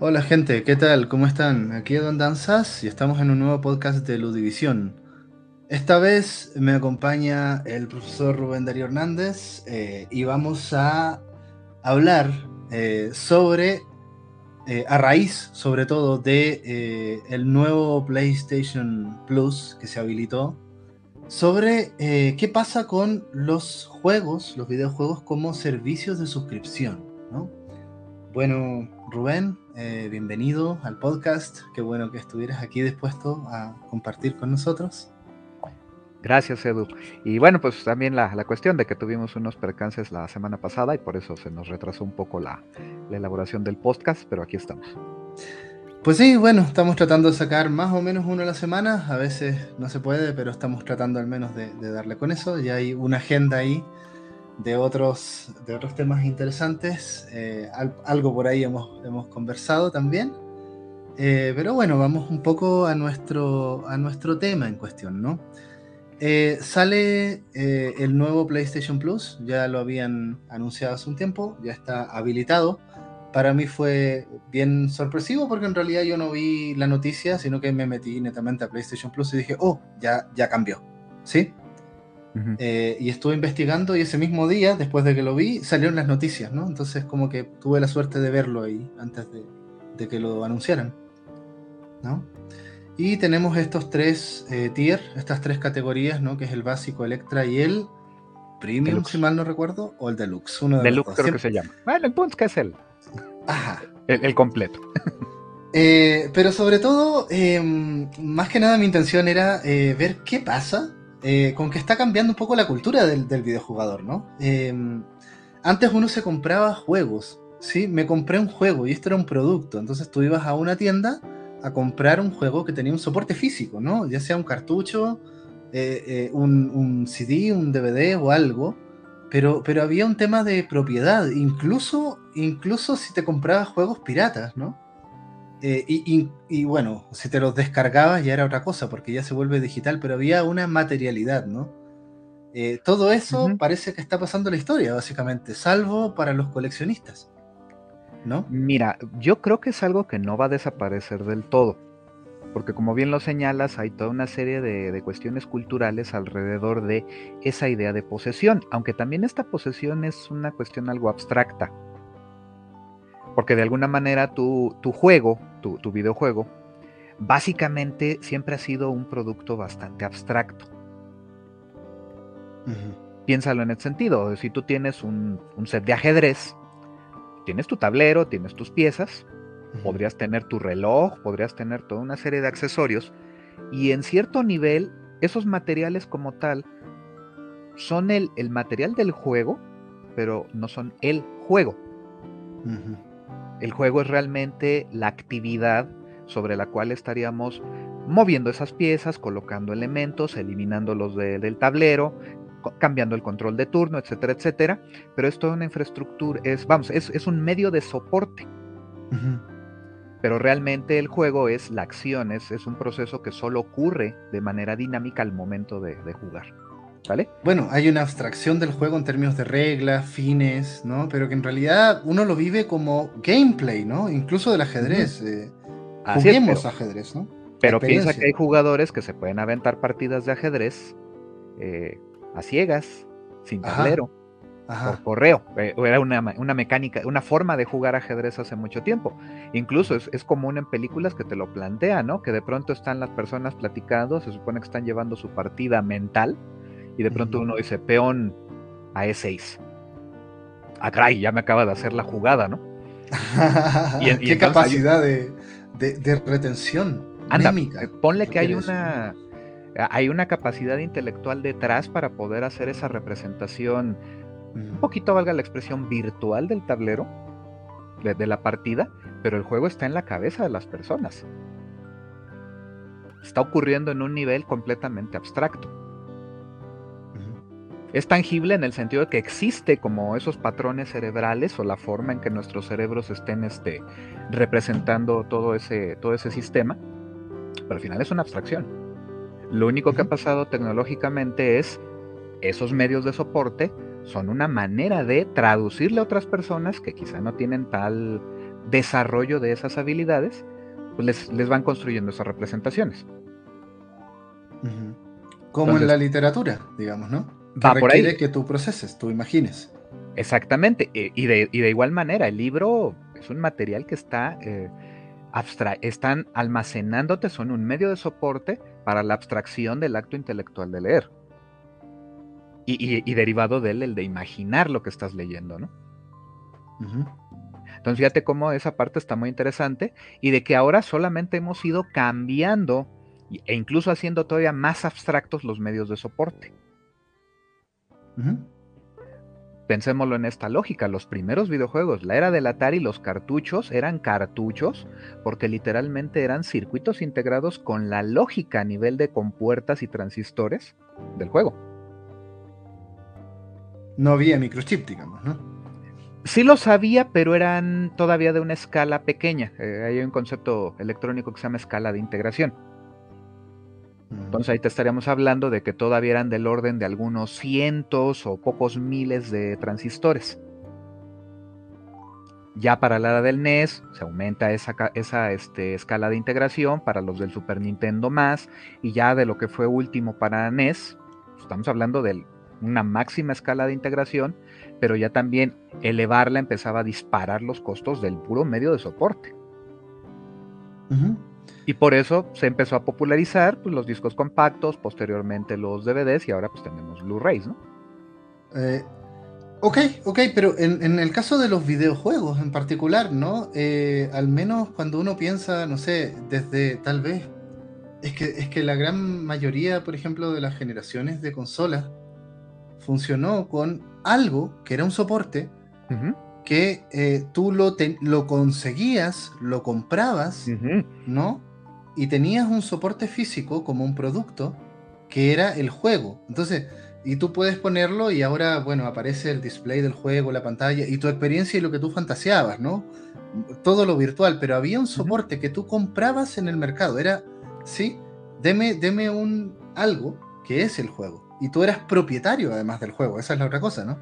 Hola gente, ¿qué tal? ¿Cómo están? Aquí es Don Danzas y estamos en un nuevo podcast de Ludivisión. Esta vez me acompaña el profesor Rubén Darío Hernández eh, y vamos a hablar eh, sobre, eh, a raíz sobre todo de el nuevo PlayStation Plus que se habilitó, sobre qué pasa con los juegos, los videojuegos como servicios de suscripción. ¿no? Bueno, Rubén, bienvenido al podcast. Qué bueno que estuvieras aquí dispuesto a compartir con nosotros. Gracias, Edu. Y bueno, pues también la, cuestión de que tuvimos unos percances la semana pasada y por eso se nos retrasó un poco la, elaboración del podcast, pero aquí estamos. Pues sí, bueno, estamos tratando de sacar más o menos uno a la semana. A veces no se puede, pero estamos tratando al menos de, darle con eso. Ya hay una agenda ahí de otros, de otros temas interesantes. Eh, algo por ahí hemos, hemos conversado también. Eh, pero bueno, vamos un poco a nuestro, a nuestro tema en cuestión, ¿no? Eh, sale eh, el nuevo PlayStation Plus, ya lo habían anunciado hace un tiempo, ya está habilitado. Para mí fue bien sorpresivo porque en realidad yo no vi la noticia, sino que me metí netamente a PlayStation Plus y dije, oh, ya, ya cambió. ¿Sí? Eh, y estuve investigando y ese mismo día, después de que lo vi, salieron las noticias, ¿no? Entonces como que tuve la suerte de verlo ahí antes de, de que lo anunciaran. ¿No? Y tenemos estos tres eh, tier, estas tres categorías, ¿no? Que es el básico, Electra y el Premium, si mal no recuerdo, o el Deluxe. Uno de Deluxe creo que se llama. Bueno, el punto que es el, Ajá. el, completo. Eh, pero sobre todo, em, más que nada mi intención era eh, ver qué pasa con que está cambiando un poco la cultura del, del videojugador, ¿no? Antes uno se compraba juegos, ¿sí? Me compré un juego y esto era un producto. Entonces tú ibas a una tienda a comprar un juego que tenía un soporte físico, ¿no? Ya sea un cartucho, eh, eh, un, CD, un DVD o algo, pero, pero había un tema de propiedad, incluso, incluso si te comprabas juegos piratas, ¿no? Eh, y, bueno, si te los descargabas ya era otra cosa, porque ya se vuelve digital, pero había una materialidad, ¿no? todo eso parece que está pasando la historia, básicamente, salvo para los coleccionistas. ¿no? Mira, yo creo que es algo que no va a desaparecer del todo, porque como bien lo señalas, hay toda una serie de, cuestiones culturales alrededor de esa idea de posesión, aunque también esta posesión es una cuestión algo abstracta, porque de alguna manera tu, juego, tu, videojuego, básicamente siempre ha sido un producto bastante abstracto. Piénsalo en el sentido, si tú tienes un set de ajedrez, tienes tu tablero, tienes tus piezas, podrías tener tu reloj, podrías tener toda una serie de accesorios, y en cierto nivel, esos materiales como tal son el, material del juego, pero no son el juego. El juego es realmente la actividad sobre la cual estaríamos moviendo esas piezas, colocando elementos, eliminándolos del tablero, cambiando el control de turno, etcétera, etcétera. Pero es toda una infraestructura, es, vamos, es, un medio de soporte. Pero realmente el juego es la acción, es, es, un proceso que solo ocurre de manera dinámica al momento de, jugar. ¿Vale? Bueno, hay una abstracción del juego en términos de reglas, fines, ¿no? Pero que en realidad uno lo vive como gameplay, ¿no? Incluso del ajedrez. Eh, juguemos ajedrez, ¿no? Pero piensa que hay jugadores que se pueden aventar partidas de ajedrez eh, a ciegas, sin tablero, por correo. Eh, era una, mecánica, una forma de jugar ajedrez hace mucho tiempo. Incluso es, común en películas que te lo plantean, ¿no? Que de pronto están las personas platicando, se supone que están llevando su partida mental, y de pronto uno dice, peón a E6. Ah, caray, ya me acaba de hacer la jugada, ¿no? y, Qué capacidad de, retención. Anda, eh, ponle que hay una hay una capacidad intelectual detrás para poder hacer esa representación, un poquito valga la expresión virtual del tablero, de, la partida, pero el juego está en la cabeza de las personas. Está ocurriendo en un nivel completamente abstracto. Es tangible en el sentido de que existe como esos patrones cerebrales o la forma en que nuestros cerebros estén este, representando todo ese, todo ese sistema, pero al final es una abstracción. Lo único que ha pasado tecnológicamente es esos medios de soporte son una manera de traducirle a otras personas que quizá no tienen tal desarrollo de esas habilidades, pues les, van construyendo esas representaciones. Como en la literatura, digamos, ¿no? Que va por ahí. que tú proceses, tú imagines. Exactamente, y de, igual manera, el libro es un material que está eh, están almacenándote, son un medio de soporte para la abstracción del acto intelectual de leer. Y, derivado de él, el de imaginar lo que estás leyendo, ¿no? Entonces fíjate cómo esa parte está muy interesante y de que ahora solamente hemos ido cambiando e incluso haciendo todavía más abstractos los medios de soporte. Pensémoslo en esta lógica, los primeros videojuegos, la era del Atari, los cartuchos eran cartuchos porque literalmente eran circuitos integrados con la lógica a nivel de compuertas y transistores del juego. No había microchip, digamos, ¿no? Sí lo sabía, pero eran todavía de una escala pequeña. Eh, hay un concepto electrónico que se llama escala de integración. Entonces ahí te estaríamos hablando de que todavía eran del orden de algunos cientos o pocos miles de transistores. Ya para la era del NES se aumenta esa, esa este, escala de integración para los del Super Nintendo más y ya de lo que fue último para NES, estamos hablando de una máxima escala de integración, pero ya también elevarla empezaba a disparar los costos del puro medio de soporte. Y por eso se empezó a popularizar pues, los discos compactos, posteriormente los DVDs y ahora pues tenemos Blu-rays, ¿no? Eh, ok, ok, pero en, el caso de los videojuegos en particular, ¿no? Eh, al menos cuando uno piensa, no sé, desde tal vez, es que, es que la gran mayoría, por ejemplo, de las generaciones de consolas funcionó con algo que era un soporte que eh, tú lo, lo conseguías, lo comprabas, ¿no? y tenías un soporte físico como un producto que era el juego. Entonces, y tú puedes ponerlo y ahora, bueno, aparece el display del juego, la pantalla y tu experiencia y lo que tú fantaseabas, ¿no? Todo lo virtual, pero había un soporte que tú comprabas en el mercado. Era, sí, deme, deme un algo que es el juego. Y tú eras propietario además del juego, esa es la otra cosa, ¿no?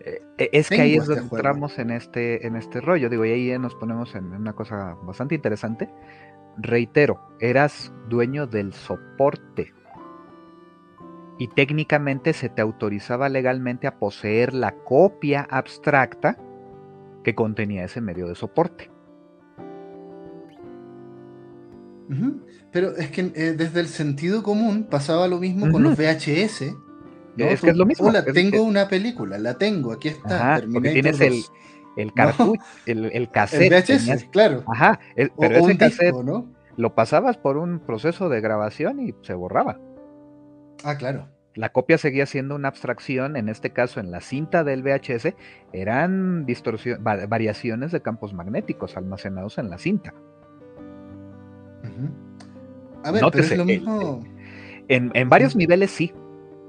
Eh, es que ahí es este donde entramos en este, en este rollo, digo, y ahí nos ponemos en una cosa bastante interesante, Reitero, eras dueño del soporte. Y técnicamente se te autorizaba legalmente a poseer la copia abstracta que contenía ese medio de soporte. Pero es que eh, desde el sentido común pasaba lo mismo con los VHS. Es que es lo mismo. Hola, tengo una película, la tengo, aquí está. porque tienes el, el cartucho, el, el, cassette. El VHS, claro. Ajá, pero ese cassette ¿no? lo pasabas por un proceso de grabación y se borraba. Ah, claro. La copia seguía siendo una abstracción, en este caso en la cinta del VHS, eran variaciones de campos magnéticos almacenados en la cinta. A ver, pero es lo mismo. En, en varios niveles sí,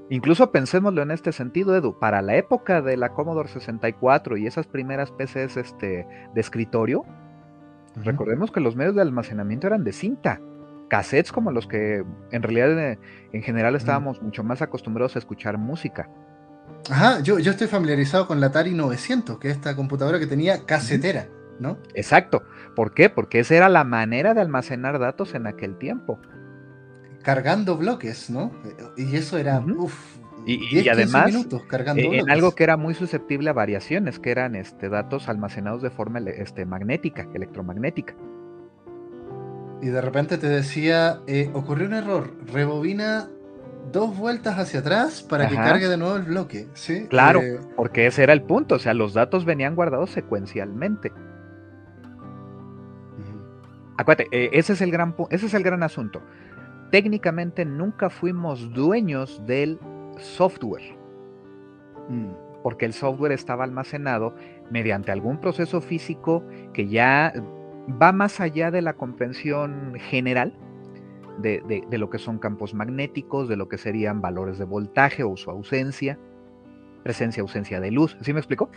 Incluso pensémoslo en este sentido, Edu, para la época de la Commodore 64 y esas primeras PCs este, de escritorio, recordemos que los medios de almacenamiento eran de cinta, cassettes como los que en realidad eh, en general estábamos mucho más acostumbrados a escuchar música. Ajá, yo, yo estoy familiarizado con la Atari 900, que es esta computadora que tenía casetera, ¿no? Exacto. ¿Por qué? Porque esa era la manera de almacenar datos en aquel tiempo cargando bloques, ¿no? Y eso era, y, además cargando eh, en algo que era muy susceptible a variaciones, que eran este, datos almacenados de forma este, magnética, electromagnética. Y de repente te decía, eh, ocurrió un error, rebobina dos vueltas hacia atrás para que cargue de nuevo el bloque. ¿sí? Claro, eh, porque ese era el punto, o sea, los datos venían guardados secuencialmente. Acuérdate, ese es el gran ese es el gran asunto técnicamente nunca fuimos dueños del software. Mm, porque el software estaba almacenado mediante algún proceso físico que ya va más allá de la comprensión general de, lo que son campos magnéticos, de lo que serían valores de voltaje o su ausencia, presencia, ausencia de luz. ¿Sí me explico?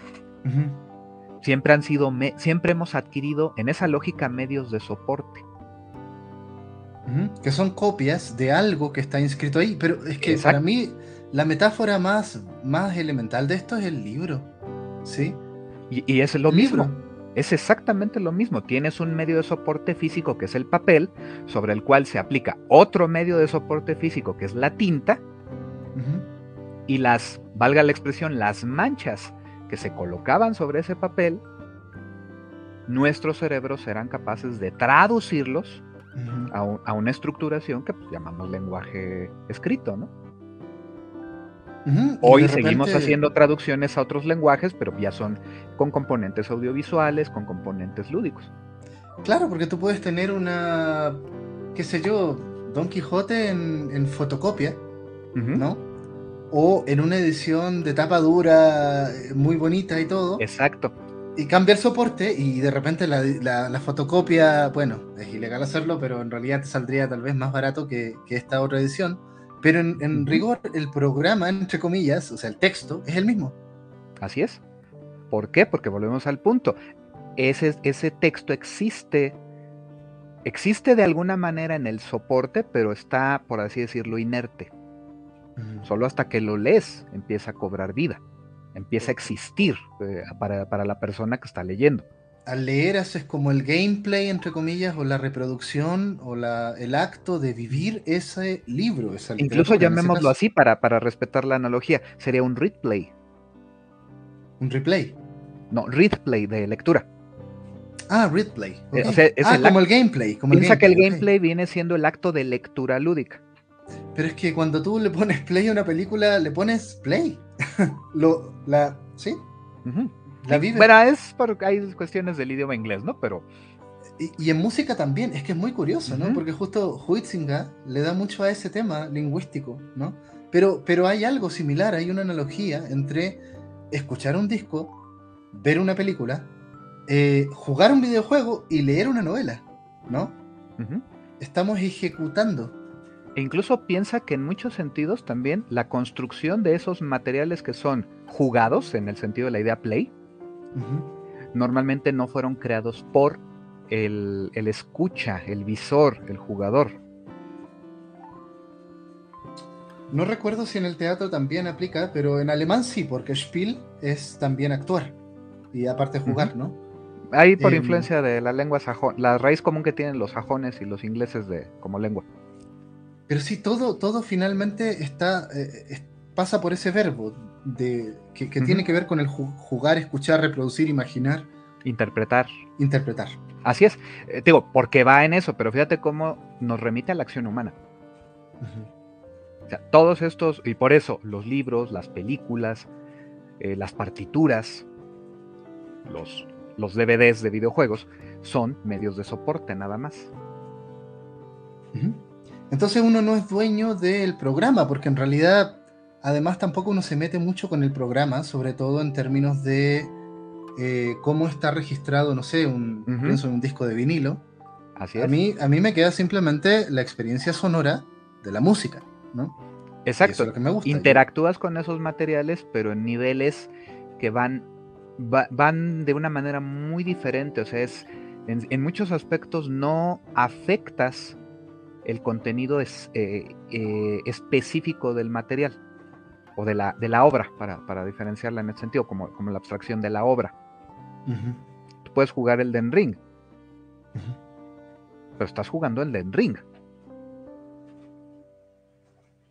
Siempre han sido, siempre hemos adquirido en esa lógica medios de soporte que son copias de algo que está inscrito ahí. Pero es que para mí la metáfora más, más elemental de esto es el libro, ¿sí? Y, es lo mismo. Es exactamente lo mismo. Tienes un medio de soporte físico que es el papel, sobre el cual se aplica otro medio de soporte físico que es la tinta, y las, valga la expresión, las manchas que se colocaban sobre ese papel, nuestros cerebros eran capaces de traducirlos a, una estructuración que pues, llamamos lenguaje escrito, ¿no? Hoy seguimos haciendo traducciones a otros lenguajes, pero ya son con componentes audiovisuales, con componentes lúdicos. Claro, porque tú puedes tener una, qué sé yo, Don Quijote en, fotocopia, ¿no? O en una edición de tapa dura eh, muy bonita y todo. Exacto. Y cambia el soporte y de repente la, fotocopia, bueno, es ilegal hacerlo, pero en realidad te saldría tal vez más barato que, que esta otra edición pero en, rigor, el programa, entre comillas, o sea, el texto, es el mismo. Así es. ¿Por qué? Porque volvemos al punto. Ese, ese texto existe, existe de alguna manera en el soporte, pero está, por así decirlo, inerte. Solo hasta que lo lees empieza a cobrar vida, empieza a existir eh, para, para la persona que está leyendo al leer haces como el gameplay, entre comillas, o la reproducción o la, el acto de vivir ese libro. Incluso llamémoslo así para, para respetar la analogía. Sería un replay. ¿Un replay? No, replay de lectura. Ah, replay. Eh, ah, como el gameplay. Como piensa que el gameplay viene siendo el acto de lectura lúdica. Pero es que cuando tú le pones play a una película, le pones play. Lo, la, ¿Sí? Bueno, es porque hay cuestiones del idioma inglés, ¿no? Pero. Y, en música también, es que es muy curioso, ¿no? Porque justo Huitzinga le da mucho a ese tema lingüístico, ¿no? Pero, pero hay algo similar, hay una analogía entre escuchar un disco, ver una película, eh, jugar un videojuego y leer una novela, ¿no? Estamos ejecutando. E incluso piensa que en muchos sentidos también la construcción de esos materiales que son jugados, en el sentido de la idea play, normalmente no fueron creados por el, escucha, el visor, el jugador. No recuerdo si en el teatro también aplica, pero en alemán sí, porque Spiel es también actuar y aparte jugar, ¿no? Ahí por em, influencia de la lengua sajón, la raíz común que tienen los sajones y los ingleses de, como lengua. Pero sí, todo, todo finalmente está, eh, pasa por ese verbo, de, que, tiene que ver con el jugar, escuchar, reproducir, imaginar. Interpretar. Interpretar. Así es. Eh, digo, porque va en eso, pero fíjate cómo nos remite a la acción humana. O sea, todos estos, y por eso los libros, las películas, eh, las partituras, los, los DVDs de videojuegos, son medios de soporte nada más. Entonces uno no es dueño del programa, porque en realidad Además, tampoco uno se mete mucho con el programa, sobre todo en términos de eh, cómo está registrado, no sé, un, un disco de vinilo. Así A mí, a mí me queda simplemente la experiencia sonora de la música, ¿no? Exacto. que me gusta, Interactúas con esos materiales, pero en niveles que van, van de una manera muy diferente. O sea, es, en, muchos aspectos no afectas el contenido es, eh, eh, específico del material o de la, de la obra, para, diferenciarla en ese sentido, como, como la abstracción de la obra. Tú puedes jugar el Den Ring, pero estás jugando el Den Ring.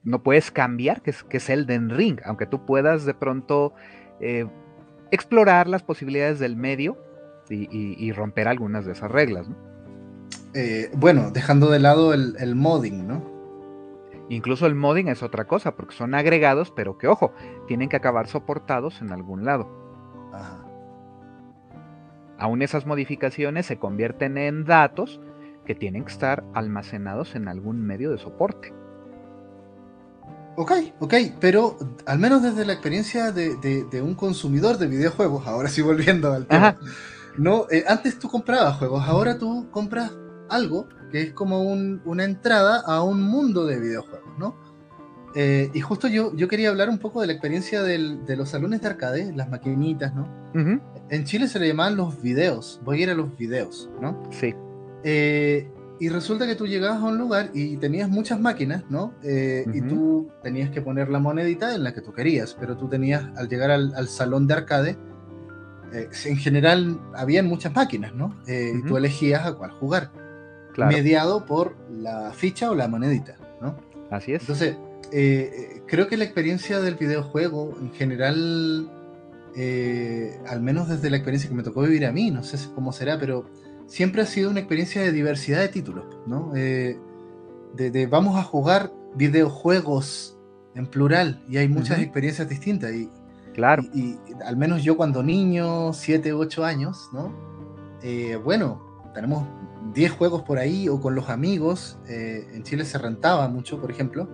No puedes cambiar que es, que es el Den Ring, aunque tú puedas de pronto eh, explorar las posibilidades del medio y, romper algunas de esas reglas. Eh, bueno, dejando de lado el, el modding, ¿no? Incluso el modding es otra cosa, porque son agregados, pero que ojo, tienen que acabar soportados en algún lado. Aún esas modificaciones se convierten en datos que tienen que estar almacenados en algún medio de soporte. Ok, ok, pero al menos desde la experiencia de, un consumidor de videojuegos, ahora sí volviendo al tema, no, eh, antes tú comprabas juegos, ahora tú compras algo que es como una entrada a un mundo de videojuegos, ¿no? Eh, y justo yo, yo quería hablar un poco de la experiencia de los salones de arcade, las maquinitas, ¿no? En Chile se le llamaban los videos, voy a ir a los videos, ¿no? Sí. Eh, y resulta que tú llegabas a un lugar y tenías muchas máquinas, ¿no? Eh, y tú tenías que poner la monedita en la que tú querías, pero tú tenías, al llegar al, salón de arcade, en general habían muchas máquinas, ¿no? Y tú elegías a cuál jugar, mediado por la ficha o la monedita, ¿no? Así es. Entonces, creo que la experiencia del videojuego en general, al menos desde la experiencia que me tocó vivir a mí, no sé cómo será, pero siempre ha sido una experiencia de diversidad de títulos, ¿no? Eh, de, vamos a jugar videojuegos en plural y hay muchas experiencias distintas. Y, claro. Y, al menos yo cuando niño, 7, 8 años, ¿no? Eh, bueno, tenemos 10 juegos por ahí o con los amigos. Eh, en Chile se rentaba mucho, por ejemplo.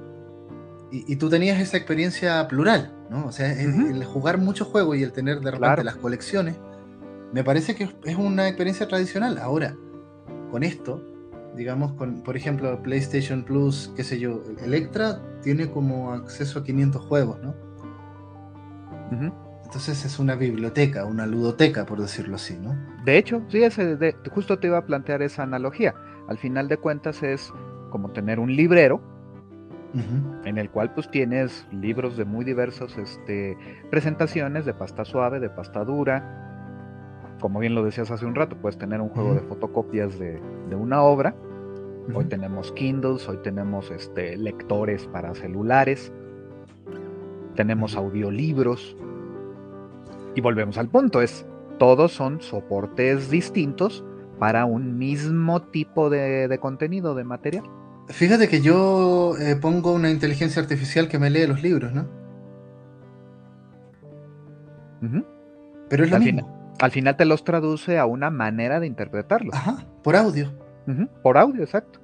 Y, tú tenías esa experiencia plural, ¿no? O sea, el, jugar muchos juegos y el tener de repente las colecciones me parece que es una experiencia tradicional. Ahora, con esto, digamos, con, por ejemplo, PlayStation Plus, qué sé yo, Electra tiene como acceso a 500 juegos, ¿no? Entonces es una biblioteca, una ludoteca, por decirlo así, ¿no? De hecho, sí, de, justo te iba a plantear esa analogía. Al final de cuentas es como tener un librero en el cual pues tienes libros de muy diversas este, presentaciones, de pasta suave, de pasta dura, como bien lo decías hace un rato, puedes tener un juego de fotocopias de, una obra. Hoy tenemos Kindles, hoy tenemos este, lectores para celulares, tenemos audiolibros. Y volvemos al punto, es todos son soportes distintos para un mismo tipo de, contenido, de material. Fíjate que yo eh, pongo una inteligencia artificial que me lee los libros, ¿no? Pero es lo mismo al final te los traduce a una manera de interpretarlos. Ajá, por audio. por audio, exacto.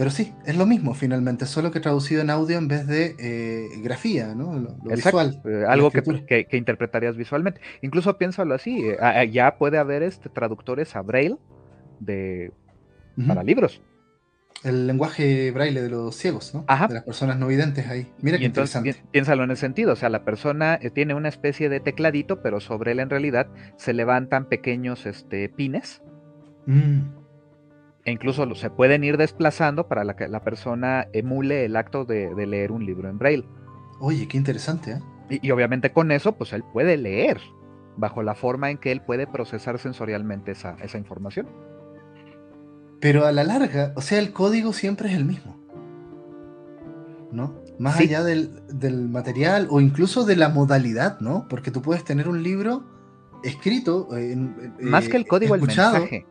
Pero sí, es lo mismo finalmente, solo que traducido en audio en vez de eh, grafía, ¿no? Lo, visual. Eh, algo que, interpretarías visualmente. Incluso piénsalo así, eh, ya puede haber este, traductores a Braille de, para libros el lenguaje braille de los ciegos, ¿no? Ajá. De las personas no videntes ahí. Mira qué interesante. Piénsalo en ese sentido, o sea, la persona tiene una especie de tecladito, pero sobre él en realidad se levantan pequeños este, pines. Mm. E incluso se pueden ir desplazando para que la persona emule el acto de, leer un libro en braille. Oye, qué interesante, ¿eh? Y, obviamente con eso, pues él puede leer bajo la forma en que él puede procesar sensorialmente esa, esa información. Pero a la larga, o sea, el código siempre es el mismo. ¿No? Más allá del, material o incluso de la modalidad, ¿no? Porque tú puedes tener un libro escrito. Eh, Más que el código, el mensaje.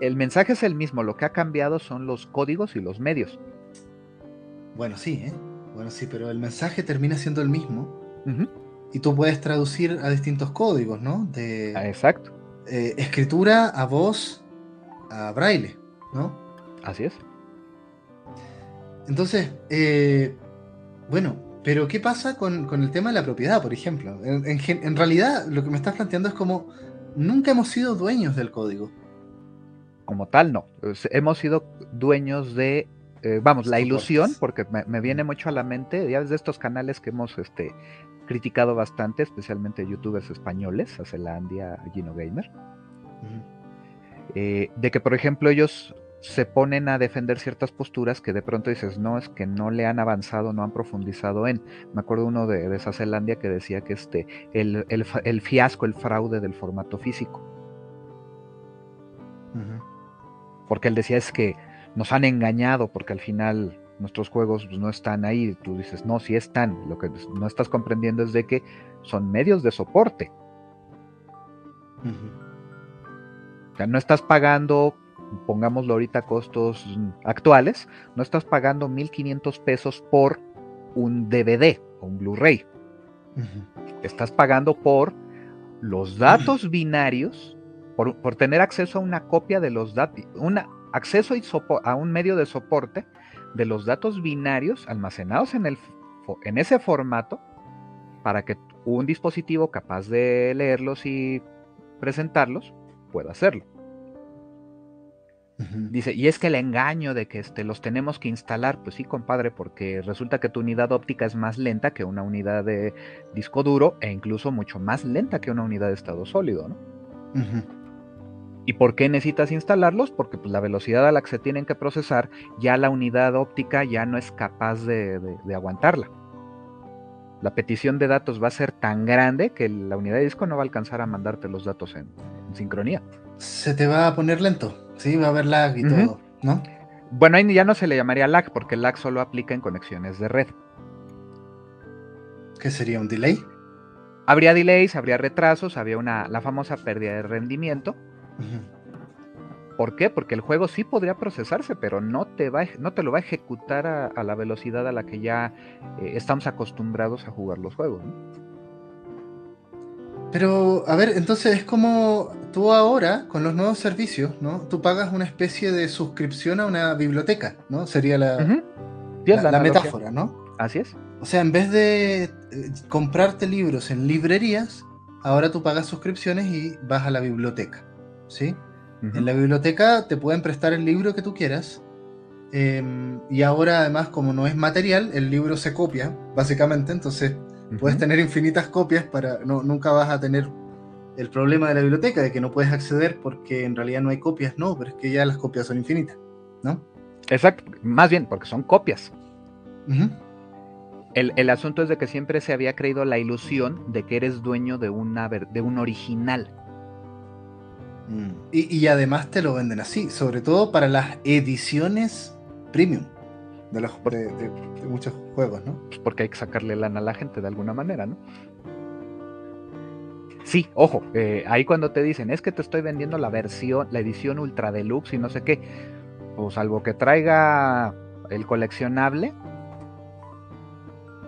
El, mensaje es el mismo, lo que ha cambiado son los códigos y los medios. Bueno, sí, ¿eh? Bueno, sí, pero el mensaje termina siendo el mismo. Y tú puedes traducir a distintos códigos, ¿no? De, ah, Exacto. Eh, escritura a voz a braille, ¿no? Así es. Entonces, eh, bueno, pero ¿qué pasa con, el tema de la propiedad, por ejemplo? En, realidad, lo que me estás planteando es como, nunca hemos sido dueños del código. Como tal, no. Hemos sido dueños de, eh, vamos, la ilusión, porque me, viene mucho a la mente, ya desde estos canales que hemos este, criticado bastante, especialmente youtubers españoles, Acelandia, Gino Gamer. Eh, de que, por ejemplo, ellos se ponen a defender ciertas posturas que de pronto dices, no, es que no le han avanzado, no han profundizado en. Me acuerdo uno de, de Zelandia que decía que este, el, fiasco, el fraude del formato físico. Porque él decía es que nos han engañado porque al final nuestros juegos pues, no están ahí. Tú dices, no, sí están. Lo que no estás comprendiendo es de que son medios de soporte. O sea, no estás pagando, pongámoslo ahorita costos actuales, no estás pagando 1.500 pesos por un DVD o un Blu-ray. Estás pagando por los datos binarios, por, tener acceso a una copia de los datos, acceso a un medio de soporte de los datos binarios almacenados en, el, en ese formato para que un dispositivo capaz de leerlos y presentarlos pueda hacerlo. Dice, y es que el engaño de que este, los tenemos que instalar, pues sí, compadre, porque resulta que tu unidad óptica es más lenta que una unidad de disco duro e incluso mucho más lenta que una unidad de estado sólido, ¿no? ¿Y por qué necesitas instalarlos? Porque pues, la velocidad a la que se tienen que procesar, ya la unidad óptica ya no es capaz de, aguantarla. La petición de datos va a ser tan grande que la unidad de disco no va a alcanzar a mandarte los datos en, sincronía. Se te va a poner lento, sí, va a haber lag y todo, ¿no? Bueno, ahí ya no se le llamaría lag, porque el lag solo aplica en conexiones de red. ¿Qué sería un delay? Habría delays, habría retrasos, habría una, la famosa pérdida de rendimiento. ¿Por qué? Porque el juego sí podría procesarse, pero no te, va, no te lo va a ejecutar a, la velocidad a la que ya eh, estamos acostumbrados a jugar los juegos. Pero, a ver, entonces es como tú ahora, con los nuevos servicios, ¿no? Tú pagas una especie de suscripción a una biblioteca, ¿no? Sería la, la metáfora, ¿no? Así es. O sea, en vez de eh, comprarte libros en librerías, ahora tú pagas suscripciones y vas a la biblioteca. ¿Sí? En la biblioteca te pueden prestar el libro que tú quieras. Em, y ahora, además, como no es material, el libro se copia, básicamente. Entonces, puedes tener infinitas copias para. No, nunca vas a tener el problema de la biblioteca, de que no puedes acceder porque en realidad no hay copias. No, pero es que ya las copias son infinitas, ¿no? Exacto, más bien porque son copias. el, el, asunto es de que siempre se había creído la ilusión de que eres dueño de, una, de un original. Mm. Y, además te lo venden así, sobre todo para las ediciones premium de, los, de, muchos juegos, ¿no? Porque hay que sacarle lana a la gente de alguna manera, ¿no? Sí, ojo, eh, ahí cuando te dicen, es que te estoy vendiendo la versión, la edición ultra deluxe y no sé qué, pues algo que traiga el coleccionable,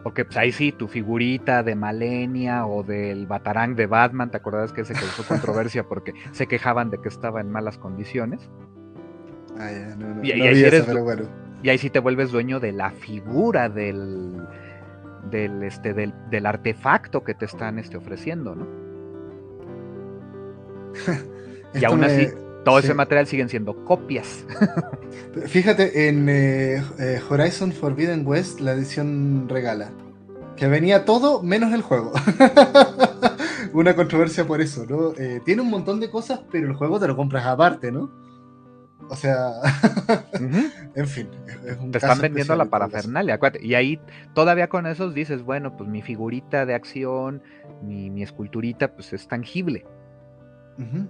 porque pues ahí sí, tu figurita de Malenia o del Batarang de Batman, ¿te acordás que se causó controversia porque se quejaban de que estaba en malas condiciones? Ah, ya, no, no, y, ahí sí te vuelves dueño de la figura del, del, este, del, artefacto que te están este, ofreciendo, ¿no? y aún así, todo ese material siguen siendo copias. Fíjate, en eh, eh, Horizon Forbidden West, la edición regala, que venía todo menos el juego. Una controversia por eso, ¿no? Eh, tiene un montón de cosas, pero el juego te lo compras aparte, ¿no? O sea, en fin. te están vendiendo la parafernalia. Y ahí todavía con esos dices, bueno, pues mi figurita de acción, mi, mi esculturita, pues es tangible.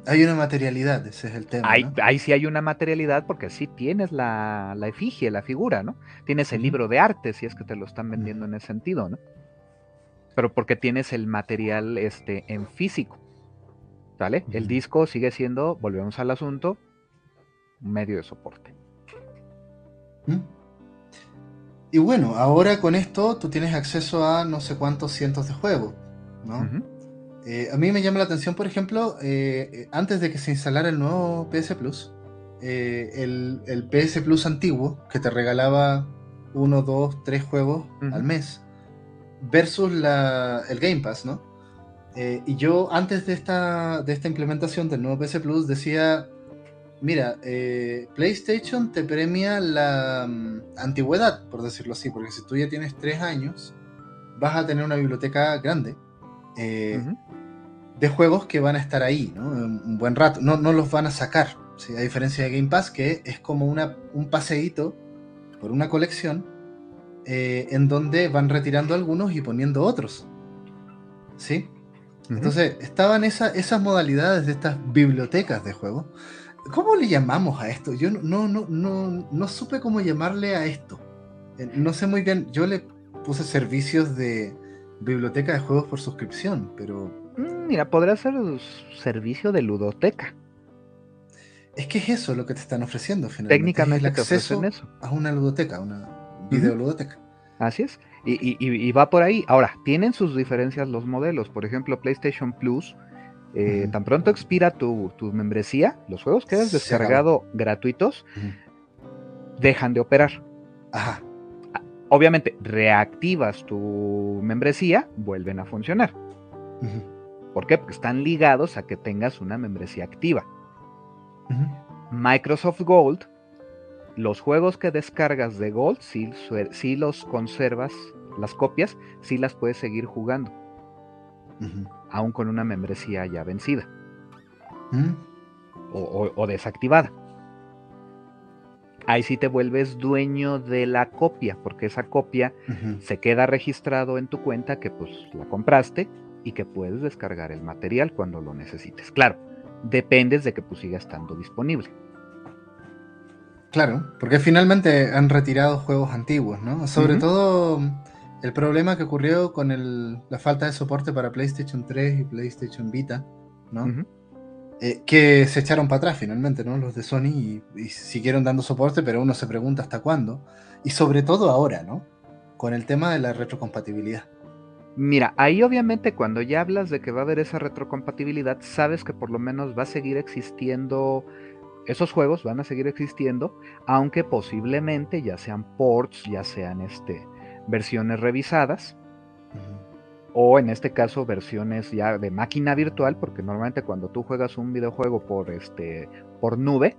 Hay una materialidad, ese es el tema. Ahí, sí hay una materialidad porque sí tienes la, efigie, la figura, ¿no? Tienes el libro de arte, si es que te lo están vendiendo en ese sentido, ¿no? Pero porque tienes el material este, en físico, ¿vale? El disco sigue siendo, volvemos al asunto, un medio de soporte. Y bueno, ahora con esto tú tienes acceso a no sé cuántos cientos de juegos, ¿no? Eh, a mí me llama la atención, por ejemplo, eh, eh, antes de que se instalara el nuevo PS Plus, el, PS Plus antiguo, que te regalaba uno, dos, tres juegos al mes, versus el Game Pass, ¿no? y yo antes de esta, de esta implementación del nuevo PS Plus decía, mira, PlayStation te premia la mm, antigüedad, por decirlo así, porque si tú ya tienes tres años, vas a tener una biblioteca grande eh, de juegos que van a estar ahí, ¿no? Un buen rato, no, no los van a sacar, a diferencia de Game Pass, que es como una, un paseíto por una colección eh, en donde van retirando algunos y poniendo otros. ¿Sí? Entonces, estaban esas modalidades de estas bibliotecas de juegos. ¿Cómo le llamamos a esto? Yo no, no, no, no supe cómo llamarle a esto. Eh, no sé muy bien, yo le puse servicios de, biblioteca de juegos por suscripción, pero... Mm, mira, podría ser servicio de ludoteca. Es que es eso lo que te están ofreciendo finalmente. Técnicamente te ofrecen eso. A una ludoteca, una videoludoteca. Así es. Y, va por ahí. Ahora, tienen sus diferencias los modelos. Por ejemplo, PlayStation Plus, eh, tan pronto expira tu, membresía, los juegos que has descargado gratuitos dejan de operar. Ajá obviamente reactivas tu membresía, vuelven a funcionar. ¿Por qué? Porque están ligados a que tengas una membresía activa. Microsoft Gold, los juegos que descargas de Gold, si, los conservas, las copias, sí las puedes seguir jugando. Aún con una membresía ya vencida. o, desactivada. Ahí sí te vuelves dueño de la copia, porque esa copia se queda registrado en tu cuenta que pues la compraste y que puedes descargar el material cuando lo necesites. Claro, dependes de que pues siga estando disponible. Claro, porque finalmente han retirado juegos antiguos, ¿no? Sobre todo el problema que ocurrió con la falta de soporte para PlayStation 3 y PlayStation Vita, ¿no? Eh, que se echaron para atrás finalmente, ¿no? Los de Sony y, siguieron dando soporte, pero uno se pregunta hasta cuándo. Y sobre todo ahora, ¿no? Con el tema de la retrocompatibilidad. Mira, ahí obviamente cuando ya hablas de que va a haber esa retrocompatibilidad, sabes que por lo menos va a seguir existiendo esos juegos van a seguir existiendo, aunque posiblemente ya sean ports, ya sean este, versiones revisadas, o en este caso versiones ya de máquina virtual, porque normalmente cuando tú juegas un videojuego por, este, por nube,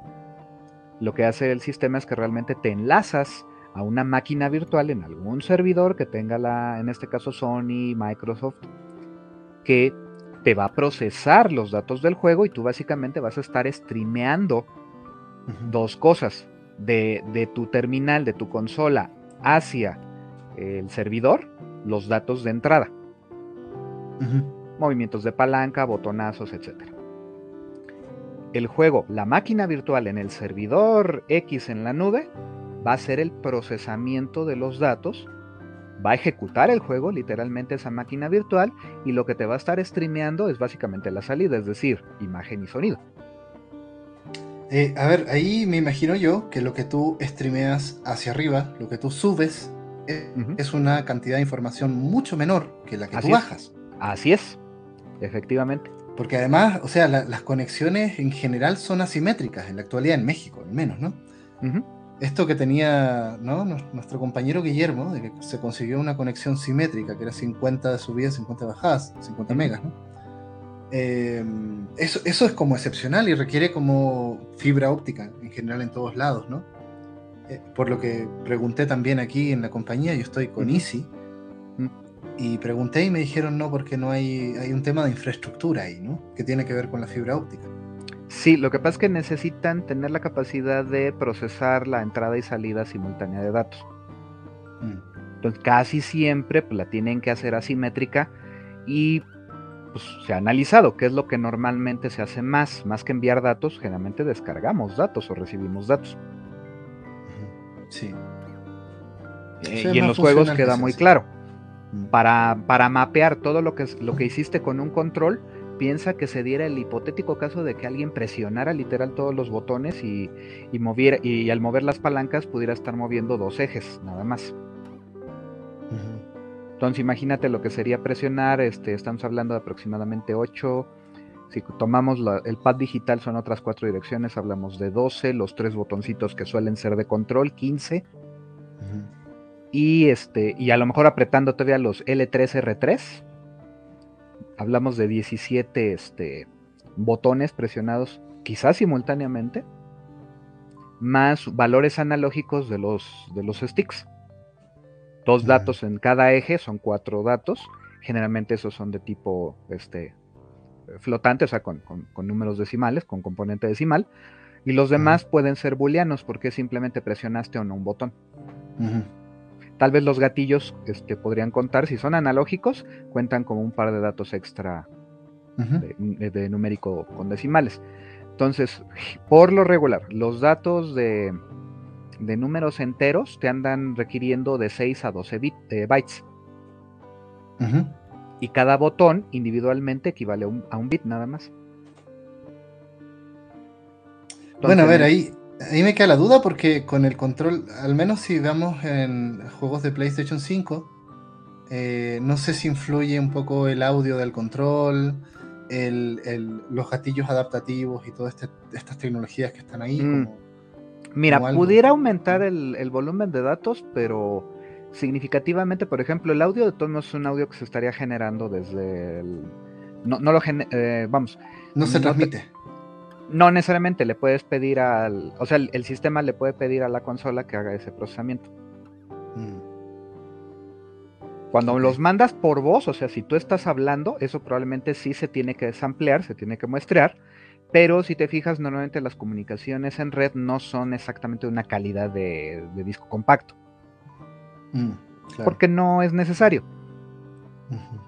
lo que hace el sistema es que realmente te enlazas a una máquina virtual en algún servidor que tenga la, en este caso Sony, Microsoft, que te va a procesar los datos del juego y tú básicamente vas a estar streameando dos cosas de, tu terminal, de tu consola hacia el servidor, los datos de entrada. Movimientos de palanca, botonazos, etc. El juego, la máquina virtual en el servidor X en la nube, va a hacer el procesamiento de los datos va a ejecutar el juego, literalmente esa máquina virtual, y lo que te va a estar streameando es básicamente la salida, es decir, imagen y sonido. Eh, a ver, ahí me imagino yo que lo que tú streameas hacia arriba, lo que tú subes, es, una cantidad de información mucho menor que la que tú bajas. Así es, efectivamente. Porque además, o sea, las conexiones en general son asimétricas en la actualidad en México, al menos, ¿no? Esto que tenía nuestro compañero Guillermo, de que se consiguió una conexión simétrica, que era 50 de subida, 50 de bajadas, 50 megas, ¿no? Em, eso, eso, es como excepcional y requiere como fibra óptica en general en todos lados, ¿no? Eh, por lo que pregunté también aquí en la compañía, yo estoy con Easy, y pregunté y me dijeron no, porque no hay, hay un tema de infraestructura ahí, ¿no? Que tiene que ver con la fibra óptica. Sí, lo que pasa es que necesitan tener la capacidad de procesar la entrada y salida simultánea de datos. Mm. Entonces, casi siempre pues, la tienen que hacer asimétrica y pues, se ha analizado qué es lo que normalmente se hace más. Más que enviar datos, generalmente descargamos datos o recibimos datos. Sí. Eh, y en los juegos queda muy claro. Mm. Para, para mapear todo lo que, lo que hiciste con un control, piensa que se diera el hipotético caso de que alguien presionara literal todos los botones y, moviera, y al mover las palancas pudiera estar moviendo dos ejes, nada más. Entonces imagínate lo que sería presionar, este, estamos hablando de aproximadamente 8, si tomamos el pad digital son otras cuatro direcciones, hablamos de 12, los tres botoncitos que suelen ser de control, 15. Y este, y a lo mejor apretando todavía los L3, R3, hablamos de 17 este, botones presionados quizás simultáneamente, más valores analógicos de los, de los sticks. Dos datos en cada eje, son cuatro datos. Generalmente esos son de tipo este, flotante, o sea, con, números decimales, con componente decimal. Y los demás pueden ser booleanos porque simplemente presionaste o no un botón. Tal vez los gatillos este, podrían contar, si son analógicos, cuentan como un par de datos extra de, numérico con decimales. Entonces, por lo regular, los datos de, números enteros te andan requiriendo de 6 a 12 eh, bytes. Y cada botón individualmente equivale a un, bit nada más. bueno, a ver, ahí, Ahí me queda la duda porque con el control, al menos si vemos en juegos de PlayStation 5, eh, no sé si influye un poco el audio del control, los gatillos adaptativos y todas este, estas tecnologías que están ahí. Mm. Mira, pudiera aumentar el, volumen de datos, pero significativamente, por ejemplo, el audio de tono es un audio que se estaría generando desde el... No, no lo eh, vamos. No se transmite. No necesariamente le puedes pedir al, o sea, el, sistema le puede pedir a la consola que haga ese procesamiento. Mm. Cuando los mandas por voz, o sea, si tú estás hablando, eso probablemente sí se tiene que samplear, se tiene que muestrear, Pero si te fijas, normalmente las comunicaciones en red no son exactamente una calidad de, disco compacto. Mm, porque no es necesario.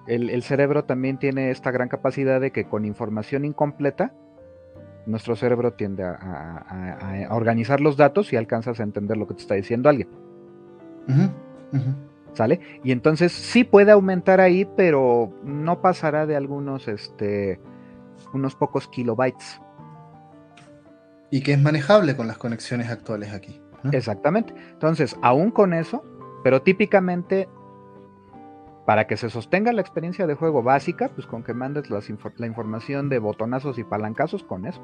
el, cerebro también tiene esta gran capacidad de que con información incompleta, nuestro cerebro tiende a, organizar los datos y alcanzas a entender lo que te está diciendo alguien. ¿Sale? Y entonces sí puede aumentar ahí, pero no pasará de algunos, este, unos pocos kilobytes. Y que es manejable con las conexiones actuales aquí. Exactamente. Entonces, aún con eso, pero típicamente para que se sostenga la experiencia de juego básica, pues con que mandes la información de botonazos y palancazos con eso.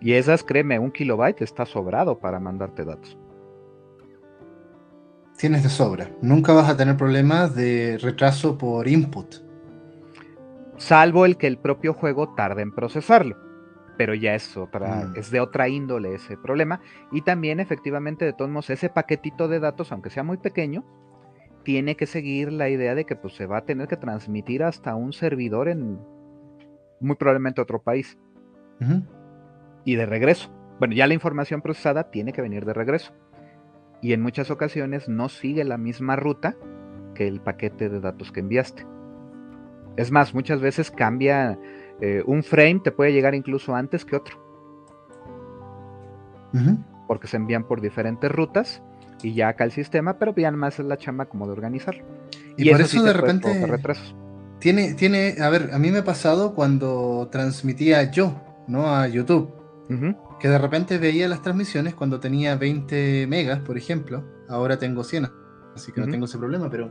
Y esas, créeme, un kilobyte está sobrado para mandarte datos. Tienes de sobra. Nunca vas a tener problemas de retraso por input. Salvo el que el propio juego tarde en procesarlo. Pero ya es otra, mm. es de otra índole ese problema. Y también, efectivamente, de todos modos, ese paquetito de datos, aunque sea muy pequeño, tiene que seguir la idea de que pues, se va a tener que transmitir hasta un servidor en muy probablemente otro país y de regreso. Bueno, ya la información procesada tiene que venir de regreso. Y en muchas ocasiones no sigue la misma ruta que el paquete de datos que enviaste. Es más, muchas veces cambia, eh, un frame te puede llegar incluso antes que otro. Porque se envían por diferentes rutas y ya acá el sistema, pero ya más es la chamba como de organizarlo. Y, por eso, de repente Tiene, tiene, a ver, a mí me ha pasado cuando transmitía yo, ¿no? A YouTube que de repente veía las transmisiones cuando tenía 20 megas, por ejemplo. Ahora tengo 100, así que no tengo ese problema, pero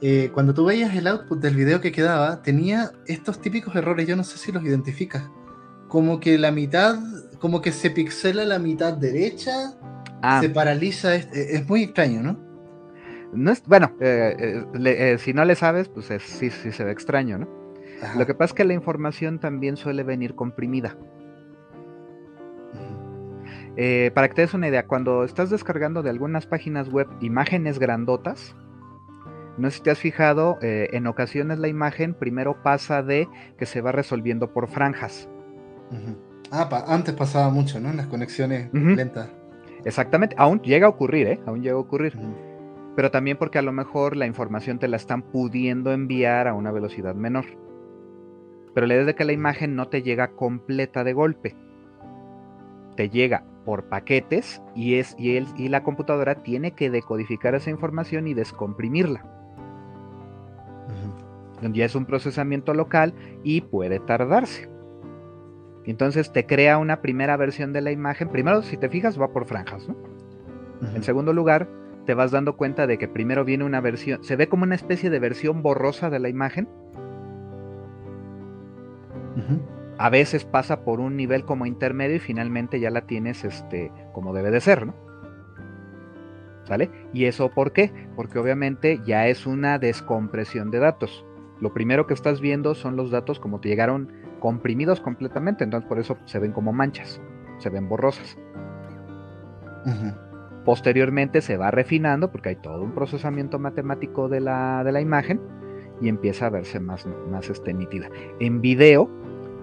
eh, cuando tú veías el output del video que quedaba, tenía estos típicos errores, yo no sé si los identificas. Como que la mitad, como que se pixela la mitad derecha, ah. se paraliza, es, muy extraño, ¿no? No es, bueno, eh, eh, si no le sabes, pues sí, sí se ve extraño, ¿no? Lo que pasa es que la información también suele venir comprimida. Eh, para que te des una idea, cuando estás descargando de algunas páginas web imágenes grandotas, no sé si te has fijado, eh, en ocasiones la imagen primero pasa de que se va resolviendo por franjas. Ah, antes pasaba mucho, ¿no? En las conexiones lentas. Exactamente, aún llega a ocurrir, ¿eh? Aún llega a ocurrir. Pero también porque a lo mejor la información te la están pudiendo enviar a una velocidad menor. Pero la idea es de que la imagen no te llega completa de golpe. Te llega por paquetes y, es, y, y la computadora tiene que decodificar esa información y descomprimirla. Ya es un procesamiento local y puede tardarse. Entonces te crea una primera versión de la imagen. Primero, si te fijas, va por franjas. En segundo lugar, te vas dando cuenta de que primero viene una versión, se ve como una especie de versión borrosa de la imagen a veces pasa por un nivel como intermedio y finalmente ya la tienes este, como debe de ser, ¿no? ¿Sale? ¿Y eso por qué? Porque obviamente ya es una descompresión de datos. Lo primero que estás viendo son los datos como te llegaron comprimidos completamente, entonces por eso se ven como manchas, se ven borrosas. Posteriormente se va refinando porque hay todo un procesamiento matemático de la, de la imagen y empieza a verse más, más este, nítida. En video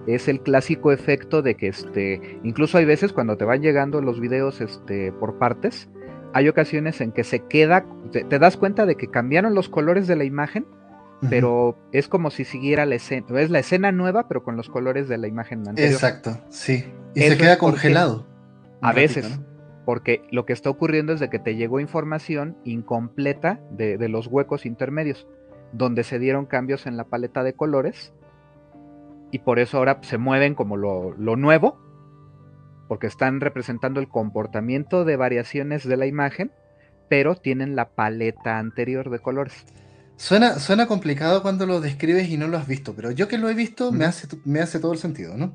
es el clásico efecto de que este, incluso hay veces cuando te van llegando los videos este, por partes, hay ocasiones en que se queda, te, das cuenta de que cambiaron los colores de la imagen, pero es como si siguiera la escena, es la escena nueva, pero con los colores de la imagen anterior. Exacto, sí. Y se queda congelado. A veces, porque lo que está ocurriendo es de que te llegó información incompleta de, de los huecos intermedios, donde se dieron cambios en la paleta de colores y por eso ahora se mueven como lo, nuevo, porque están representando el comportamiento de variaciones de la imagen, pero tienen la paleta anterior de colores. Suena, suena complicado cuando lo describes y no lo has visto, pero yo que lo he visto me, hace, me hace todo el sentido, ¿no?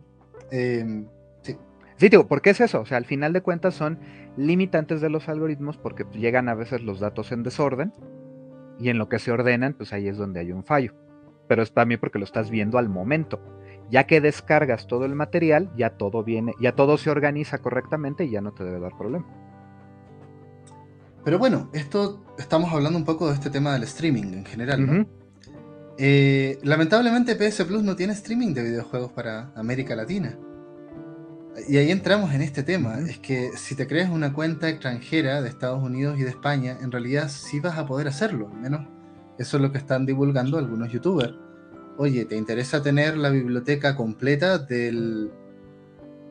Em, sí. Sí, digo, ¿por qué es eso? O sea, al final de cuentas son limitantes de los algoritmos porque llegan a veces los datos en desorden y en lo que se ordenan, pues ahí es donde hay un fallo. Pero es también porque lo estás viendo al momento. Ya que descargas todo el material, ya todo viene, ya todo se organiza correctamente y ya no te debe dar problema. Pero bueno, esto estamos hablando un poco de este tema del streaming en general, ¿no? Eh, lamentablemente PS Plus no tiene streaming de videojuegos para América Latina. Y ahí entramos en este tema. Es que si te creas una cuenta extranjera de Estados Unidos y de España, en realidad sí vas a poder hacerlo. Al menos eso es lo que están divulgando algunos youtubers. Oye, ¿te interesa tener la biblioteca completa del,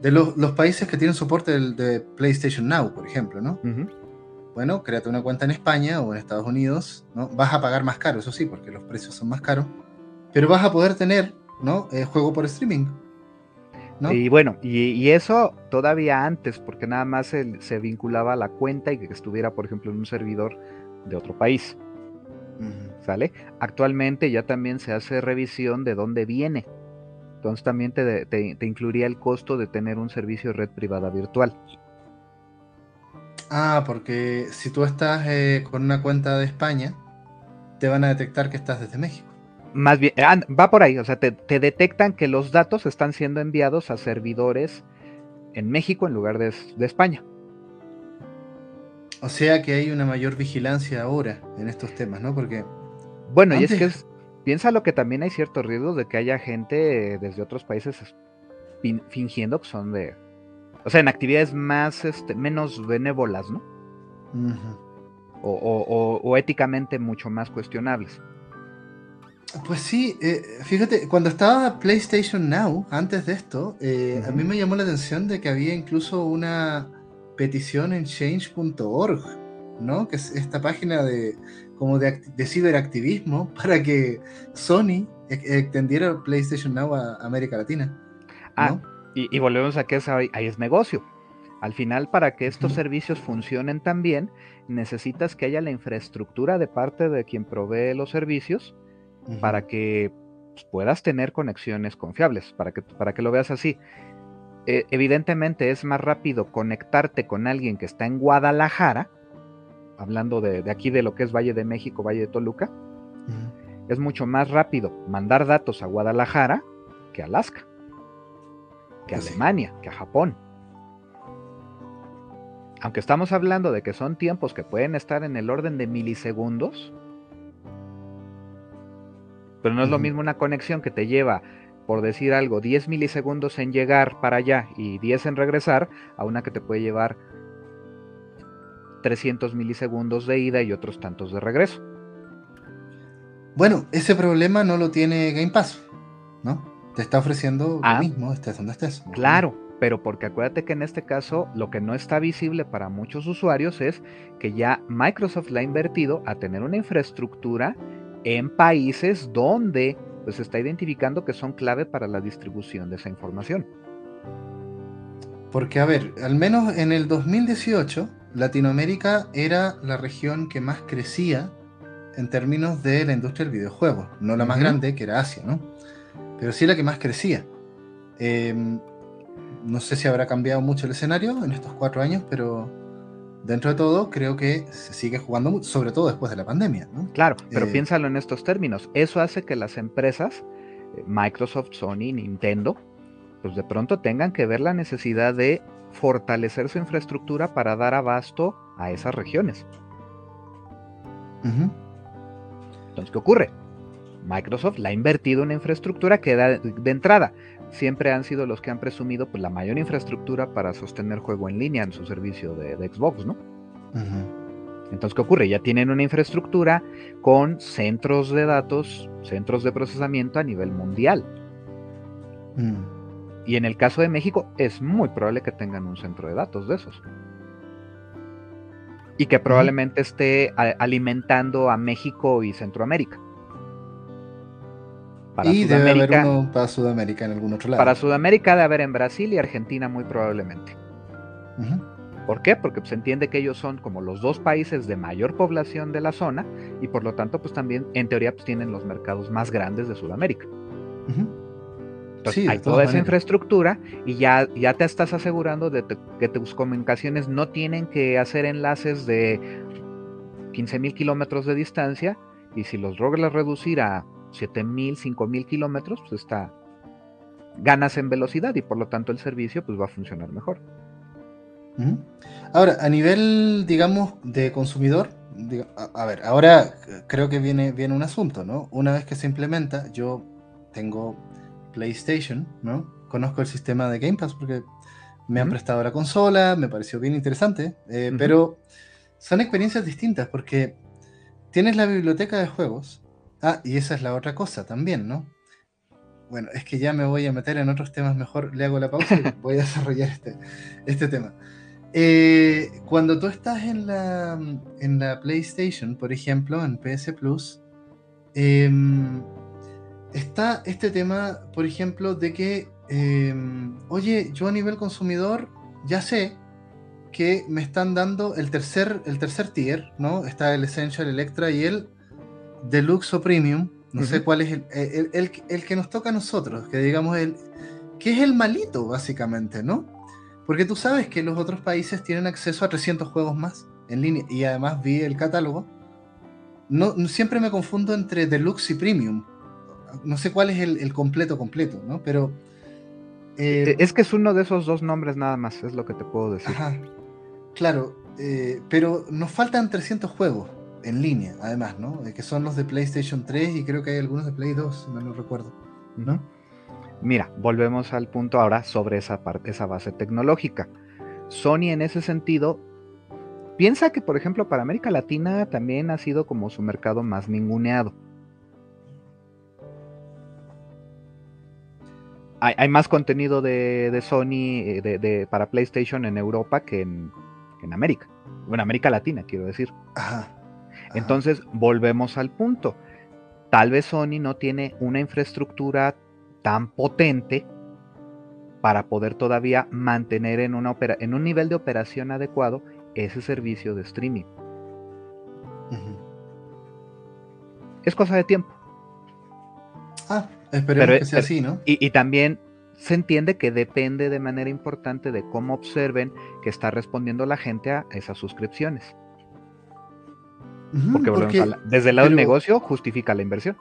de los, países que tienen soporte de PlayStation Now, por ejemplo, ¿no? Bueno, créate una cuenta en España o en Estados Unidos, ¿no? Vas a pagar más caro, eso sí, porque los precios son más caros, pero vas a poder tener, ¿no? Eh, juego por streaming. Y bueno, y, eso todavía antes, porque nada más se, vinculaba a la cuenta y que estuviera, por ejemplo, en un servidor de otro país. ¿Sale? Actualmente ya también se hace revisión de dónde viene entonces también te, incluiría el costo de tener un servicio de red privada virtual. Ah, porque si tú estás eh, con una cuenta de España, te van a detectar que estás desde México. Más bien, ah, va por ahí, o sea, te, detectan que los datos están siendo enviados a servidores en México en lugar de, España. O sea que hay una mayor vigilancia ahora en estos temas, ¿no? Porque. Bueno, y es que es, Piénsalo que también hay ciertos riesgos de que haya gente desde otros países fingiendo que son de. O sea, en actividades más, este, menos benévolas, ¿no? o, éticamente mucho más cuestionables. Pues sí, eh, fíjate, cuando estaba PlayStation Now, antes de esto, eh, a mí me llamó la atención de que había incluso una petición en change.org, ¿no? Que es esta página de, como de, ciberactivismo para que Sony e, extendiera PlayStation Now a América Latina. Ah, y, volvemos a que ahí, es negocio. Al final, para que estos servicios funcionen también, necesitas que haya la infraestructura de parte de quien provee los servicios para que pues, puedas tener conexiones confiables, para que, para que lo veas así. E, evidentemente es más rápido conectarte con alguien que está en Guadalajara hablando de, aquí de lo que es Valle de México, Valle de Toluca, es mucho más rápido mandar datos a Guadalajara que a Alaska, que a pues Alemania, que a Japón. Aunque estamos hablando de que son tiempos que pueden estar en el orden de milisegundos, pero no es lo mismo una conexión que te lleva, por decir algo, 10 milisegundos en llegar para allá y 10 en regresar, a una que te puede llevar 300 milisegundos de ida y otros tantos de regreso. Bueno, ese problema no lo tiene Game Pass, ¿no? Te está ofreciendo lo ah. mismo, estés donde estés. Claro, pero porque acuérdate que en este caso lo que no está visible para muchos usuarios es que ya Microsoft la ha invertido a tener una infraestructura en países donde pues está identificando que son clave para la distribución de esa información. Porque, a ver, al menos en el 2018, Latinoamérica era la región que más crecía en términos de la industria del videojuego. No la más grande, que era Asia, ¿no? Pero sí la que más crecía. Em, no sé si habrá cambiado mucho el escenario en estos cuatro años, pero dentro de todo creo que se sigue jugando mucho, sobre todo después de la pandemia. ¿no? Claro, pero eh, piénsalo en estos términos. Eso hace que las empresas, eh, Microsoft, Sony, Nintendo, pues de pronto tengan que ver la necesidad de fortalecer su infraestructura para dar abasto a esas regiones. Entonces, ¿qué ocurre? Microsoft la ha invertido en infraestructura que da de entrada. Siempre han sido los que han presumido pues, la mayor infraestructura para sostener juego en línea en su servicio de, Xbox, ¿no? Entonces, ¿qué ocurre? Ya tienen una infraestructura con centros de datos, centros de procesamiento a nivel mundial. Mm. Y en el caso de México es muy probable que tengan un centro de datos de esos. Y que probablemente esté alimentando a México y Centroamérica. Y debe haber uno para Sudamérica en algún otro lado. Para Sudamérica debe haber en Brasil y Argentina muy probablemente. ¿Por qué? Porque se entiende que ellos son como los dos países de mayor población de la zona y por lo tanto pues también en teoría pues, tienen los mercados más grandes de Sudamérica hay toda esa infraestructura y ya, ya te estás asegurando de que tus comunicaciones no tienen que hacer enlaces de 15.000 kilómetros de distancia y si los logras reducir a 7.000, 5.000 kilómetros, pues está, ganas en velocidad y por lo tanto el servicio pues va a funcionar mejor. Ahora, a nivel, digamos, de consumidor, a, ver, ahora creo que viene, viene un asunto, ¿no? Una vez que se implementa, yo tengo PlayStation, ¿no? Conozco el sistema de Game Pass porque me han prestado la consola, me pareció bien interesante, eh, pero son experiencias distintas porque tienes la biblioteca de juegos. Ah, y esa es la otra cosa también, ¿no? Bueno, es que ya me voy a meter en otros temas, mejor le hago la pausa y voy a desarrollar este, este tema. Eh, cuando tú estás en la, en la PlayStation, por ejemplo, en PS Plus, em, está este tema, por ejemplo, de que, em, oye, yo a nivel consumidor ya sé que me están dando el tercer, el tercer tier, ¿no? Está el Essential, Electra y el Deluxe o Premium. No sé cuál es el, el, que nos toca a nosotros, que digamos el que es el malito, básicamente, ¿no? Porque tú sabes que los otros países tienen acceso a 300 juegos más en línea y además vi el catálogo. No, siempre me confundo entre Deluxe y Premium. No sé cuál es el, completo completo, ¿no? Pero... Eh, es que es uno de esos dos nombres nada más, es lo que te puedo decir. Ajá. Claro, eh, pero nos faltan 300 juegos en línea, además, ¿no? Que son los de PlayStation 3 y creo que hay algunos de Play 2, no lo recuerdo, ¿no? Mira, volvemos al punto ahora sobre esa, parte, esa base tecnológica. Sony en ese sentido piensa que, por ejemplo, para América Latina también ha sido como su mercado más ninguneado. Hay, más contenido de, Sony eh, de, para PlayStation en Europa que en, América. Bueno, América Latina, quiero decir. Entonces, volvemos al punto. Tal vez Sony no tiene una infraestructura tan potente para poder todavía mantener en, una en un nivel de operación adecuado ese servicio de streaming. Es cosa de tiempo. Ah, esperemos que sea así, ¿no? Y, también se entiende que depende de manera importante de cómo observen que está respondiendo la gente a esas suscripciones. Porque, desde el lado del negocio justifica la inversión.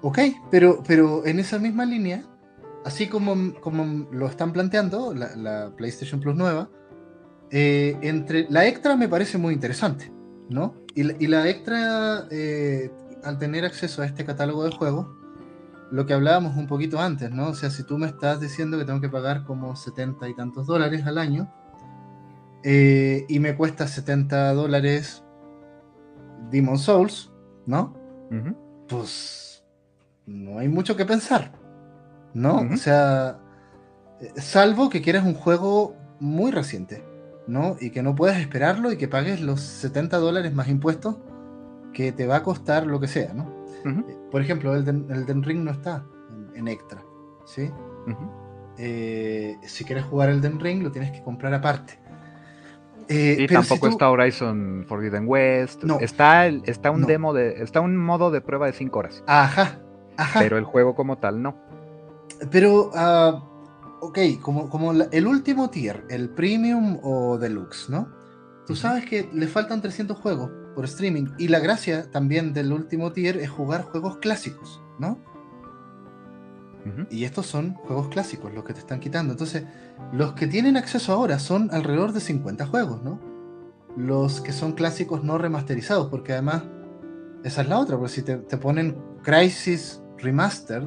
Ok, pero, pero en esa misma línea, así como, como lo están planteando, la, PlayStation Plus nueva, eh, entre la extra me parece muy interesante, ¿no? Y la, extra, eh, al tener acceso a este catálogo de juegos, lo que hablábamos un poquito antes, ¿no? O sea, si tú me estás diciendo que tengo que pagar como 70 y tantos dólares al año, eh, y me cuesta 70 dólares Demon Souls, ¿no? Pues no hay mucho que pensar, ¿no? O sea, salvo que quieras un juego muy reciente, ¿no? Y que no puedas esperarlo y que pagues los 70 dólares más impuestos que te va a costar lo que sea, ¿no? Eh, por ejemplo, el Den, Ring no está en, extra, ¿sí? Eh, si quieres jugar el Den Ring, lo tienes que comprar aparte. Y tampoco está Horizon Forbidden West. No. Está, está un demo de. Está un modo de prueba de 5 horas. Ajá, pero el juego como tal no. Pero, uh, ok, como, como el último tier, el premium o deluxe, ¿no? Tú sabes que le faltan 300 juegos por streaming y la gracia también del último tier es jugar juegos clásicos, ¿no? Y estos son juegos clásicos los que te están quitando. Entonces, los que tienen acceso ahora son alrededor de 50 juegos, ¿no? Los que son clásicos no remasterizados, porque además, esa es la otra, porque si te, te ponen Crisis Remastered,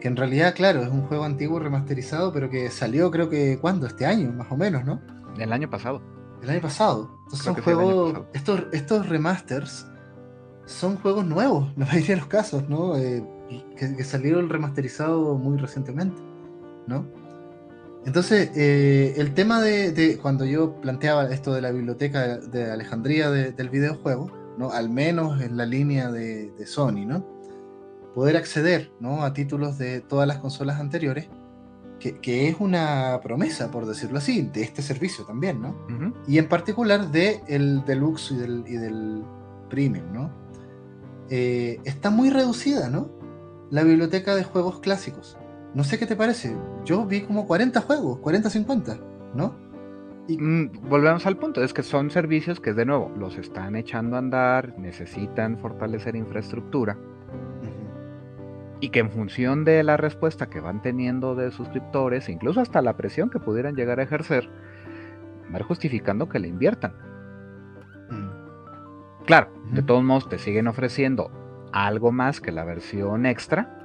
que en realidad, claro, es un juego antiguo remasterizado, pero que salió creo que cuando, este año, más o menos, ¿no? El año pasado. El año pasado. Entonces son juegos, estos, estos remasters son juegos nuevos, la mayoría de los casos, ¿no? Eh, que, salieron remasterizados muy recientemente, ¿no? Entonces, eh, el tema de, cuando yo planteaba esto de la biblioteca de Alejandría del videojuego, ¿no? Al menos en la línea de, de Sony, ¿no? poder acceder ¿no? a títulos de todas las consolas anteriores, que, es una promesa, por decirlo así, de este servicio también, ¿no? Y en particular de el Deluxe y del, y del Premium, ¿no? Eh, está muy reducida, ¿no? La biblioteca de juegos clásicos. No sé qué te parece. Yo vi como 40 juegos, 40, 50, ¿no? Y... Mm, volvemos al punto, es que son servicios que de nuevo los están echando a andar, necesitan fortalecer infraestructura y que en función de la respuesta que van teniendo de suscriptores, incluso hasta la presión que pudieran llegar a ejercer, va a ir justificando que le inviertan. Mm. Claro, de todos modos te siguen ofreciendo algo más que la versión extra.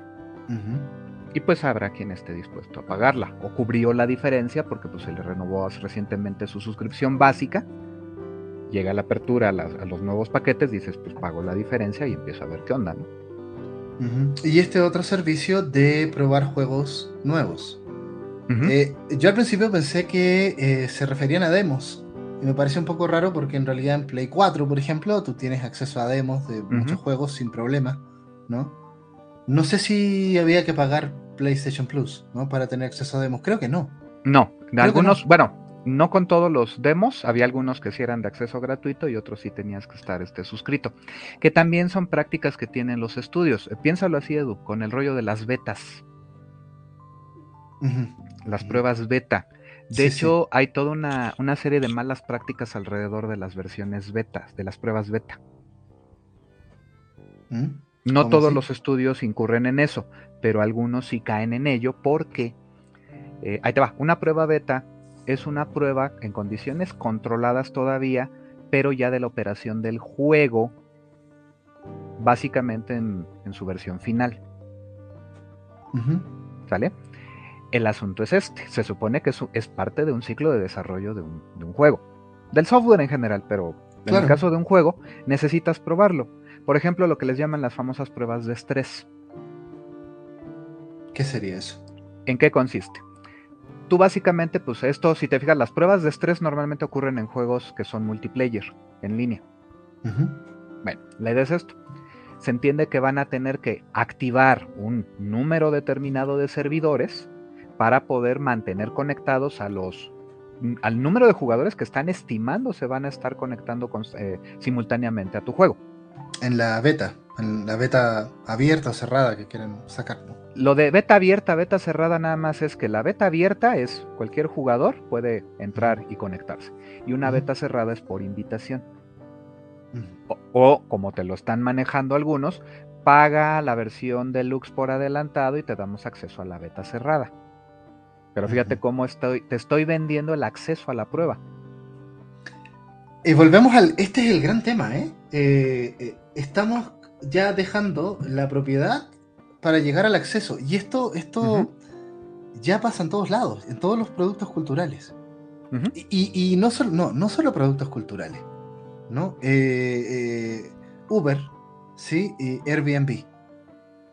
Y pues habrá quien esté dispuesto a pagarla. O cubrió la diferencia porque pues se le renovó recientemente su suscripción básica. Llega la apertura a, los nuevos paquetes, dices pues pago la diferencia y empiezo a ver qué onda, ¿no? Y este otro servicio de probar juegos nuevos. Eh, yo al principio pensé que eh, se referían a demos. Y me parece un poco raro porque en realidad en Play 4, por ejemplo, tú tienes acceso a demos de muchos juegos sin problema, ¿no? No sé si había que pagar PlayStation Plus, ¿no? Para tener acceso a demos. Creo que no. No, de algunos, bueno, no con todos los demos, había algunos que sí eran de acceso gratuito y otros sí tenías que estar este, suscrito, que también son prácticas que tienen los estudios. Eh, piénsalo así, Edu, con el rollo de las betas. Las pruebas beta. De hecho, hay toda una, serie de malas prácticas alrededor de las versiones beta, de las pruebas beta. ¿Mm? No todos los estudios incurren en eso, pero algunos sí caen en ello porque, eh, ahí te va, una prueba beta es una prueba en condiciones controladas todavía, pero ya de la operación del juego, básicamente en, su versión final. ¿Sale? El asunto es este. Se supone que es, parte de un ciclo de desarrollo de un, juego. Del software en general, pero en el caso de un juego necesitas probarlo. Por ejemplo, lo que les llaman las famosas pruebas de estrés. ¿Qué sería eso? ¿En qué consiste? Tú básicamente, pues esto, si te fijas, las pruebas de estrés normalmente ocurren en juegos que son multiplayer, en línea. Bueno, la idea es esto. Se entiende que van a tener que activar un número determinado de servidores para poder mantener conectados a los al número de jugadores que están estimando se van a estar conectando eh, simultáneamente a tu juego. En la beta, en la beta abierta o cerrada que quieren sacar. Lo de beta abierta, beta cerrada nada más es que la beta abierta es cualquier jugador puede entrar y conectarse. Y una beta cerrada es por invitación. o, como te lo están manejando algunos, paga la versión deluxe por adelantado y te damos acceso a la beta cerrada. Pero fíjate cómo estoy, te estoy vendiendo el acceso a la prueba. Y volvemos al. Este es el gran tema, ¿eh? eh, eh estamos ya dejando la propiedad para llegar al acceso. Y esto, esto ya pasa en todos lados, en todos los productos culturales. y, no, solo, no, no solo productos culturales, ¿no? Eh, Uber, ¿sí? Y Airbnb,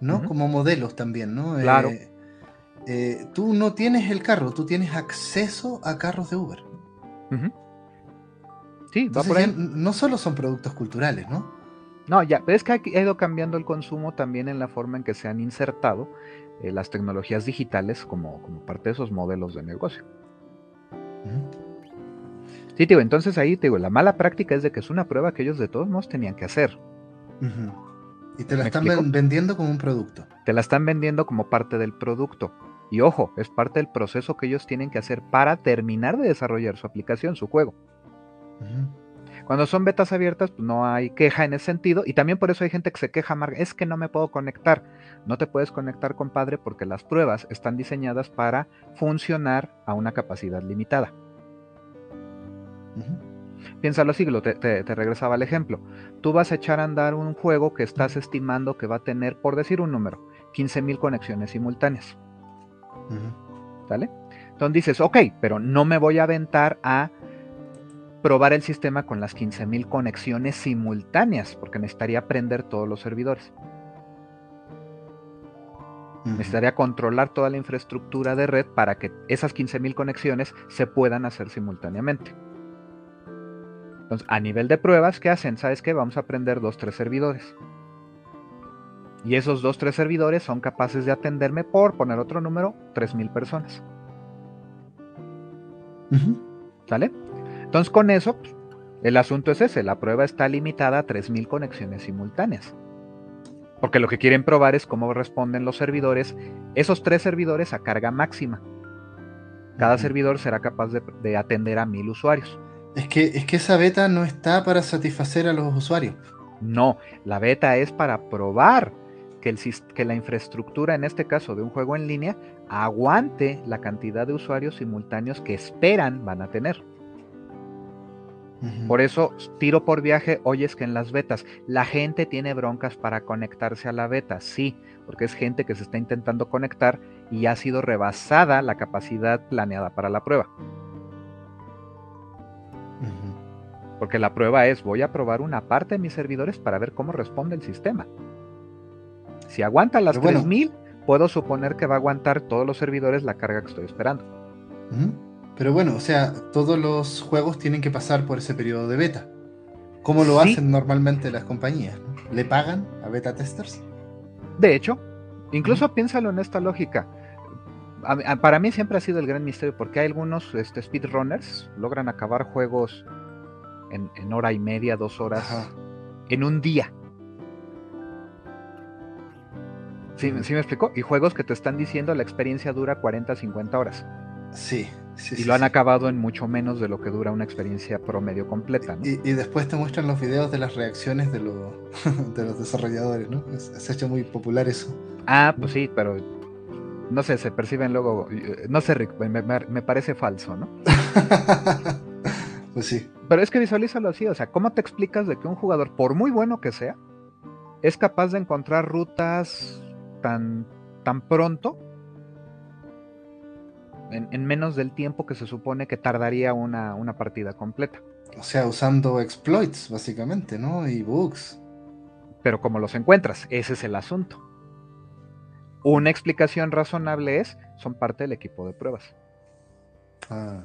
¿no? Como modelos también, ¿no? Claro. Eh, tú no tienes el carro, tú tienes acceso a carros de Uber. Sí, va por ahí. no solo son productos culturales, ¿no? No, ya, pero es que ha ido cambiando el consumo también en la forma en que se han insertado eh, las tecnologías digitales como, como, parte de esos modelos de negocio. Sí, digo, entonces ahí te digo, la mala práctica es de que es una prueba que ellos de todos modos tenían que hacer. Y te la están vendiendo como un producto. Te la están vendiendo como parte del producto. Y ojo, es parte del proceso que ellos tienen que hacer para terminar de desarrollar su aplicación, su juego. Cuando son betas abiertas, pues no hay queja en ese sentido. Y también por eso hay gente que se queja, es que no me puedo conectar. No te puedes conectar, compadre, porque las pruebas están diseñadas para funcionar a una capacidad limitada. Piénsalo así, te, te, regresaba al ejemplo. Tú vas a echar a andar un juego que estás estimando que va a tener, por decir un número, 15.000 conexiones simultáneas. ¿Sale? Entonces dices, ok, pero no me voy a aventar a probar el sistema con las 15.000 conexiones simultáneas, porque necesitaría prender todos los servidores. Necesitaría controlar toda la infraestructura de red para que esas 15.000 conexiones se puedan hacer simultáneamente. Entonces, a nivel de pruebas, ¿qué hacen? ¿Sabes qué? Vamos a prender dos, tres servidores. Y esos dos, tres servidores son capaces de atenderme por poner otro número, 3.000 personas. ¿Sale? Entonces con eso, pues, el asunto es ese, la prueba está limitada a 3.000 conexiones simultáneas. Porque lo que quieren probar es cómo responden los servidores, esos tres servidores a carga máxima. Cada servidor será capaz de, atender a mil usuarios. Es que, es que esa beta no está para satisfacer a los usuarios. No, la beta es para probar que, la infraestructura, en este caso de un juego en línea, aguante la cantidad de usuarios simultáneos que esperan van a tener. Por eso, tiro por viaje, oyes que en las betas la gente tiene broncas para conectarse a la beta, sí, porque es gente que se está intentando conectar y ha sido rebasada la capacidad planeada para la prueba. Porque la prueba es, voy a probar una parte de mis servidores para ver cómo responde el sistema. Si aguanta las 3000, puedo suponer que va a aguantar todos los servidores la carga que estoy esperando. Pero bueno, o sea, todos los juegos tienen que pasar por ese periodo de beta. ¿Cómo lo hacen normalmente las compañías? ¿Le pagan a beta testers? De hecho, incluso piénsalo en esta lógica. para mí siempre ha sido el gran misterio porque hay algunos este, speedrunners logran acabar juegos en, hora y media, dos horas, en un día. ¿Sí, ¿Sí, me explicó? Y juegos que te están diciendo la experiencia dura 40, 50 horas. Sí, sí. Y lo han acabado en mucho menos de lo que dura una experiencia promedio completa. Y, después te muestran los videos de las reacciones de, de los desarrolladores, ¿no? Se ha hecho muy popular eso. Ah, pues sí, pero no sé, se perciben luego. No sé, Rick, me, me parece falso, ¿no? pues sí. Pero es que visualízalo así, o sea, ¿cómo te explicas de que un jugador, por muy bueno que sea, es capaz de encontrar rutas tan, tan pronto en, menos del tiempo que se supone que tardaría una, una, partida completa? O sea, usando exploits, básicamente, ¿no? Y bugs. Pero como los encuentras, ese es el asunto. Una explicación razonable es, son parte del equipo de pruebas. Ah.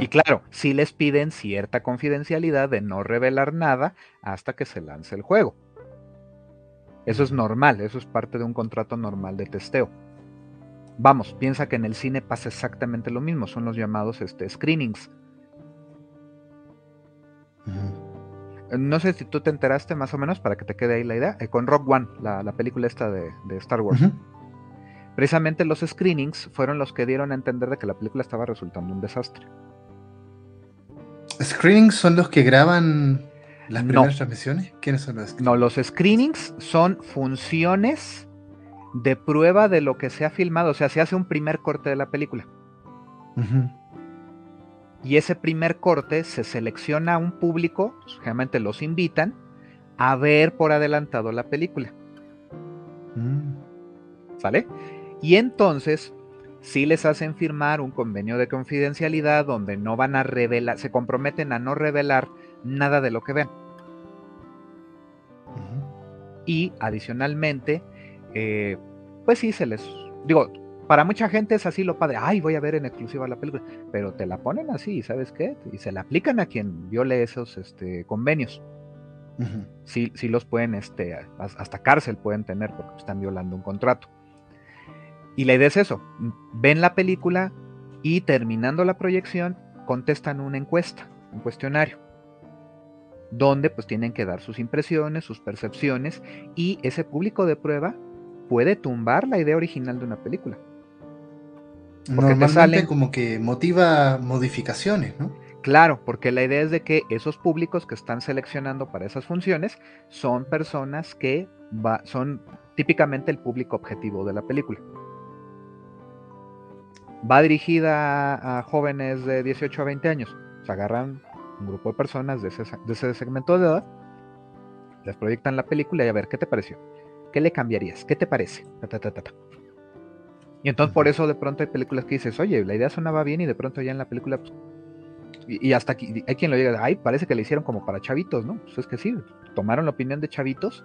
Y claro, si les piden cierta confidencialidad de no revelar nada hasta que se lance el juego. Eso es normal, eso es parte de un contrato normal de testeo. Vamos, piensa que en el cine pasa exactamente lo mismo, son los llamados este, screenings. No sé si tú te enteraste más o menos para que te quede ahí la idea, eh, con Rock One, la, película esta de, Star Wars. Precisamente los screenings fueron los que dieron a entender de que la película estaba resultando un desastre. ¿Screenings son los que graban las primeras transmisiones? ¿Quiénes son los screenings? No, los screenings son funciones de prueba de lo que se ha filmado. O sea, se hace un primer corte de la película. Y ese primer corte se selecciona a un público, generalmente los invitan, a ver por adelantado la película. Mm. ¿Sale? Y entonces, si les hacen firmar un convenio de confidencialidad donde no van a revelar, se comprometen a no revelar nada de lo que ven. Y adicionalmente, eh, pues sí, se les, digo, para mucha gente es así lo padre, ay, voy a ver en exclusiva la película, pero te la ponen así, ¿sabes qué? Y se la aplican a quien viole esos este, convenios. sí, sí, los pueden, este, hasta cárcel pueden tener porque están violando un contrato. Y la idea es eso, ven la película y terminando la proyección contestan una encuesta, un cuestionario, donde pues tienen que dar sus impresiones, sus percepciones y ese público de prueba puede tumbar la idea original de una película. Porque Normalmente como que motiva modificaciones, ¿no? Claro, porque la idea es de que esos públicos que están seleccionando para esas funciones son personas que son típicamente el público objetivo de la película va dirigida a, jóvenes de 18 a 20 años. Se agarran un grupo de personas de ese, segmento de edad, les proyectan la película y a ver qué te pareció. ¿Qué le cambiarías? ¿Qué te parece? y entonces por eso de pronto hay películas que dices, oye, la idea sonaba bien y de pronto ya en la película... Pues, y, hasta aquí hay quien lo diga, ay, parece que le hicieron como para chavitos, ¿no? Pues es que sí, tomaron la opinión de chavitos.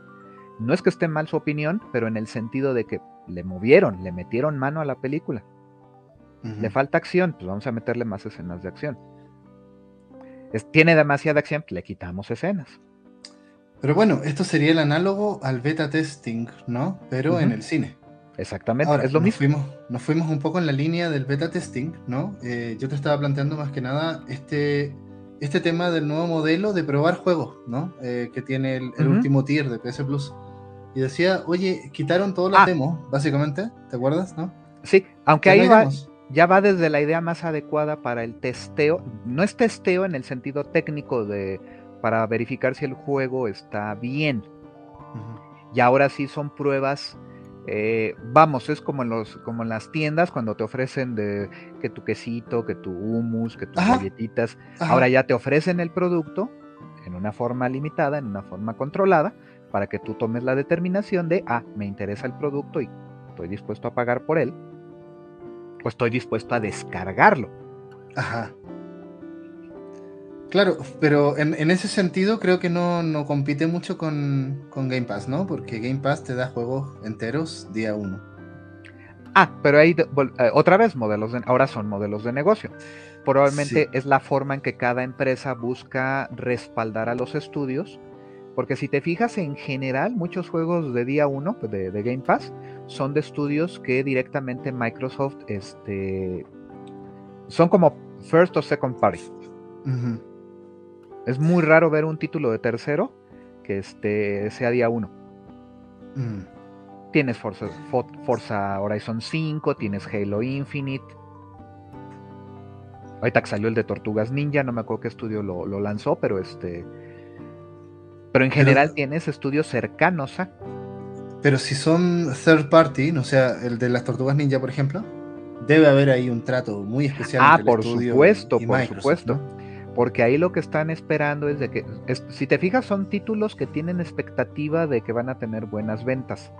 No es que esté mal su opinión, pero en el sentido de que le movieron, le metieron mano a la película. Le falta acción, pues vamos a meterle más escenas de acción. Tiene demasiada acción, le quitamos escenas. Pero bueno, esto sería el análogo al beta testing, ¿no? Pero en el cine. Exactamente, es lo nos mismo. Fuimos, nos fuimos un poco en la línea del beta testing, ¿no? Eh, yo te estaba planteando más que nada este, este tema del nuevo modelo de probar juegos, ¿no? Eh, que tiene el, último tier de PS Plus. Y decía, oye, quitaron todos los ah. demos, básicamente, ¿te acuerdas, no? Sí, aunque ahí va, ya va desde la idea más adecuada para el testeo. No es testeo en el sentido técnico de para verificar si el juego está bien. Y ahora sí son pruebas eh, vamos, es como en, los, como en las tiendas cuando te ofrecen de que tu quesito, que tu hummus, que tus galletitas. Ahora ya te ofrecen el producto en una forma limitada, en una forma controlada, para que tú tomes la determinación de, ah, me interesa el producto y estoy dispuesto a pagar por él, estoy dispuesto a descargarlo. Ajá. Claro, pero en, ese sentido creo que no, compite mucho con, Game Pass, ¿no? Porque Game Pass te da juegos enteros día uno. Ah, pero ahí eh, otra vez modelos de, ahora son modelos de negocio. Probablemente es la forma en que cada empresa busca respaldar a los estudios, porque si te fijas en general muchos juegos de día uno pues, de, Game Pass son de estudios que directamente Microsoft este, son como first o second party. Es muy raro ver un título de tercero que este, sea día uno. Mm. Tienes Forza, Horizon 5, tienes Halo Infinite. Ahorita que salió el de Tortugas Ninja, no me acuerdo qué estudio lo, lanzó, pero este. Pero en general tienes estudios cercanos a. Pero si son third party, o sea, el de las Tortugas Ninja, por ejemplo, debe haber ahí un trato muy especial. Ah, por supuesto, por supuesto porque ahí lo que están esperando es de que, si te fijas, son títulos que tienen expectativa de que van a tener buenas ventas.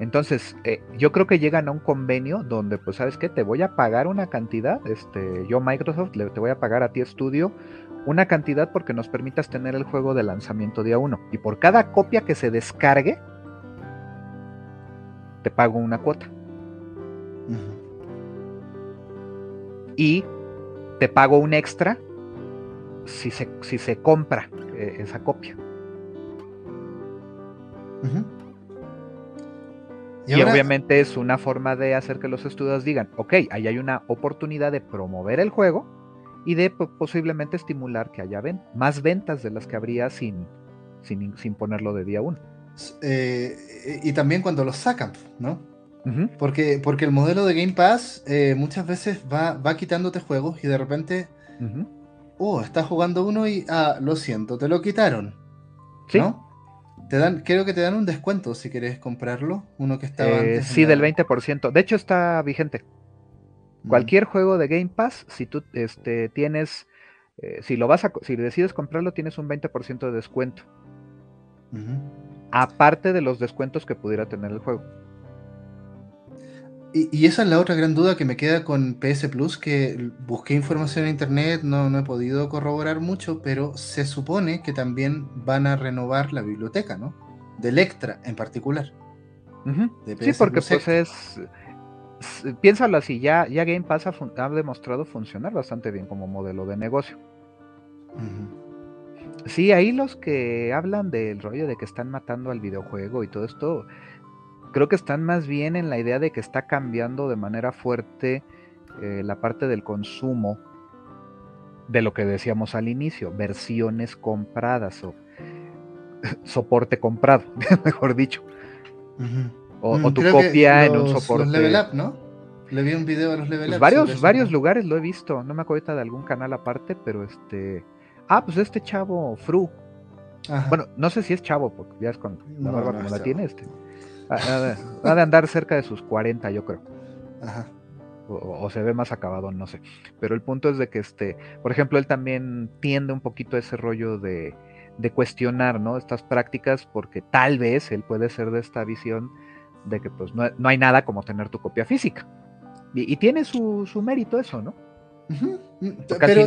Entonces, eh, yo creo que llegan a un convenio donde, pues, ¿sabes qué? Te voy a pagar una cantidad, este, yo Microsoft, te voy a pagar a ti estudio una cantidad porque nos permitas tener el juego de lanzamiento día uno. Y por cada copia que se descargue, te pago una cuota. Y te pago un extra si se, si se compra eh, esa copia. Y, obviamente es una forma de hacer que los estudios digan, ok, ahí hay una oportunidad de promover el juego y de posiblemente estimular que haya más ventas de las que habría sin, sin, ponerlo de día uno. Eh, y también cuando los sacan, ¿no? porque, porque el modelo de Game Pass eh, muchas veces va, va quitándote juegos y de repente, oh, estás jugando uno y, ah, lo siento, te lo quitaron. ¿Sí? ¿No? Te dan, creo que te dan un descuento si quieres comprarlo, uno que estaba eh, Sí, del 20%. De hecho, está vigente. Cualquier juego de Game Pass, si tú este, tienes, eh, si lo vas a, si decides comprarlo, tienes un 20% de descuento. Aparte de los descuentos que pudiera tener el juego. Y, esa es la otra gran duda que me queda con PS Plus, que busqué información en internet, no, no he podido corroborar mucho, pero se supone que también van a renovar la biblioteca, ¿no? De Electra en particular. sí, porque pues es... Piénsalo así, ya, ya Game Pass ha, demostrado funcionar bastante bien como modelo de negocio. Sí, ahí los que hablan del rollo de que están matando al videojuego y todo esto, creo que están más bien en la idea de que está cambiando de manera fuerte eh, la parte del consumo de lo que decíamos al inicio, versiones compradas o soporte comprado, mejor dicho. O, mm, tu copia en un soporte. level Up, ¿no? Le vi un video a los Level pues Varios, varios lugares lo he visto, no me acuerdo de algún canal aparte, pero este. Ah, pues este chavo, Fru. Bueno, no sé si es chavo, porque ya es con la barba como la tiene este. Ha de andar cerca de sus 40, yo creo. O, se ve más acabado, no sé. Pero el punto es de que, este, por ejemplo, él también tiende un poquito a ese rollo de, cuestionar, ¿no? Estas prácticas, porque tal vez él puede ser de esta visión de que, pues, no, hay nada como tener tu copia física. Y, tiene su, mérito eso, ¿no? Pero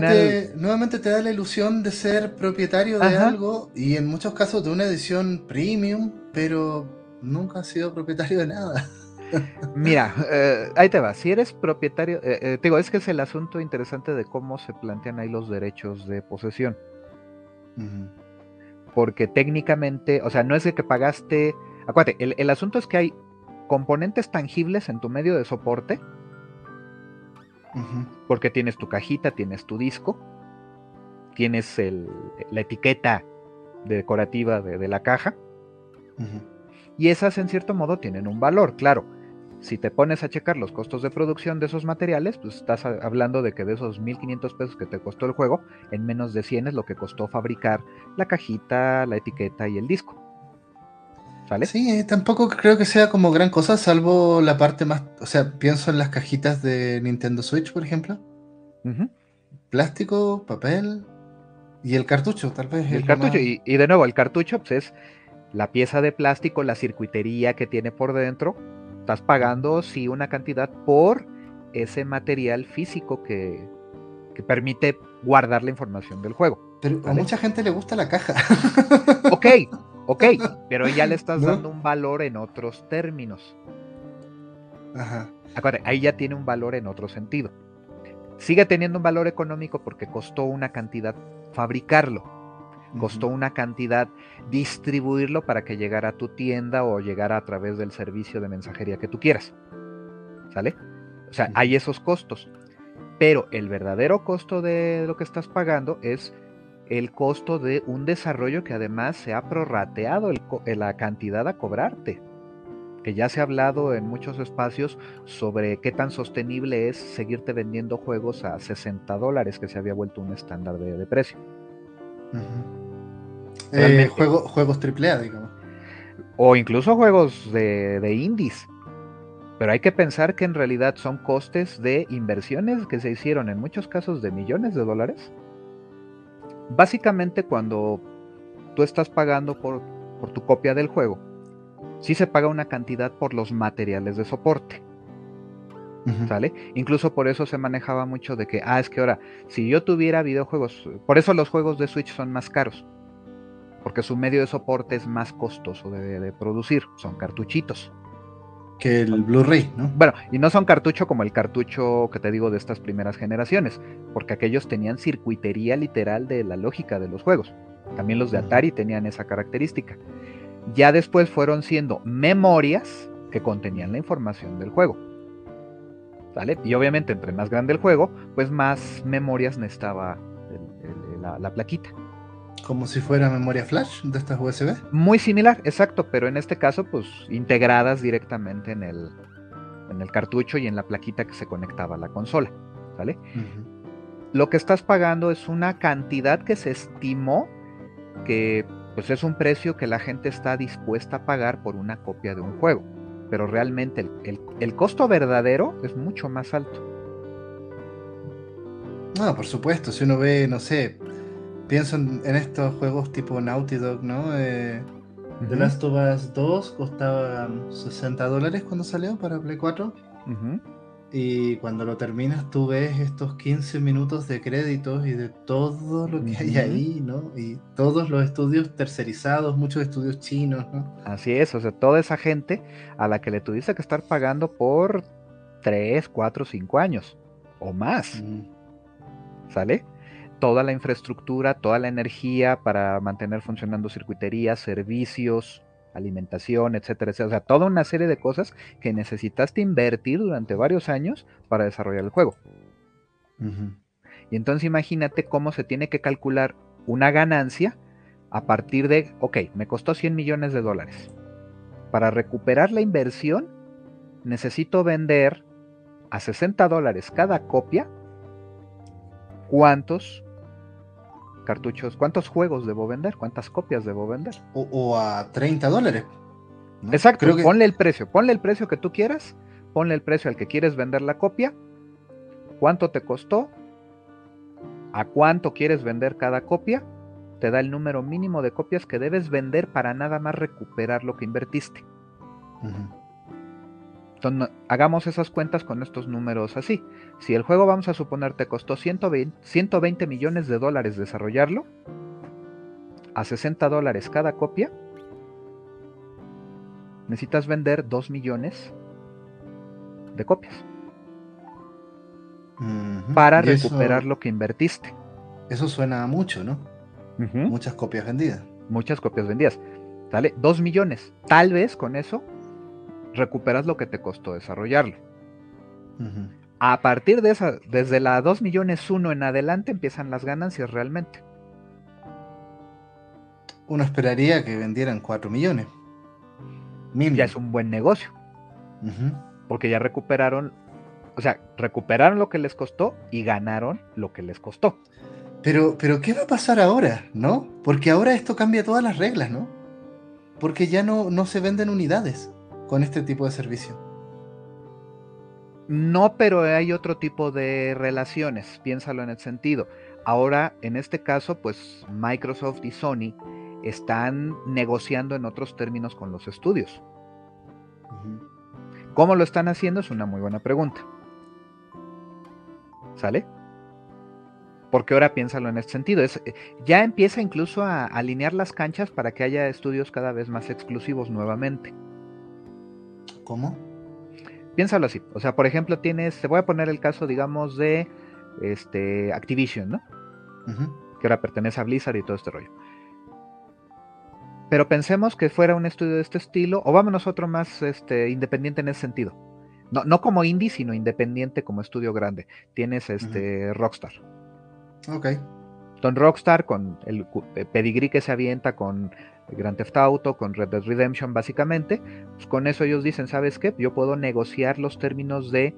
nuevamente te da la ilusión de ser propietario de algo y en muchos casos de una edición premium, pero nunca has sido propietario de nada. Mira, eh, ahí te va. Si eres propietario, eh, eh, te digo, es que es el asunto interesante de cómo se plantean ahí los derechos de posesión. Porque técnicamente, o sea, no es de que pagaste. Acuérdate, el, asunto es que hay componentes tangibles en tu medio de soporte. Porque tienes tu cajita, tienes tu disco, tienes el, la etiqueta decorativa de, la caja. Y esas en cierto modo tienen un valor, claro. Si te pones a checar los costos de producción de esos materiales, pues estás hablando de que de esos 1500 pesos que te costó el juego, en menos de 100 es lo que costó fabricar la cajita, la etiqueta y el disco. Sí, eh, tampoco creo que sea como gran cosa, salvo la parte más. O sea, pienso en las cajitas de Nintendo Switch, por ejemplo. Plástico, papel y el cartucho, tal vez. El cartucho, más- y, y de nuevo, el cartucho pues, es la pieza de plástico, la circuitería que tiene por dentro. Estás pagando, sí, una cantidad por ese material físico que, que permite guardar la información del juego. Pero a mucha gente le gusta la caja. Ok, ok, pero ya le estás ¿No? dando un valor en otros términos. Ajá. Acuérdate, ahí ya tiene un valor en otro sentido. Sigue teniendo un valor económico porque costó una cantidad fabricarlo. Costó una cantidad distribuirlo para que llegara a tu tienda o llegara a través del servicio de mensajería que tú quieras. ¿Sale? O sea, hay esos costos. Pero el verdadero costo de lo que estás pagando es el costo de un desarrollo que además se ha prorrateado el la cantidad a cobrarte. Que ya se ha hablado en muchos espacios sobre qué tan sostenible es seguirte vendiendo juegos a 60 dólares, que se había vuelto un estándar de- de precio. Eh, juego- juegos AAA, digamos. o incluso juegos de, de indies. Pero hay que pensar que en realidad son costes de inversiones que se hicieron en muchos casos de millones de dólares. Básicamente cuando tú estás pagando por, por tu copia del juego, sí se paga una cantidad por los materiales de soporte. ¿Sale? Incluso por eso se manejaba mucho de que, ah, es que ahora, si yo tuviera videojuegos, por eso los juegos de Switch son más caros, porque su medio de soporte es más costoso de, de producir, son cartuchitos. Que el Blu-ray, ¿no? Bueno, y no son cartucho como el cartucho que te digo de estas primeras generaciones, porque aquellos tenían circuitería literal de la lógica de los juegos. También los de. Atari tenían esa característica. Ya después fueron siendo memorias que contenían la información del juego. ¿Sale? Y obviamente entre más grande el juego, pues más memorias necesitaba el- el- la, la plaquita. Como si fuera memoria flash de estas USB. Muy similar, exacto, pero en este caso, pues integradas directamente en el, en el cartucho y en la plaquita que se conectaba a la consola. ¿Sale? Lo que estás pagando es una cantidad que se estimó que pues es un precio que la gente está dispuesta a pagar por una copia de un juego. Pero realmente el, el- el costo verdadero es mucho más alto. No, por supuesto, si uno ve, no sé, pienso en, en estos juegos tipo Naughty Dog, ¿no? Eh, The Ujú, Last of Us 2 costaba 60 dólares cuando salió para Play 4. ujú. Y cuando lo terminas, tú ves estos 15 minutos de créditos y de todo lo que hay ahí, ¿no? Y todos los estudios tercerizados, muchos estudios chinos, ¿no? Así es, o sea, toda esa gente a la que le tuviste que estar pagando por 3, 4, 5 años o más. ¿sale? Toda la infraestructura, toda la energía para mantener funcionando circuiterías, servicios, alimentación, etcétera, etcétera. O sea, toda una serie de cosas que necesitaste invertir durante varios años para desarrollar el juego. Y entonces imagínate cómo se tiene que calcular una ganancia a partir de, ok, me costó 100 millones de dólares. Para recuperar la inversión, necesito vender a 60 dólares cada copia. ¿Cuántos cartuchos, cuántos juegos debo vender? ¿Cuántas copias debo vender? O, o a 30 dólares. ¿no? Exacto, Creo que ponle el precio, ponle el precio que tú quieras, ponle el precio al que quieres vender la copia, cuánto te costó, a cuánto quieres vender cada copia, te da el número mínimo de copias que debes vender para nada más recuperar lo que invertiste. Entonces, hagamos esas cuentas con estos números así. Si el juego, vamos a suponer, te costó 120, 120 millones de dólares desarrollarlo, a 60 dólares cada copia, necesitas vender 2 millones de copias para Y eso- recuperar lo que invertiste. Eso suena a mucho, ¿no? Muchas copias vendidas. Muchas copias vendidas. ¿Sale? 2 millones. Tal vez con eso recuperas lo que te costó desarrollarlo. A partir de esa, desde la 2 millones 1 en adelante empiezan las ganancias realmente. Uno esperaría que vendieran 4 millones. Mínimo. Ya es un buen negocio, porque ya recuperaron, o sea, recuperaron lo que les costó y ganaron lo que les costó. Pero, pero, ¿qué va a pasar ahora, no? Porque ahora esto cambia todas las reglas, ¿no? porque ya no, no se venden unidades con este tipo de servicio. No, pero hay otro tipo de relaciones, piénsalo en el sentido. Ahora, en este caso, pues Microsoft y Sony están negociando en otros términos con los estudios. ¿Cómo lo están haciendo? Es una muy buena pregunta. ¿Sale? Porque ahora piénsalo en este sentido. Es, eh, ya empieza incluso a alinear las canchas para que haya estudios cada vez más exclusivos nuevamente. ¿Cómo? Piénsalo así. O sea, por ejemplo, tienes, te voy a poner el caso, digamos, de este, Activision, ¿no? Que ahora pertenece a Blizzard y todo este rollo. Pero pensemos que fuera un estudio de este estilo, o vámonos otro más este, independiente en ese sentido. No, no como indie, sino independiente como estudio grande. Tienes este Rockstar. Ok. Don Rockstar, con el eh, pedigrí que se avienta con Grand Theft Auto, con Red Dead Redemption, básicamente, pues con eso ellos dicen, ¿sabes qué? Yo puedo negociar los términos de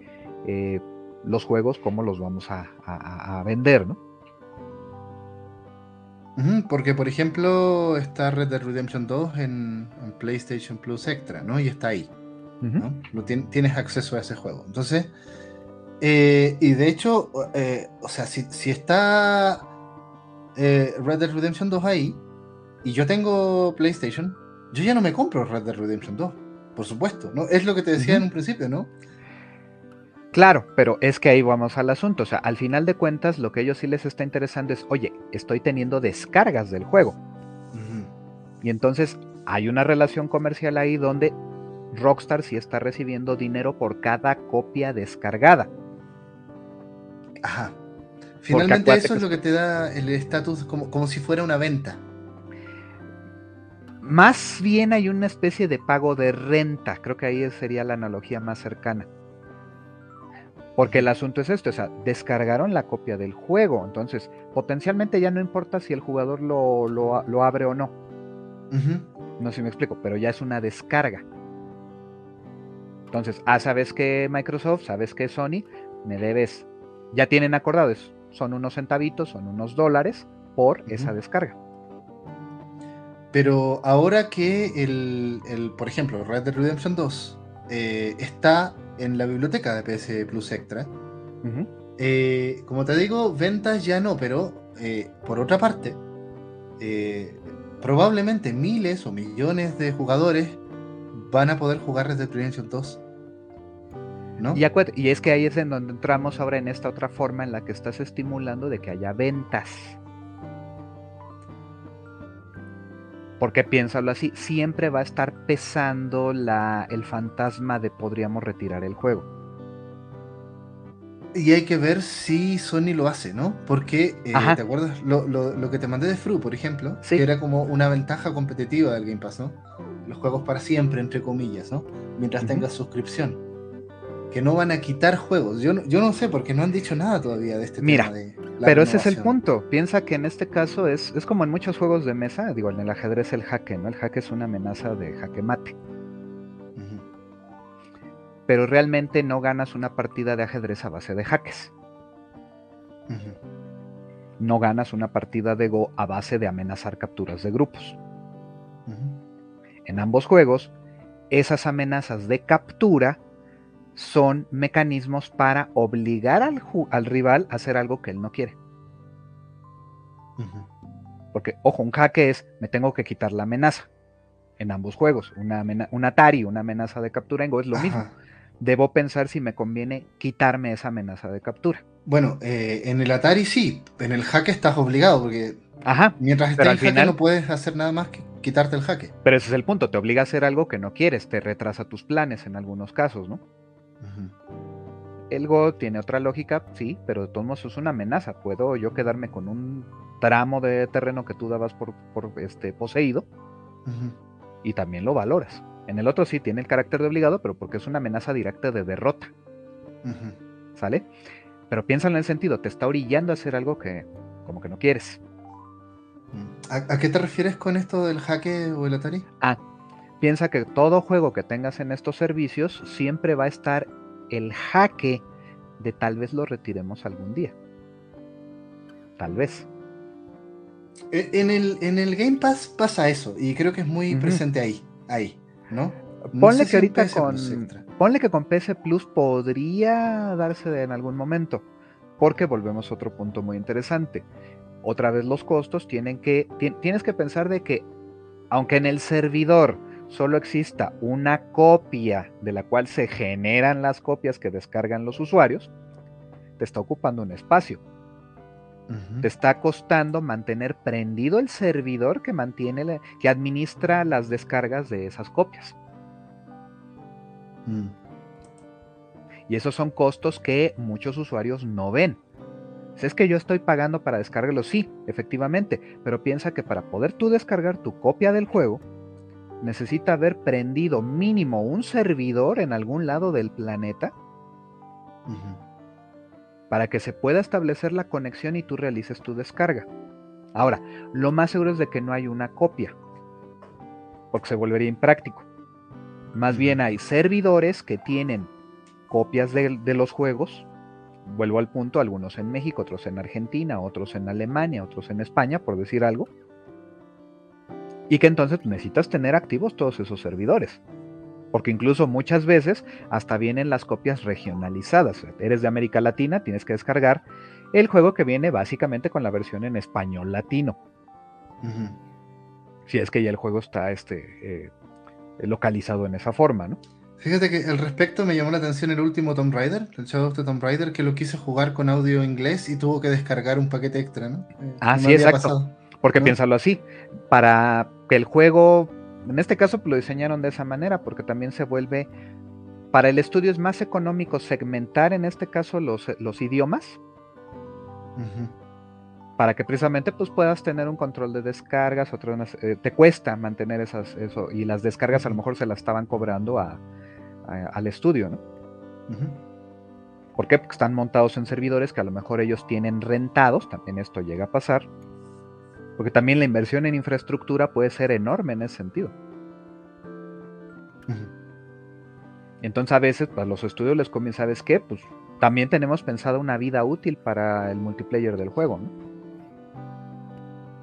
eh, los juegos, cómo los vamos a, vender, ¿no? porque, por ejemplo, está Red Dead Redemption 2 en, PlayStation Plus Extra, ¿no? Y está ahí. ¿no? tienes acceso a ese juego. Entonces, eh, y de hecho, o sea, si, si está Red Dead Redemption 2 ahí, y yo tengo PlayStation, yo ya no me compro Red Dead Redemption 2, por supuesto, ¿no? Es lo que te decía en un principio, ¿no? Claro, pero es que ahí vamos al asunto. O sea, al final de cuentas, lo que a ellos sí les está interesando es, oye, estoy teniendo descargas del juego. Y entonces hay una relación comercial ahí donde Rockstar sí está recibiendo dinero por cada copia descargada. Ajá. Finalmente eso es lo que te da el estatus como, como si fuera una venta. Más bien hay una especie de pago de renta, creo que ahí sería la analogía más cercana. Porque el asunto es esto, o sea, descargaron la copia del juego, entonces potencialmente ya no importa si el jugador lo, abre o no. No sé si me explico, pero ya es una descarga. Entonces, ah, sabes que Microsoft, sabes que Sony, me debes, ya tienen acordados, son unos centavitos, son unos dólares por esa descarga. Pero ahora que el, por ejemplo, Red Dead Redemption 2 eh, está en la biblioteca de PS Plus Extra, eh, como te digo, ventas ya no, pero eh, por otra parte, probablemente miles o millones de jugadores van a poder jugar Red Dead Redemption 2. ¿No? Y, y es que ahí es en donde entramos ahora en esta otra forma en la que estás estimulando de que haya ventas. Porque piénsalo así, siempre va a estar pesando la, el fantasma de podríamos retirar el juego. Y hay que ver si Sony lo hace, ¿no? Porque, eh, ¿te acuerdas? Lo, que te mandé de Fru, por ejemplo, que era como una ventaja competitiva del Game Pass, ¿no? Los juegos para siempre, entre comillas, ¿no? Mientras tengas suscripción que no van a quitar juegos. Yo no, yo no sé porque no han dicho nada todavía de este Mira, tema pero ese es el punto. Piensa que en este caso es, es como en muchos juegos de mesa, digo, en el ajedrez el jaque, ¿no? El jaque es una amenaza de jaque mate. Pero realmente no ganas una partida de ajedrez a base de jaques. No ganas una partida de Go a base de amenazar capturas de grupos. En ambos juegos, esas amenazas de captura son mecanismos para obligar al, al, rival a hacer algo que él no quiere. Porque, ojo, un jaque es, me tengo que quitar la amenaza. En ambos juegos, una un Atari, una amenaza de captura en Go es lo mismo. Debo pensar si me conviene quitarme esa amenaza de captura. Bueno, eh, en el Atari sí, en el jaque estás obligado, porque Ajá, mientras estés en jaque final... no puedes hacer nada más que quitarte el jaque. Pero ese es el punto, te obliga a hacer algo que no quieres, te retrasa tus planes en algunos casos, ¿no? El Go tiene otra lógica, sí, pero de todos modos es una amenaza. Puedo yo quedarme con un tramo de terreno que tú dabas por, este, poseído y también lo valoras. En el otro sí tiene el carácter de obligado, pero porque es una amenaza directa de derrota. ¿Sale? Pero piénsalo en el sentido, te está orillando a hacer algo que como que no quieres. ¿A, qué te refieres con esto del jaque o el Atari? Ah, Piensa que todo juego que tengas en estos servicios siempre va a estar el jaque de tal vez lo retiremos algún día. Tal vez. E, en el, en el Game Pass pasa eso, y creo que es muy presente ahí, ahí, ¿no? ponle que ahorita con. Ponle que con PS Plus podría darse en algún momento. Porque volvemos a otro punto muy interesante. Otra vez los costos tienen que. tienes que pensar de que, aunque en el servidor solo exista una copia de la cual se generan las copias que descargan los usuarios, te está ocupando un espacio. Te está costando mantener prendido el servidor que mantiene, que administra las descargas de esas copias. Mm. Y esos son costos que muchos usuarios no ven. Si es que yo estoy pagando para descargarlo, sí, efectivamente, pero piensa que para poder tú descargar tu copia del juego, necesita haber prendido mínimo un servidor en algún lado del planeta para que se pueda establecer la conexión y tú realices tu descarga. Ahora, lo más seguro es de que no hay una copia, porque se volvería impráctico. Más bien hay servidores que tienen copias de, los juegos. Vuelvo al punto, algunos en México, otros en Argentina, otros en Alemania, otros en España, por decir algo. Y que entonces necesitas tener activos todos esos servidores. Porque incluso muchas veces hasta vienen las copias regionalizadas. Eres de América Latina, tienes que descargar el juego que viene básicamente con la versión en español latino. Si es que ya el juego está este, eh, localizado en esa forma, ¿no? Fíjate que al respecto me llamó la atención el último Tomb Raider, el Shadow of the Tomb Raider, que lo quise jugar con audio inglés y tuvo que descargar un paquete extra, ¿no? Eh, ah, sí, exacto. Porque piénsalo así, para que el juego, en este caso lo diseñaron de esa manera, porque también se vuelve, para el estudio es más económico segmentar en este caso los, los idiomas. Para que precisamente pues puedas tener un control de descargas, otro, eh, te cuesta mantener esas, eso, y las descargas a lo mejor se las estaban cobrando al estudio, ¿no? ¿Por qué? Porque están montados en servidores que a lo mejor ellos tienen rentados, también esto llega a pasar, porque también la inversión en infraestructura puede ser enorme en ese sentido. Entonces a veces pues, los estudios les comienzan, ¿sabes qué? Pues también tenemos pensado una vida útil para el multiplayer del juego, ¿no?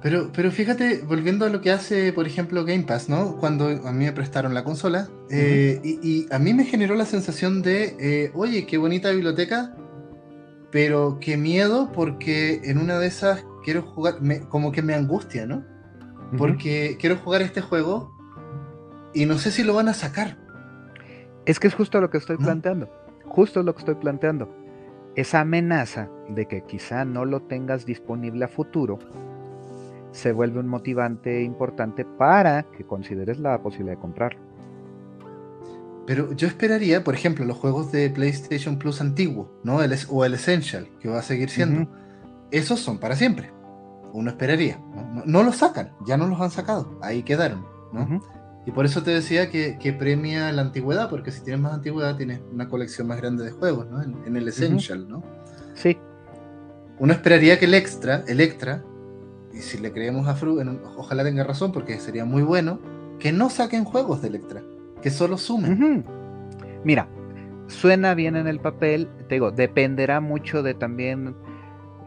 Pero, pero fíjate, volviendo a lo que hace, por ejemplo, Game Pass, ¿no? Cuando a mí me prestaron la consola, eh, y, a mí me generó la sensación de, eh, oye, qué bonita biblioteca, pero qué miedo porque en una de esas quiero jugar, como que me angustia, ¿no? Porque quiero jugar este juego y no sé si lo van a sacar. Es que es justo lo que estoy planteando, justo lo que estoy planteando. Esa amenaza de que quizá no lo tengas disponible a futuro se vuelve un motivante importante para que consideres la posibilidad de comprarlo. Pero yo esperaría, por ejemplo, los juegos de PlayStation Plus antiguo, ¿no? El, o el Essential, que va a seguir siendo. Esos son para siempre. Uno esperaría. ¿no? No, los sacan, ya no los han sacado. Ahí quedaron, ¿no? Y por eso te decía que, premia la antigüedad, porque si tienes más antigüedad tienes una colección más grande de juegos, ¿no? En, el Essential, ¿no? Sí. Uno esperaría que el extra, el extra, y si le creemos a Fru, ojalá tenga razón porque sería muy bueno, que no saquen juegos de Electra, que solo sumen. Mira, suena bien en el papel, te digo, dependerá mucho de también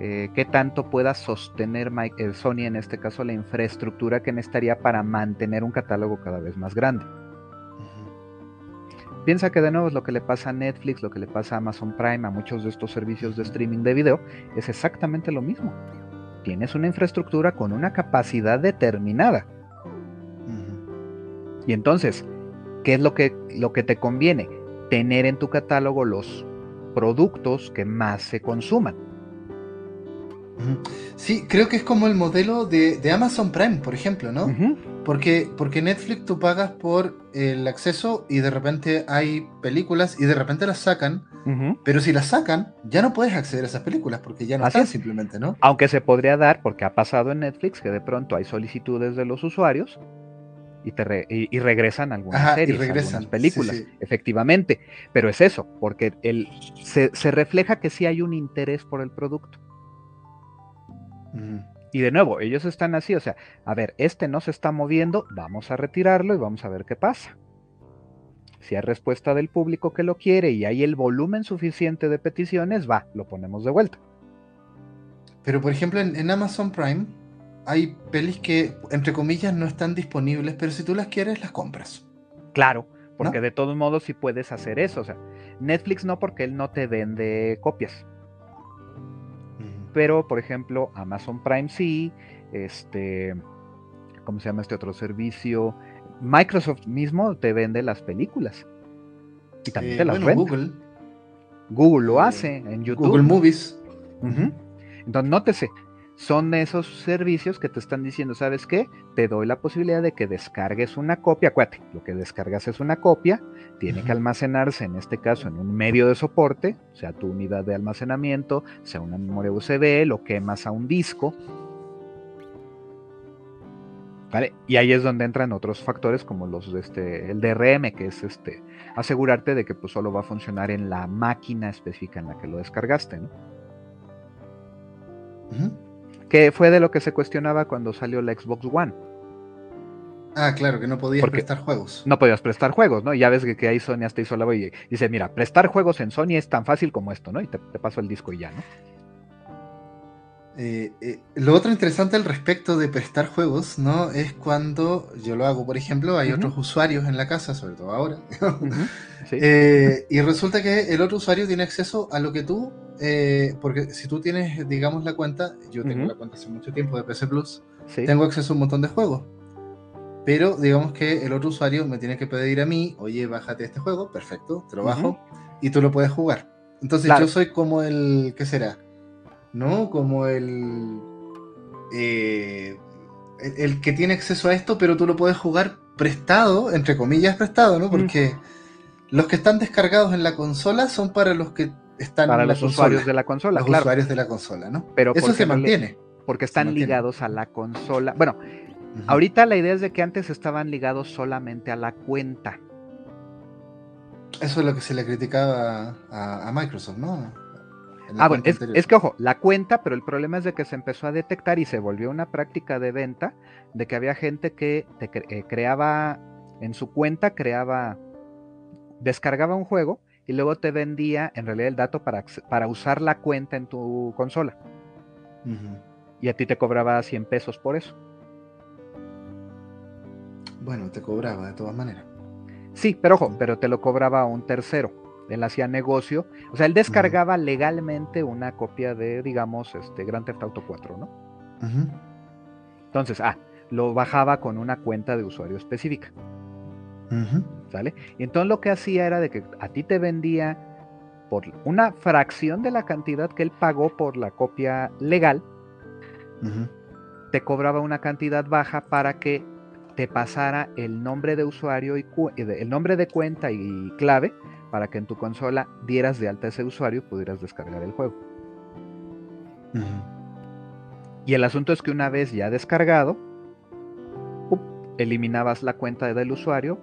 eh, qué tanto pueda sostener eh, Sony, en este caso, la infraestructura que necesitaría para mantener un catálogo cada vez más grande. Piensa que de nuevo es lo que le pasa a Netflix, lo que le pasa a Amazon Prime, a muchos de estos servicios de streaming de video, es exactamente lo mismo tienes una infraestructura con una capacidad determinada. Y entonces, ¿qué es lo que, lo que te conviene? Tener en tu catálogo los productos que más se consuman. Sí, creo que es como el modelo de, Amazon Prime, por ejemplo, ¿no? porque, porque Netflix tú pagas por el acceso y de repente hay películas y de repente las sacan, pero si las sacan, ya no puedes acceder a esas películas porque ya no están simplemente, ¿no? Aunque se podría dar, porque ha pasado en Netflix, que de pronto hay solicitudes de los usuarios y, te y, regresan algunas series, algunas películas, efectivamente. Pero es eso, porque el, se, se refleja que sí hay un interés por el producto. Y de nuevo, ellos están así, o sea, a ver, este no se está moviendo, vamos a retirarlo y vamos a ver qué pasa. Si hay respuesta del público que lo quiere y hay el volumen suficiente de peticiones, va, lo ponemos de vuelta. Pero por ejemplo, en, Amazon Prime, hay pelis que, entre comillas, no están disponibles, pero si tú las quieres, las compras. Claro, porque de todos modos sí puedes hacer eso. O sea, Netflix no porque él no te vende copias. Pero, por ejemplo, Amazon Prime sí, este, ¿cómo se llama este otro servicio? Microsoft mismo te vende las películas. Y también te las vende. Google. Google lo eh, hace en YouTube. Google Movies. Entonces, nótese, son esos servicios que te están diciendo, ¿sabes qué? Te doy la posibilidad de que descargues una copia. Acuérdate, lo que descargas es una copia, tiene que almacenarse, en este caso, en un medio de soporte, sea tu unidad de almacenamiento, sea una memoria USB, lo quemas a un disco. ¿Vale? Y ahí es donde entran otros factores como los de este, el DRM, que es este, asegurarte de que pues, solo va a funcionar en la máquina específica en la que lo descargaste, ¿no? Que fue de lo que se cuestionaba cuando salió la Xbox One. Ah, claro, que no podías prestar juegos. No podías prestar juegos, ¿no? Y ya ves que, ahí Sony hasta hizo la voz y dice, mira, prestar juegos en Sony es tan fácil como esto, ¿no? Y te, paso el disco y ya, ¿no? Eh, eh, lo otro interesante al respecto de prestar juegos, ¿no? Es cuando yo lo hago, por ejemplo, hay otros usuarios en la casa, sobre todo ahora, eh, y resulta que el otro usuario tiene acceso a lo que tú eh, porque si tú tienes, digamos, la cuenta, yo tengo la cuenta hace mucho tiempo de PC Plus, tengo acceso a un montón de juegos. Pero digamos que el otro usuario me tiene que pedir a mí, oye, bájate este juego, perfecto, te lo bajo, y tú lo puedes jugar. Entonces yo soy como el, ¿qué será? ¿No? Como el, eh, el, que tiene acceso a esto, pero tú lo puedes jugar prestado, entre comillas prestado, ¿no? Porque los que están descargados en la consola son para los que están para los usuarios de la consola, los usuarios de la consola, ¿no? Pero eso se mantiene. porque están ligados a la consola. Bueno, ahorita la idea es de que antes estaban ligados solamente a la cuenta. Eso es lo que se le criticaba a, Microsoft, ¿no? Ah, bueno, es, que ojo, la cuenta, pero el problema es de que se empezó a detectar y se volvió una práctica de venta, de que había gente que te eh, creaba en su cuenta, creaba, descargaba un juego y luego te vendía en realidad el dato para, para usar la cuenta en tu consola. Y a ti te cobraba 100 pesos por eso. Bueno, te cobraba de todas maneras. Sí, pero ojo, pero te lo cobraba a un tercero. Él hacía negocio. O sea, él descargaba legalmente una copia de, digamos, este Grand Theft Auto 4, ¿no? Entonces, ah, lo bajaba con una cuenta de usuario específica. ¿Sale? Y entonces lo que hacía era de que a ti te vendía por una fracción de la cantidad que él pagó por la copia legal, te cobraba una cantidad baja para que te pasara el nombre de usuario y eh, el nombre de cuenta y clave para que en tu consola dieras de alta ese usuario y pudieras descargar el juego. Y el asunto es que una vez ya descargado, eliminabas la cuenta del usuario,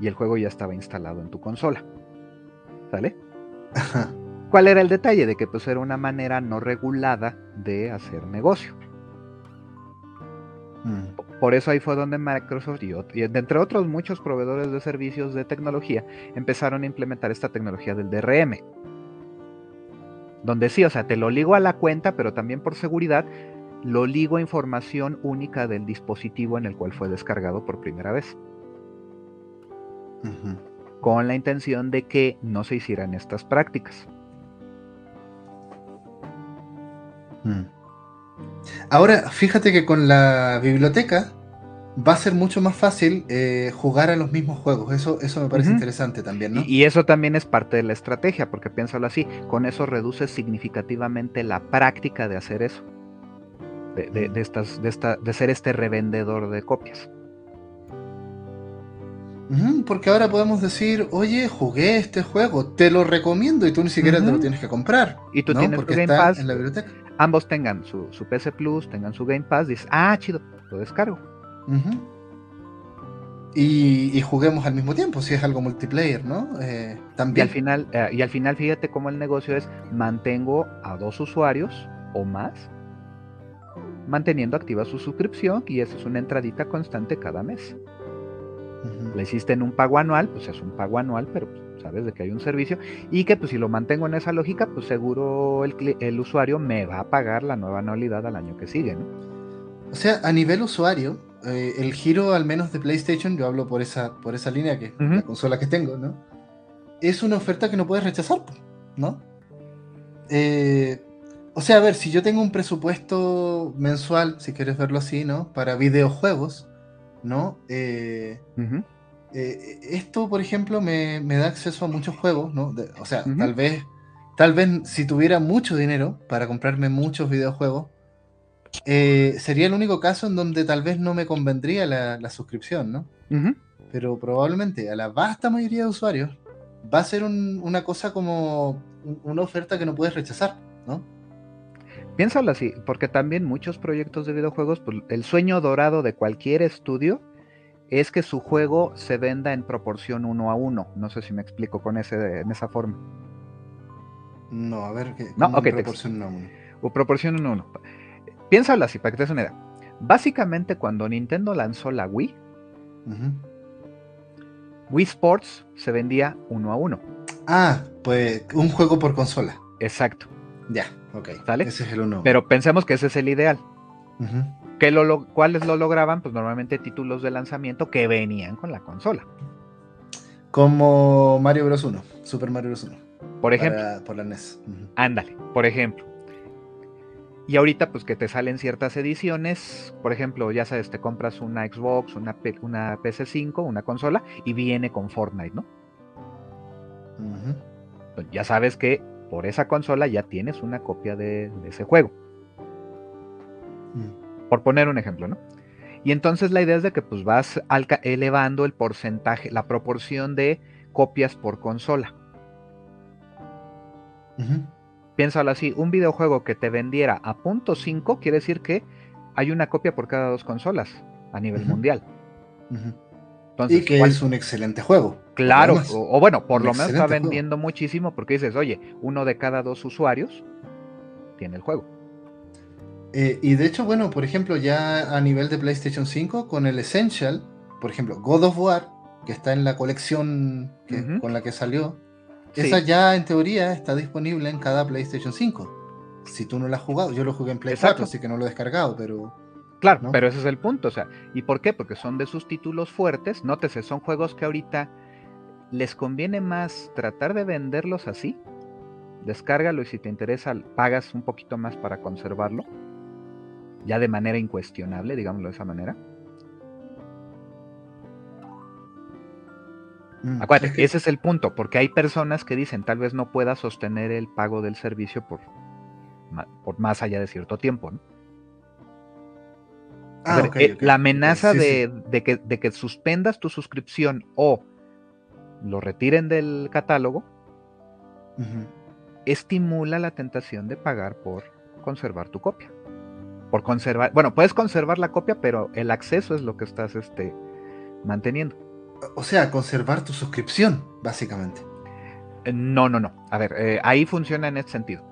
y el juego ya estaba instalado en tu consola. ¿Sale? ¿Cuál era el detalle? De que pues era una manera no regulada de hacer negocio. Mm. Por eso ahí fue donde Microsoft y, y, entre otros muchos proveedores de servicios de tecnología empezaron a implementar esta tecnología del DRM. Donde sí, o sea, te lo ligo a la cuenta, pero también por seguridad lo ligo a información única del dispositivo en el cual fue descargado por primera vez con la intención de que no se hicieran estas prácticas. Mm. Ahora, fíjate que con la biblioteca va a ser mucho más fácil eh, jugar a los mismos juegos. Eso, eso me parece interesante también, ¿no? Y, eso también es parte de la estrategia, porque piénsalo así, con eso reduce significativamente la práctica de hacer eso. De, mm. estas, de, esta, de ser este revendedor de copias porque ahora podemos decir, oye, jugué este juego, te lo recomiendo y tú ni siquiera te lo tienes que comprar. Y tú tienes porque Game Pass. En la biblioteca. Ambos tengan su, PC Plus, tengan su Game Pass, dices, ah, chido, lo descargo. y, juguemos al mismo tiempo, si es algo multiplayer, ¿no? Eh, también. Y al, final, eh, y al final, fíjate cómo el negocio es, mantengo a dos usuarios o más manteniendo activa su suscripción y eso es una entradita constante cada mes. Le hiciste en un pago anual, pues es un pago anual, pero sabes de que hay un servicio y que pues si lo mantengo en esa lógica, pues seguro el, usuario me va a pagar la nueva anualidad al año que sigue, ¿no? O sea, a nivel usuario, eh, el giro al menos de PlayStation, yo hablo por esa, por esa línea que es la consola que tengo, ¿no? Es una oferta que no puedes rechazar, ¿no? Eh, o sea, a ver, si yo tengo un presupuesto mensual, si quieres verlo así, ¿no? Para videojuegos, ¿no? Eh, eh, esto, por ejemplo, me, da acceso a muchos juegos, ¿no? o sea, tal vez, tal vez si tuviera mucho dinero para comprarme muchos videojuegos, eh, sería el único caso en donde tal vez no me convendría la, suscripción, ¿no? Pero probablemente a la vasta mayoría de usuarios va a ser una cosa como una oferta que no puedes rechazar, ¿no? Piénsalo así, porque también muchos proyectos de videojuegos, pues, el sueño dorado de cualquier estudio es que su juego se venda en proporción uno a uno. No sé si me explico con ese, en esa forma. No, a ver, ¿qué, no, proporción uno a uno? O proporción uno a uno. Piénsalo así, para que te des una idea. Básicamente, cuando Nintendo lanzó la Wii, Wii Sports se vendía uno a uno. Ah, pues un juego por consola. Exacto. Ya, ok. ¿Sale? Ese es el uno. Pero pensemos que ese es el ideal. lo, ¿Cuáles lo lograban? Pues normalmente títulos de lanzamiento que venían con la consola. Como Mario Bros. 1, Super Mario Bros. 1. Por ejemplo. por la NES. Ándale, por ejemplo. Y ahorita, pues que te salen ciertas ediciones, por ejemplo, ya sabes, te compras una Xbox, una, una PC5, una consola, y viene con Fortnite, ¿no? ya sabes que por esa consola ya tienes una copia de, ese juego. Mm. Por poner un ejemplo, ¿no? Y entonces la idea es de que pues vas elevando el porcentaje, la proporción de copias por consola. Piénsalo así, un videojuego que te vendiera a punto .5 quiere decir que hay una copia por cada dos consolas a nivel mundial. Y que es un excelente juego. Claro, o, bueno, por lo menos está vendiendo muchísimo porque dices, oye, uno de cada dos usuarios tiene el juego. Eh, y de hecho, bueno, por ejemplo, ya a nivel de PlayStation 5, con el Essential, por ejemplo, God of War, que está en la colección con la que salió, esa ya en teoría está disponible en cada PlayStation 5. Si tú no la has jugado, yo lo jugué en Play 4, así que no lo he descargado, pero. Claro, pero ese es el punto, o sea, ¿y por qué? Porque son de sus títulos fuertes, nótese, son juegos que ahorita les conviene más tratar de venderlos así, descárgalo y si te interesa pagas un poquito más para conservarlo, ya de manera incuestionable, digámoslo de esa manera, Mm, Acuérdate, ese es el punto, porque hay personas que dicen tal vez no pueda sostener el pago del servicio por, por más allá de cierto tiempo. ¿no? Ah, eh, la amenaza de, que, de, que, suspendas tu suscripción o lo retiren del catálogo estimula la tentación de pagar por conservar tu copia. Por conservar, bueno, puedes conservar la copia, pero el acceso es lo que estás este, manteniendo o sea, conservar tu suscripción, básicamente. Eh, no, no, no. A ver, eh, ahí funciona en este sentido.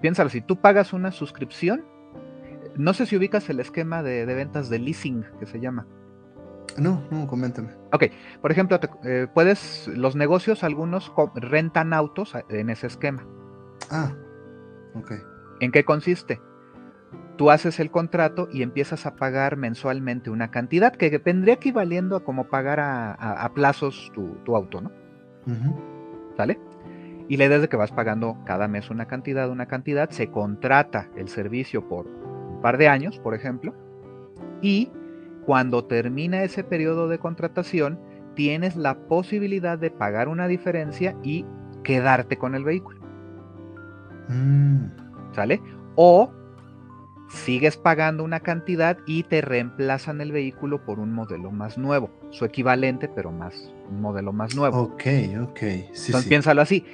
Piénsalo, si tú pagas una suscripción, no sé si ubicas el esquema de, ventas de leasing que se llama. No, no, coméntame. Ok, por ejemplo, eh, puedes, los negocios, algunos rentan autos en ese esquema. Ah, ok. ¿En qué consiste? tú haces el contrato y empiezas a pagar mensualmente una cantidad que vendría equivaliendo a como pagar a, plazos tu, auto, ¿no? ¿Sale? Y la idea es de que vas pagando cada mes una cantidad, una cantidad, se contrata el servicio por par de años, por ejemplo, y cuando termina ese periodo de contratación, tienes la posibilidad de pagar una diferencia y quedarte con el vehículo. Mm. ¿Sale? O sigues pagando una cantidad y te reemplazan el vehículo por un modelo más nuevo, su equivalente, pero más, un modelo más nuevo. Ok, ok. Entonces piénsalo así,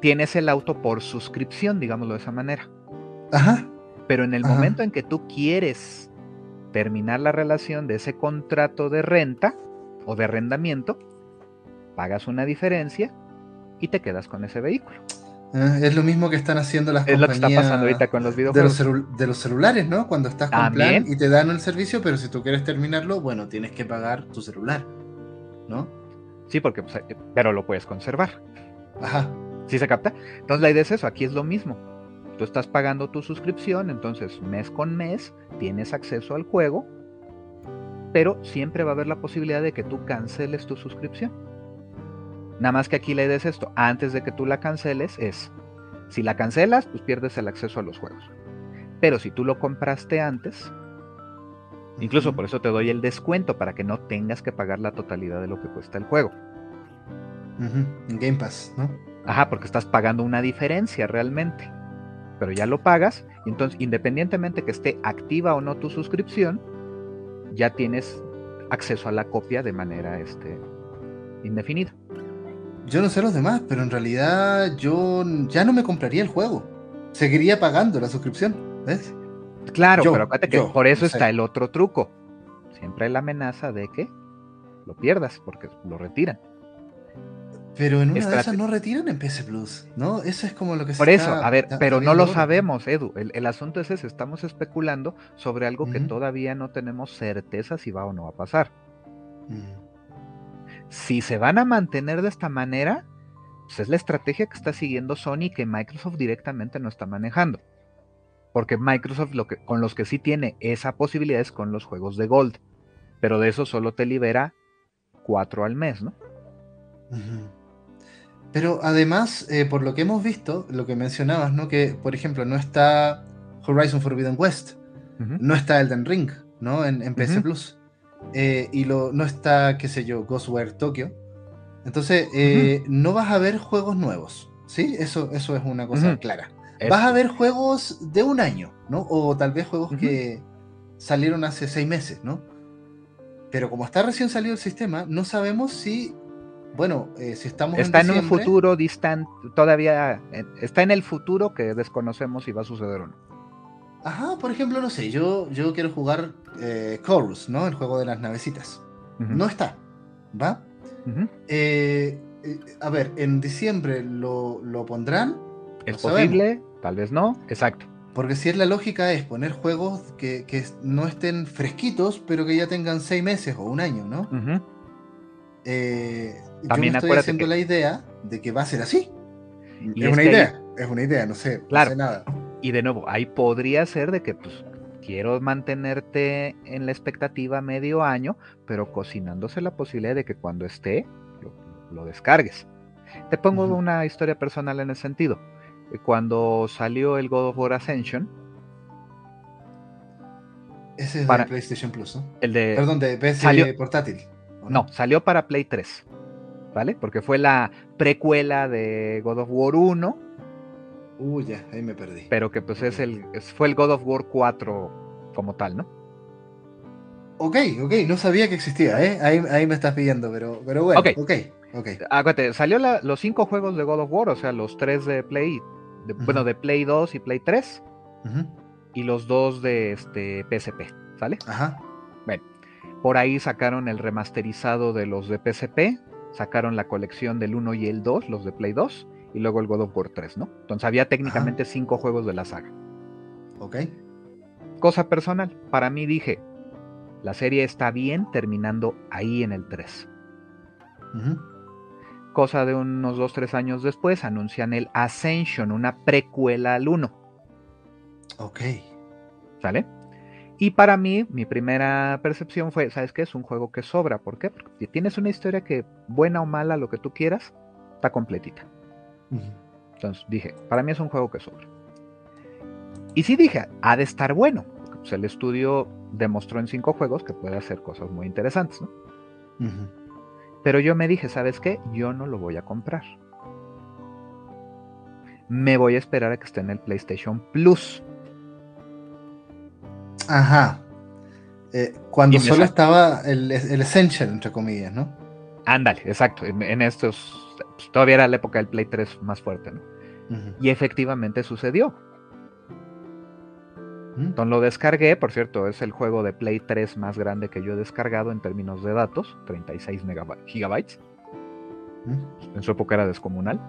tienes el auto por suscripción, digámoslo de esa manera. Ajá. Pero en el momento en que tú quieres terminar la relación de ese contrato de renta o de arrendamiento, pagas una diferencia y te quedas con ese vehículo. Ah, es lo mismo que están haciendo las es compañías lo que está pasando ahorita con los videojuegos. De los, celulares, ¿no? Cuando estás con plan y te dan el servicio, pero si tú quieres terminarlo, bueno, tienes que pagar tu celular, ¿no? Sí, porque, pues, eh, pero lo puedes conservar. Ajá. ¿Sí se capta? Entonces la idea es eso, aquí es lo mismo. Tú estás pagando tu suscripción, entonces mes con mes tienes acceso al juego, pero siempre va a haber la posibilidad de que tú canceles tu suscripción. Nada más que aquí la idea es esto, antes de que tú la canceles es, si la cancelas, pues pierdes el acceso a los juegos. Pero si tú lo compraste antes, incluso por eso te doy el descuento para que no tengas que pagar la totalidad de lo que cuesta el juego. En Game Pass, ¿no? Ajá, porque estás pagando una diferencia realmente. Pero ya lo pagas, y entonces independientemente que esté activa o no tu suscripción, ya tienes acceso a la copia de manera este, indefinida. Yo no sé los demás, pero en realidad yo ya no me compraría el juego. Seguiría pagando la suscripción, ¿ves? Claro, pero acuérdate que por eso está el otro truco. Siempre hay la amenaza de que lo pierdas, porque lo retiran. Pero en una de esas no retiran en PS Plus, ¿no? Eso es como lo que se Por eso, a ver, pero no lo sabemos, Edu. El, asunto es ese, estamos especulando sobre algo que todavía no tenemos certeza si va o no va a pasar. Si se van a mantener de esta manera, pues es la estrategia que está siguiendo Sony que Microsoft directamente no está manejando. Porque Microsoft lo que, con los que sí tiene esa posibilidad es con los juegos de Gold. Pero de eso solo te libera cuatro al mes, ¿no? Pero además, eh, por lo que hemos visto, lo que mencionabas, ¿no? Que, por ejemplo, no está Horizon Forbidden West, no está Elden Ring, ¿no? En, PS Plus. Eh, y lo, no está, qué sé yo, Ghostware Tokyo. Entonces, eh, no vas a ver juegos nuevos, ¿sí? Eso, eso es una cosa clara. Vas a ver juegos de un año, ¿no? O tal vez juegos que salieron hace seis meses, ¿no? Pero como está recién salido el sistema, no sabemos si bueno, eh, si estamos está en, un futuro distante, todavía eh, está en el futuro que desconocemos si va a suceder o no. Ajá, por ejemplo, no sé, yo, yo quiero jugar eh, Chorus, ¿no? El juego de las navecitas. No está, ¿va? a ver, en diciembre lo, pondrán. Es posible, tal vez no, exacto. Porque si es la lógica es poner juegos que, no estén fresquitos, pero que ya tengan seis meses o un año, ¿no? eh, También yo estoy haciendo la idea de que va a ser así. es, una idea, es una idea, no sé, claro. no sé nada. Y de nuevo, ahí podría ser de que pues quiero mantenerte en la expectativa medio año, pero cocinándose la posibilidad de que cuando esté lo, descargues. Te pongo una historia personal en el sentido. Cuando salió el God of War Ascension, ese es para, de PlayStation Plus, ¿no? El de. Perdón, de PC portátil. No, salió para Play 3. ¿Vale? Porque fue la precuela de God of War 1. Uy, ya, ahí me perdí. Pero que pues es el, fue el God of War 4 como tal, ¿no? Ok, ok, no sabía que existía, ¿eh? Ahí, me estás pidiendo, pero, pero bueno, ok, ok. okay. Acuérdate, salió los cinco juegos de God of War, o sea, los tres de Play, bueno, de Play 2 y Play 3, y los dos de este PSP, ¿sale? Ajá. Bueno, por ahí sacaron el remasterizado de los de PSP, sacaron la colección del 1 y el 2, los de Play 2, y luego el God of War 3, ¿no? Entonces había técnicamente cinco juegos de la saga. Ok. Cosa personal, para mí dije, la serie está bien terminando ahí en el 3. Cosa de unos 2-3 años después, anuncian el Ascension, una precuela al 1. Ok. ¿Sale? Y para mí, mi primera percepción fue, ¿sabes qué? Es un juego que sobra. ¿Por qué? Porque si tienes una historia que, buena o mala, lo que tú quieras, está completita. Entonces dije, para mí es un juego que sobra. Y sí dije, ha de estar bueno. Pues, el estudio demostró en cinco juegos que puede hacer cosas muy interesantes, ¿no? Pero yo me dije, ¿sabes qué? Yo no lo voy a comprar. Me voy a esperar a que esté en el PlayStation Plus. Ajá. Eh, cuando solo estaba el, Essential, entre comillas, ¿no? Ándale, exacto. En, estos. Pues, todavía era la época del Play 3 más fuerte, ¿no? Y efectivamente sucedió. Entonces lo descargué, por cierto, es el juego de Play 3 más grande que yo he descargado en términos de datos, 36 gigabytes. En su época era descomunal.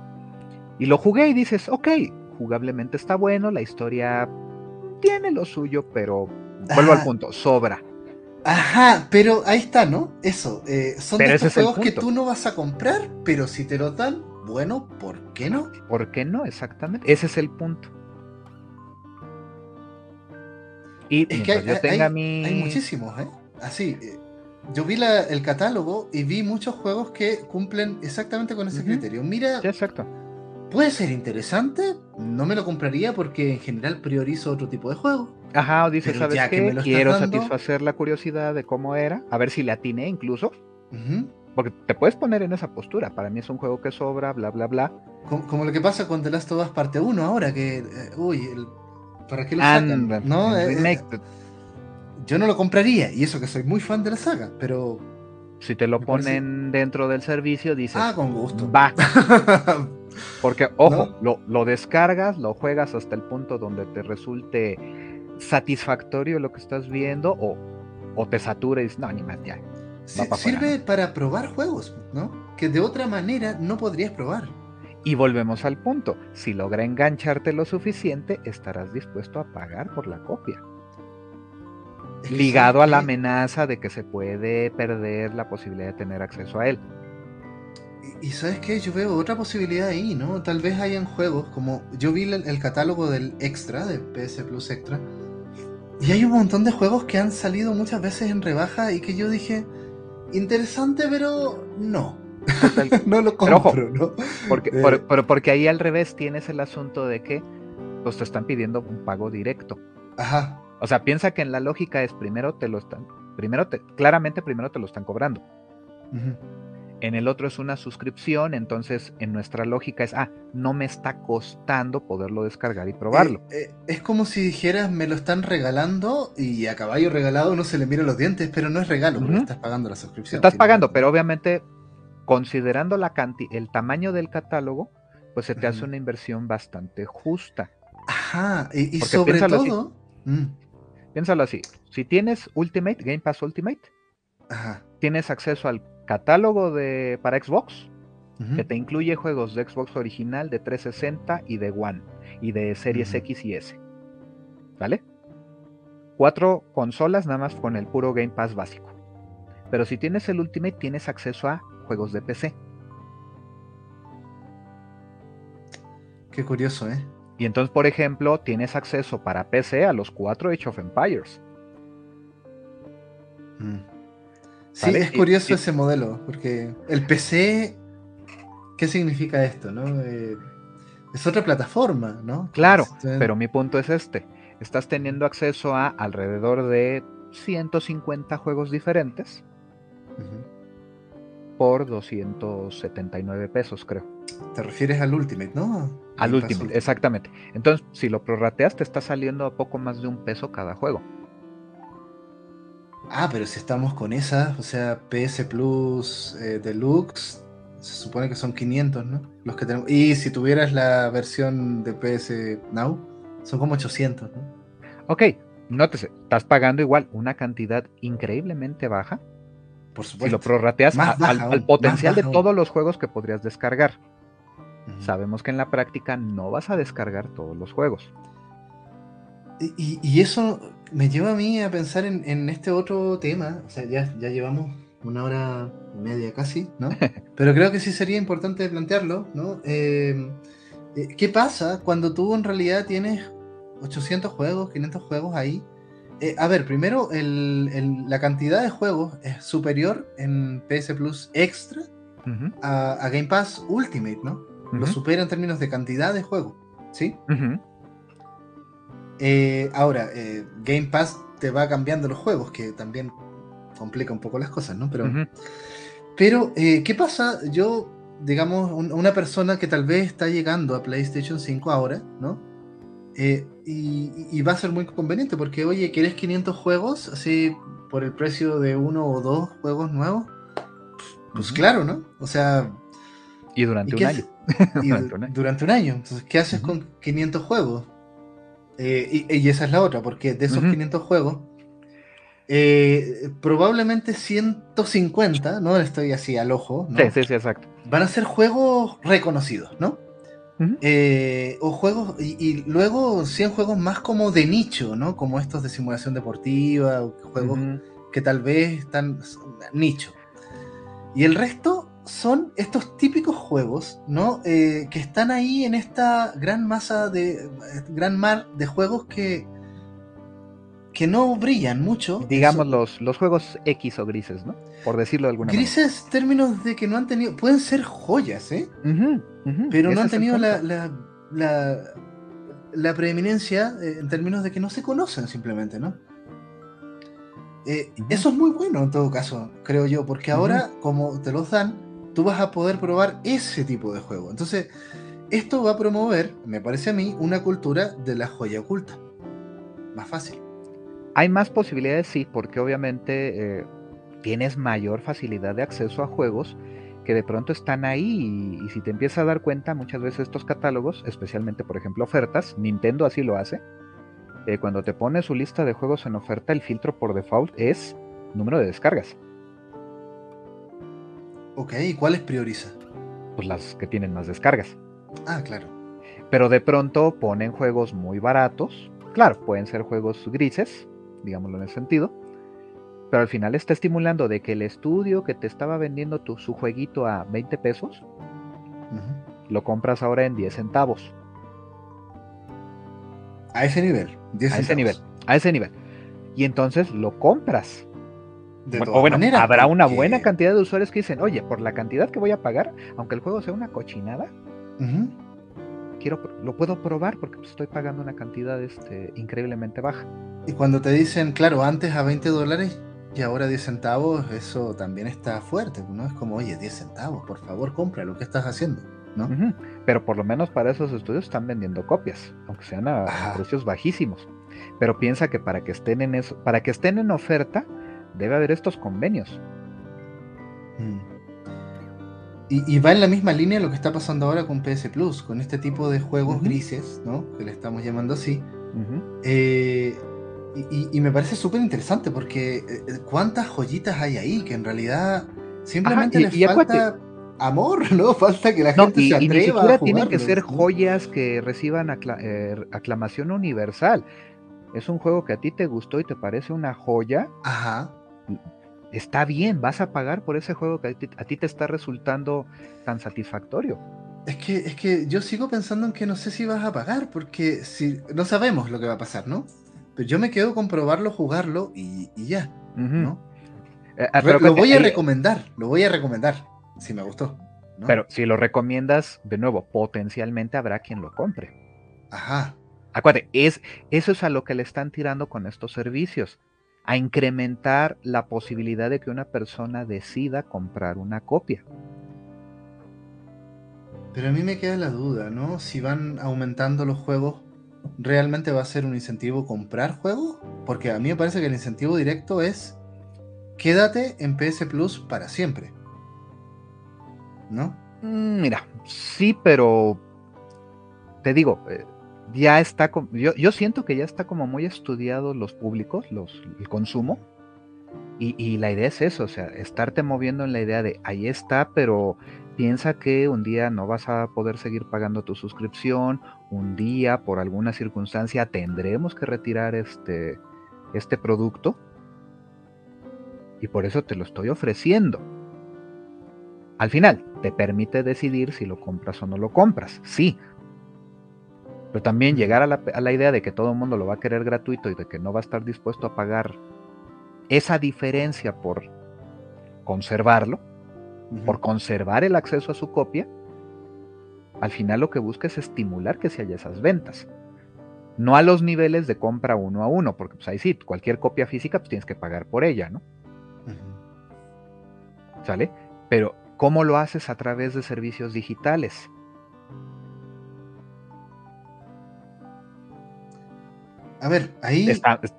Y lo jugué y dices, ok, jugablemente está bueno, la historia tiene lo suyo, pero vuelvo al punto, sobra. Ajá, pero ahí está, ¿no? Eso. eh, son Pero de es juegos que tú no vas a comprar, pero si te lo dan, bueno, ¿por qué no? ¿Por qué no? Exactamente. Ese es el punto. Y Es que hay, yo tenga hay- mi. hay muchísimos, ¿eh? Así, eh, yo vi la- el catálogo y vi muchos juegos que cumplen exactamente con ese criterio. Mira, Sí, exacto. puede ser interesante, no me lo compraría porque en general priorizo otro tipo de juego. Ajá, o dices, Pero ¿sabes que qué? estás Quiero dando- satisfacer la curiosidad de cómo era, a ver si le atiné incluso, Ujú. porque te puedes poner en esa postura. Para mí es un juego que sobra, bla, bla, bla. Como, como lo que pasa con The Last of Us parte 1 ahora, que, eh, uy, el- ¿para qué lo sacan? Anda, ¿No? Eh, eh, yo no lo compraría, y eso que soy muy fan de la saga, pero... si te lo parece- ponen dentro del servicio, dices, Ah, con gusto. va. Porque, ojo, ¿No? lo, lo descargas, lo juegas hasta el punto donde te resulte satisfactorio lo que estás viendo, o, o te satura y dices, no, ni más, ya. Fuera, sirve para probar juegos, ¿no? Que de otra manera no podrías probar. Y volvemos al punto. Si logra engancharte lo suficiente, estarás dispuesto a pagar por la copia. Ligado a ¿sabes la amenaza de que se puede perder la posibilidad de tener acceso a él. Y, y ¿sabes qué? Yo veo otra posibilidad ahí, ¿no? Tal vez hayan juegos como... Yo vi el, el catálogo del Extra, de PS Plus Extra, y hay un montón de juegos que han salido muchas veces en rebaja y que yo dije, interesante, pero no. no lo Pero ojo, compro, ¿no? Porque, Eh. por- porque ahí al revés tienes el asunto de que pues te están pidiendo un pago directo. Ajá. O sea, piensa que en la lógica es primero te lo están, primero te, claramente primero te lo están cobrando. Ujú. En el otro es una suscripción, entonces en nuestra lógica es, ah, no me está costando poderlo descargar y probarlo. Eh, eh, es como si dijeras, me lo están regalando y a caballo regalado no se le mira los dientes, pero no es regalo, porque estás pagando la suscripción. Estás pagando, pero obviamente considerando la canti el tamaño del catálogo, pues se te hace una inversión bastante justa. Ajá, y, sobre así. todo... Mm, Piénsalo así, si tienes Ultimate, Game Pass Ultimate, ajá. Tienes acceso al catálogo de para Xbox, que te incluye juegos de Xbox original, de 360 y de One, y de Series. X y S. ¿Vale? Cuatro consolas nada más con el puro Game Pass básico. Pero si tienes el Ultimate, tienes acceso a juegos de PC. Qué curioso, ¿eh? Y entonces, por ejemplo, tienes acceso para PC a los cuatro Age of Empires. Mm. Sí, ¿Vale? es curioso y- ese modelo, porque el PC, ¿qué significa esto, no? Eh, es otra plataforma, ¿no? Claro, Este, pero mi punto es este. Estás teniendo acceso a alrededor de 150 juegos diferentes ujú. por 279 pesos, creo. Te refieres al Ultimate, ¿no? Al Pass último, exactamente. Entonces, si lo prorrateas, te está saliendo a poco más de un peso cada juego. Ah, pero si estamos con esas, o sea, PS Plus eh, Deluxe, se supone que son 500, ¿no? Los que tenemos. Y si tuvieras la versión de PS Now, son como 800, ¿no? Ok, nótese, estás pagando igual una cantidad increíblemente baja Por si supuesto. lo prorrateas a- al, potencial de todos los juegos que podrías descargar. Sabemos que en la práctica no vas a descargar todos los juegos. Y, y- y eso me lleva a mí a pensar en, en este otro tema. O sea, ya, ya llevamos una hora y media casi, ¿no? Pero creo que sí sería importante plantearlo, ¿no? Eh, eh, ¿Qué pasa cuando tú en realidad tienes 800 juegos, 500 juegos ahí? Eh, a ver, primero, el- el- la cantidad de juegos es superior en PS Plus Extra Ujú, a, a Game Pass Ultimate, ¿no? Lo ujú, supera en términos de cantidad de juegos, ¿sí? ujú. Eh, ahora, eh, Game Pass te va cambiando los juegos, que también complica un poco las cosas, ¿no? Pero, pero eh, ¿qué pasa? Yo, digamos, un- una persona que tal vez está llegando a PlayStation 5 ahora, ¿no? Eh, y, y va a ser muy conveniente porque, oye, ¿quieres 500 juegos así por el precio de uno o dos juegos nuevos? Pues Ujú. claro, ¿no? O sea, Y durante ¿y un año. y Durante un año. Entonces, ¿qué haces con 500 juegos? Eh, y, y esa es la otra, porque de esos Ujú. 500 juegos, eh, probablemente 150, no estoy así al ojo, ¿no? Sí, sí, sí, exacto. van a ser juegos reconocidos, ¿no? Eh, o juegos, y, y luego 100 juegos más como de nicho, ¿no? Como estos de simulación deportiva, o juegos que tal vez están nicho. Y el resto son estos típicos juegos, ¿no? Eh, que están ahí en esta gran masa de. gran mar de juegos que. que no brillan mucho. Digamos los, los juegos X o grises, ¿no? Por decirlo de alguna grises, manera. Grises, términos de que no han tenido. pueden ser joyas, ¿eh? Pero no han tenido la, la, la, preeminencia eh, en términos de que no se conocen simplemente, ¿no? Eh, eso es muy bueno en todo caso, creo yo, porque ahora, como te los dan, tú vas a poder probar ese tipo de juego. Entonces, esto va a promover, me parece a mí, una cultura de la joya oculta. Más fácil. Hay más posibilidades, sí, porque obviamente eh, tienes mayor facilidad de acceso a juegos que de pronto están ahí y, si te empiezas a dar cuenta, muchas veces estos catálogos, especialmente por ejemplo ofertas, Nintendo así lo hace, eh, cuando te pone su lista de juegos en oferta, el filtro por default es número de descargas. Ok, ¿y cuáles prioriza? Pues las que tienen más descargas. Ah, claro. Pero de pronto ponen juegos muy baratos. Claro, pueden ser juegos grises, digámoslo en ese sentido. Pero al final está estimulando de que el estudio que te estaba vendiendo tu, su jueguito a 20 pesos, lo compras ahora en 10 centavos. A ese nivel. 10 a ese nivel. A ese nivel. Y entonces lo compras o bueno, habrá una buena cantidad de usuarios que dicen, oye, por la cantidad que voy a pagar, aunque el juego sea una cochinada, quiero, lo puedo probar porque pues, estoy pagando una cantidad este, increíblemente baja. Y cuando te dicen, claro, antes a 20 dólares y ahora 10 centavos, eso también está fuerte, ¿no? Es como, oye, 10 centavos, por favor, compra lo que estás haciendo, ¿no? Pero por lo menos para esos estudios están vendiendo copias, aunque sean a, precios bajísimos. Pero piensa que para que estén en eso, para que estén en oferta, debe haber estos convenios. Mm. Y, va en la misma línea lo que está pasando ahora con PS Plus, con este tipo de juegos grises, ¿no? Que le estamos llamando así. Eh, y, me parece súper interesante porque eh, cuántas joyitas hay ahí que en realidad simplemente les falta amor, ¿no? Falta que la gente se atreva. Y ni siquiera tienen que ser joyas que reciban eh, aclamación universal. Es un juego que a ti te gustó y te parece una joya. Ajá está bien, vas a pagar por ese juego que a ti, te está resultando tan satisfactorio. Es que, es que yo sigo pensando en que no sé si vas a pagar, porque si no sabemos lo que va a pasar, ¿no? Pero yo me quedo con probarlo, jugarlo y, ya, ¿no? Eh, ah, lo voy a recomendar, lo voy a recomendar, si me gustó. Pero si lo recomiendas, de nuevo, potencialmente habrá quien lo compre. Ajá. Acuérdate, es, eso es a lo que le están tirando con estos servicios a incrementar la posibilidad de que una persona decida comprar una copia. Pero a mí me queda la duda, ¿no? Si van aumentando los juegos, ¿realmente va a ser un incentivo comprar juegos? Porque a mí me parece que el incentivo directo es quédate en PS Plus para siempre. ¿No? Mm, mira, sí, pero te digo, eh, ya está, yo, yo siento que ya está como muy estudiado los públicos, los, el consumo, y, la idea es eso, o sea, estarte moviendo en la idea de ahí está, pero piensa que un día no vas a poder seguir pagando tu suscripción, un día por alguna circunstancia tendremos que retirar este, este producto, y por eso te lo estoy ofreciendo. Al final, te permite decidir si lo compras o no lo compras. Sí, pero también llegar a la, idea de que todo el mundo lo va a querer gratuito y de que no va a estar dispuesto a pagar esa diferencia por conservarlo, por conservar el acceso a su copia, al final lo que busca es estimular que se haya esas ventas. No a los niveles de compra uno a uno, porque pues ahí sí, cualquier copia física pues tienes que pagar por ella, ¿no? ¿Sale? Pero ¿cómo lo haces a través de servicios digitales? A ver, ahí.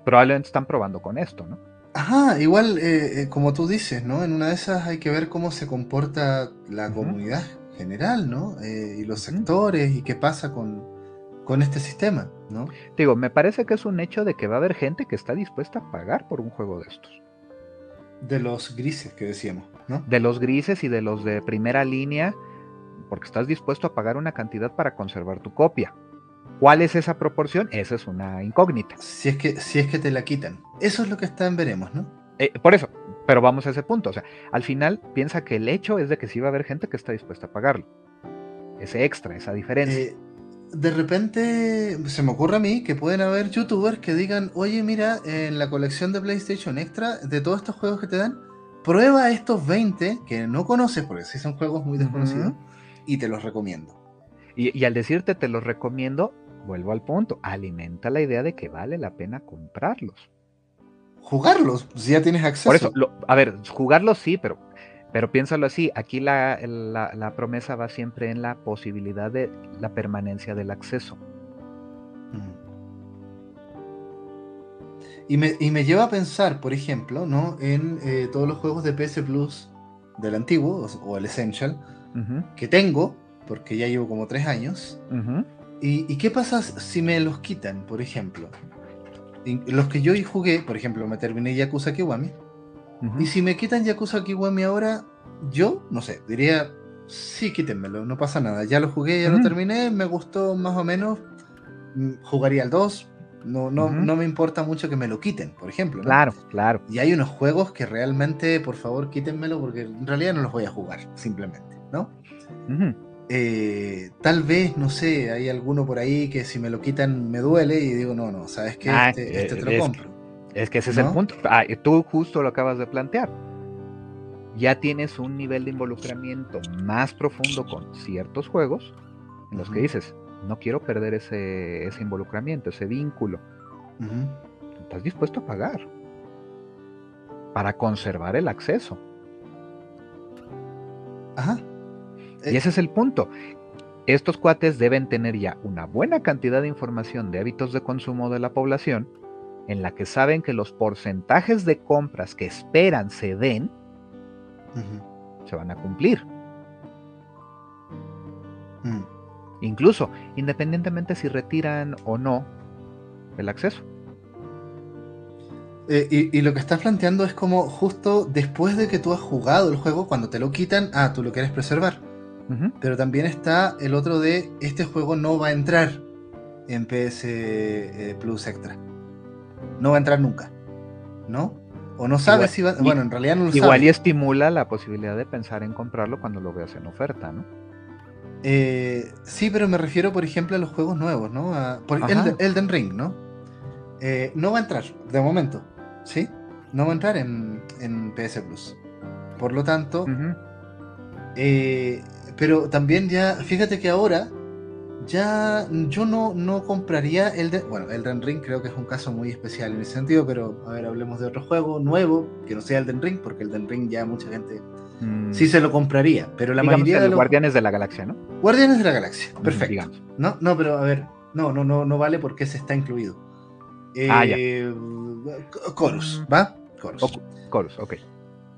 probablemente están probando con esto, ¿no? Ajá, igual eh, eh, como tú dices, ¿no? En una de esas hay que ver cómo se comporta la comunidad general, ¿no? Eh, y los sectores y qué pasa con, con este sistema, ¿no? Digo, me parece que es un hecho de que va a haber gente que está dispuesta a pagar por un juego de estos. De los grises que decíamos, ¿no? De los grises y de los de primera línea, porque estás dispuesto a pagar una cantidad para conservar tu copia. ¿Cuál es esa proporción? Esa es una incógnita. Si es que, si es que te la quitan. Eso es lo que está en veremos, ¿no? Eh, por eso, pero vamos a ese punto. O sea, al final piensa que el hecho es de que sí va a haber gente que está dispuesta a pagarlo. Ese extra, esa diferencia. Eh, de repente se me ocurre a mí que pueden haber youtubers que digan, oye, mira, en la colección de PlayStation Extra, de todos estos juegos que te dan, prueba estos 20 que no conoces, porque sí son juegos muy desconocidos, y te los recomiendo. Y, y, al decirte te los recomiendo, vuelvo al punto, alimenta la idea de que vale la pena comprarlos jugarlos, si ya tienes acceso. Por eso, a ver, jugarlos sí, pero, pero piénsalo así, aquí la, la, promesa va siempre en la posibilidad de la permanencia del acceso. Y me, y me, lleva a pensar, por ejemplo, ¿no? en eh, todos los juegos de PS Plus del antiguo o, el Essential que tengo, porque ya llevo como tres años. ¿Y, ¿Y qué pasa si me los quitan, por ejemplo? los que yo jugué, por ejemplo, me terminé Yakuza Kiwami. Y si me quitan Yakuza Kiwami ahora, yo, no sé, diría, sí, quítenmelo, no pasa nada. Ya lo jugué, ya lo terminé, me gustó más o menos. Mm, jugaría al 2. No, no, no me importa mucho que me lo quiten, por ejemplo. Claro, claro. Y hay unos juegos que realmente, por favor, quítenmelo porque en realidad no los voy a jugar, simplemente, ¿no? Eh, tal vez, no sé, hay alguno por ahí que si me lo quitan me duele y digo, no, no, ¿sabes qué? Ah, este, este, te lo compro. es que ese es el punto. Ah, tú justo lo acabas de plantear. Ya tienes un nivel de involucramiento más profundo con ciertos juegos en los que dices, no quiero perder ese, ese involucramiento, ese vínculo. Estás dispuesto a pagar para conservar el acceso. Ajá. Y ese es el punto. Estos cuates deben tener ya una buena cantidad de información de hábitos de consumo de la población, en la que saben que los porcentajes de compras que esperan se den, se van a cumplir. Mm. Incluso, independientemente si retiran o no el acceso. Eh, y, y, lo que estás planteando es como justo después de que tú has jugado el juego, cuando te lo quitan, ah, tú lo quieres preservar. Pero también está el otro de este juego no va a entrar en PS eh, Plus Extra. No va a entrar nunca. ¿No? O no sabes si va. Bueno, en realidad no lo Igual y estimula la posibilidad de pensar en comprarlo cuando lo veas en oferta, ¿no? Eh, sí, pero me refiero, por ejemplo, a los juegos nuevos, ¿no? por Elden, Ring, ¿no? Eh, no va a entrar, de momento, ¿sí? No va a entrar en, PS Plus. Por lo tanto, pero también ya, fíjate que ahora ya yo no, no compraría el de, bueno, Elden Ring creo que es un caso muy especial en ese sentido, pero a ver, hablemos de otro juego nuevo que no sea Elden Ring, porque Elden Ring ya mucha gente mm. sí se lo compraría, pero la mayoría de los Guardianes de la Galaxia, ¿no? Guardianes de la Galaxia, perfecto. No, no, pero a ver, no, no, no, no vale porque se está incluido. ah, ya. Eh, Chorus. ¿va? Chorus. Chorus, ok.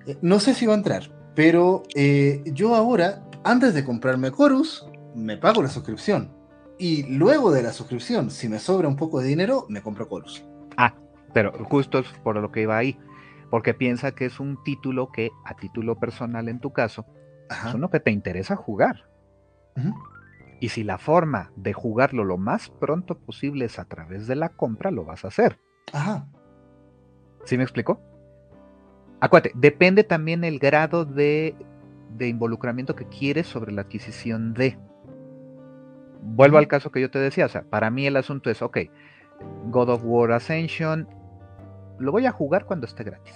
Eh, no sé si va a entrar, pero eh, yo ahora antes de comprarme Chorus, me pago la suscripción. Y luego de la suscripción, si me sobra un poco de dinero, me compro Chorus. Ah, pero justo es por lo que iba ahí. Porque piensa que es un título que, a título personal en tu caso, es uno que te interesa jugar. Y si la forma de jugarlo lo más pronto posible es a través de la compra, lo vas a hacer. Ajá. ¿Sí me explico? Acuérdate, depende también el grado de de involucramiento que quieres sobre la adquisición de. Vuelvo al caso que yo te decía, o sea, para mí el asunto es, ok, God of War Ascension, lo voy a jugar cuando esté gratis.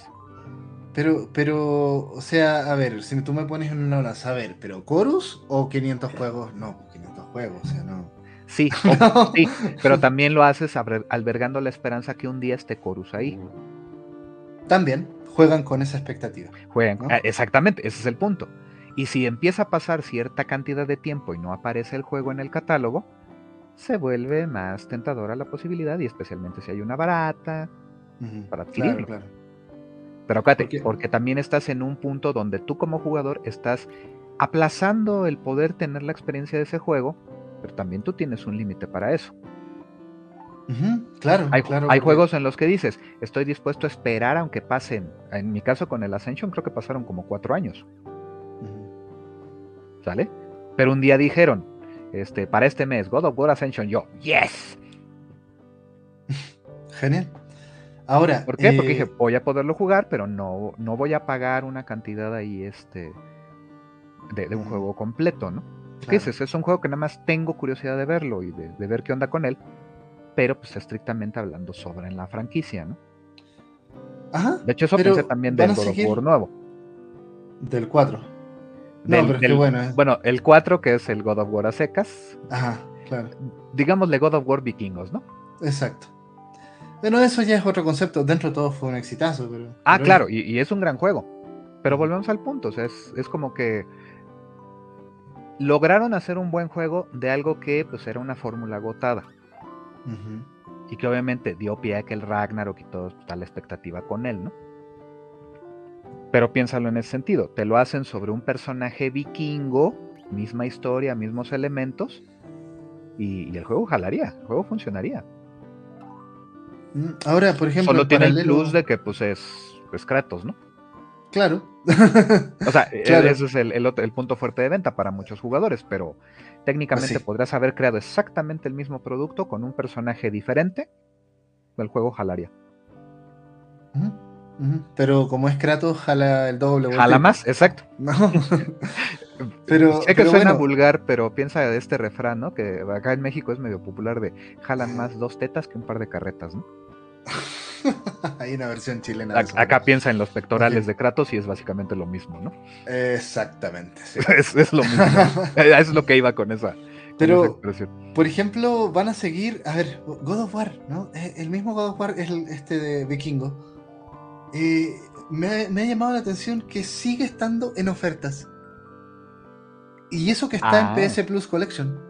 Pero, pero, o sea, a ver, si tú me pones en una hora, a ver, pero Chorus o 500 juegos, no, 500 juegos, o sea, no. Sí, sí, pero también lo haces albergando la esperanza que un día esté Chorus ahí. También juegan con esa expectativa. Juegan, ah, exactamente, ese es el punto. Y si empieza a pasar cierta cantidad de tiempo y no aparece el juego en el catálogo, se vuelve más tentadora la posibilidad, y especialmente si hay una barata, para adquirirlo. Pero acuérdate, porque también estás en un punto donde tú como jugador estás aplazando el poder tener la experiencia de ese juego, pero también tú tienes un límite para eso. Claro, hay, claro, hay juegos en los que dices, estoy dispuesto a esperar aunque pasen, en mi caso con el Ascension creo que pasaron como cuatro años. ¿Sale? Pero un día dijeron, este, para este mes, God of War Ascension, yo, yes. Genial. Ahora. ¿Por qué? Porque dije, eh, voy a poderlo jugar, pero no, no voy a pagar una cantidad ahí este de, un juego completo, ¿no? ¿Qué dices? Es un juego que nada más tengo curiosidad de verlo y de, ver qué onda con él, pero pues estrictamente hablando sobre en la franquicia, ¿no? Ajá. De hecho, eso pensé también del God of War nuevo. Del 4. No, pero es bueno. ¿eh? Bueno, el 4, que es el God of War a secas. Ajá, claro. Digámosle God of War vikingos, ¿no? Exacto. Bueno, eso ya es otro concepto. Dentro de todo fue un exitazo, pero. Ah, claro, y, es un gran juego. Pero volvemos al punto. O sea, es, como que. Lograron hacer un buen juego de algo que pues era una fórmula agotada. Y que obviamente dio pie a que el Ragnarok y todo está la expectativa con él, ¿no? Pero piénsalo en ese sentido. Te lo hacen sobre un personaje vikingo, misma historia, mismos elementos. Y, el juego jalaría, el juego funcionaría. Mm, ahora, por ejemplo. Solo tiene el plus de que pues es, Kratos, ¿no? Claro. o sea, ese es el, punto fuerte de venta para muchos jugadores, pero técnicamente podrías haber creado exactamente el mismo producto con un personaje diferente. El juego jalaría. Pero como es Kratos, jala el doble. Jala más, exacto. pero, sé que suena vulgar, pero piensa de este refrán, ¿no? Que acá en México es medio popular de jalan más dos tetas que un par de carretas, ¿no? Hay una versión chilena. acá piensa en los pectorales de Kratos y es básicamente lo mismo, ¿no? Exactamente. es, lo mismo. es lo que iba con esa. Pero, por ejemplo, van a seguir, a ver, God of War, ¿no? Eh, el mismo God of War es el, este de Vikingo. Eh, me, ha llamado la atención que sigue estando en ofertas. Y eso que está en ah. PS Plus Collection.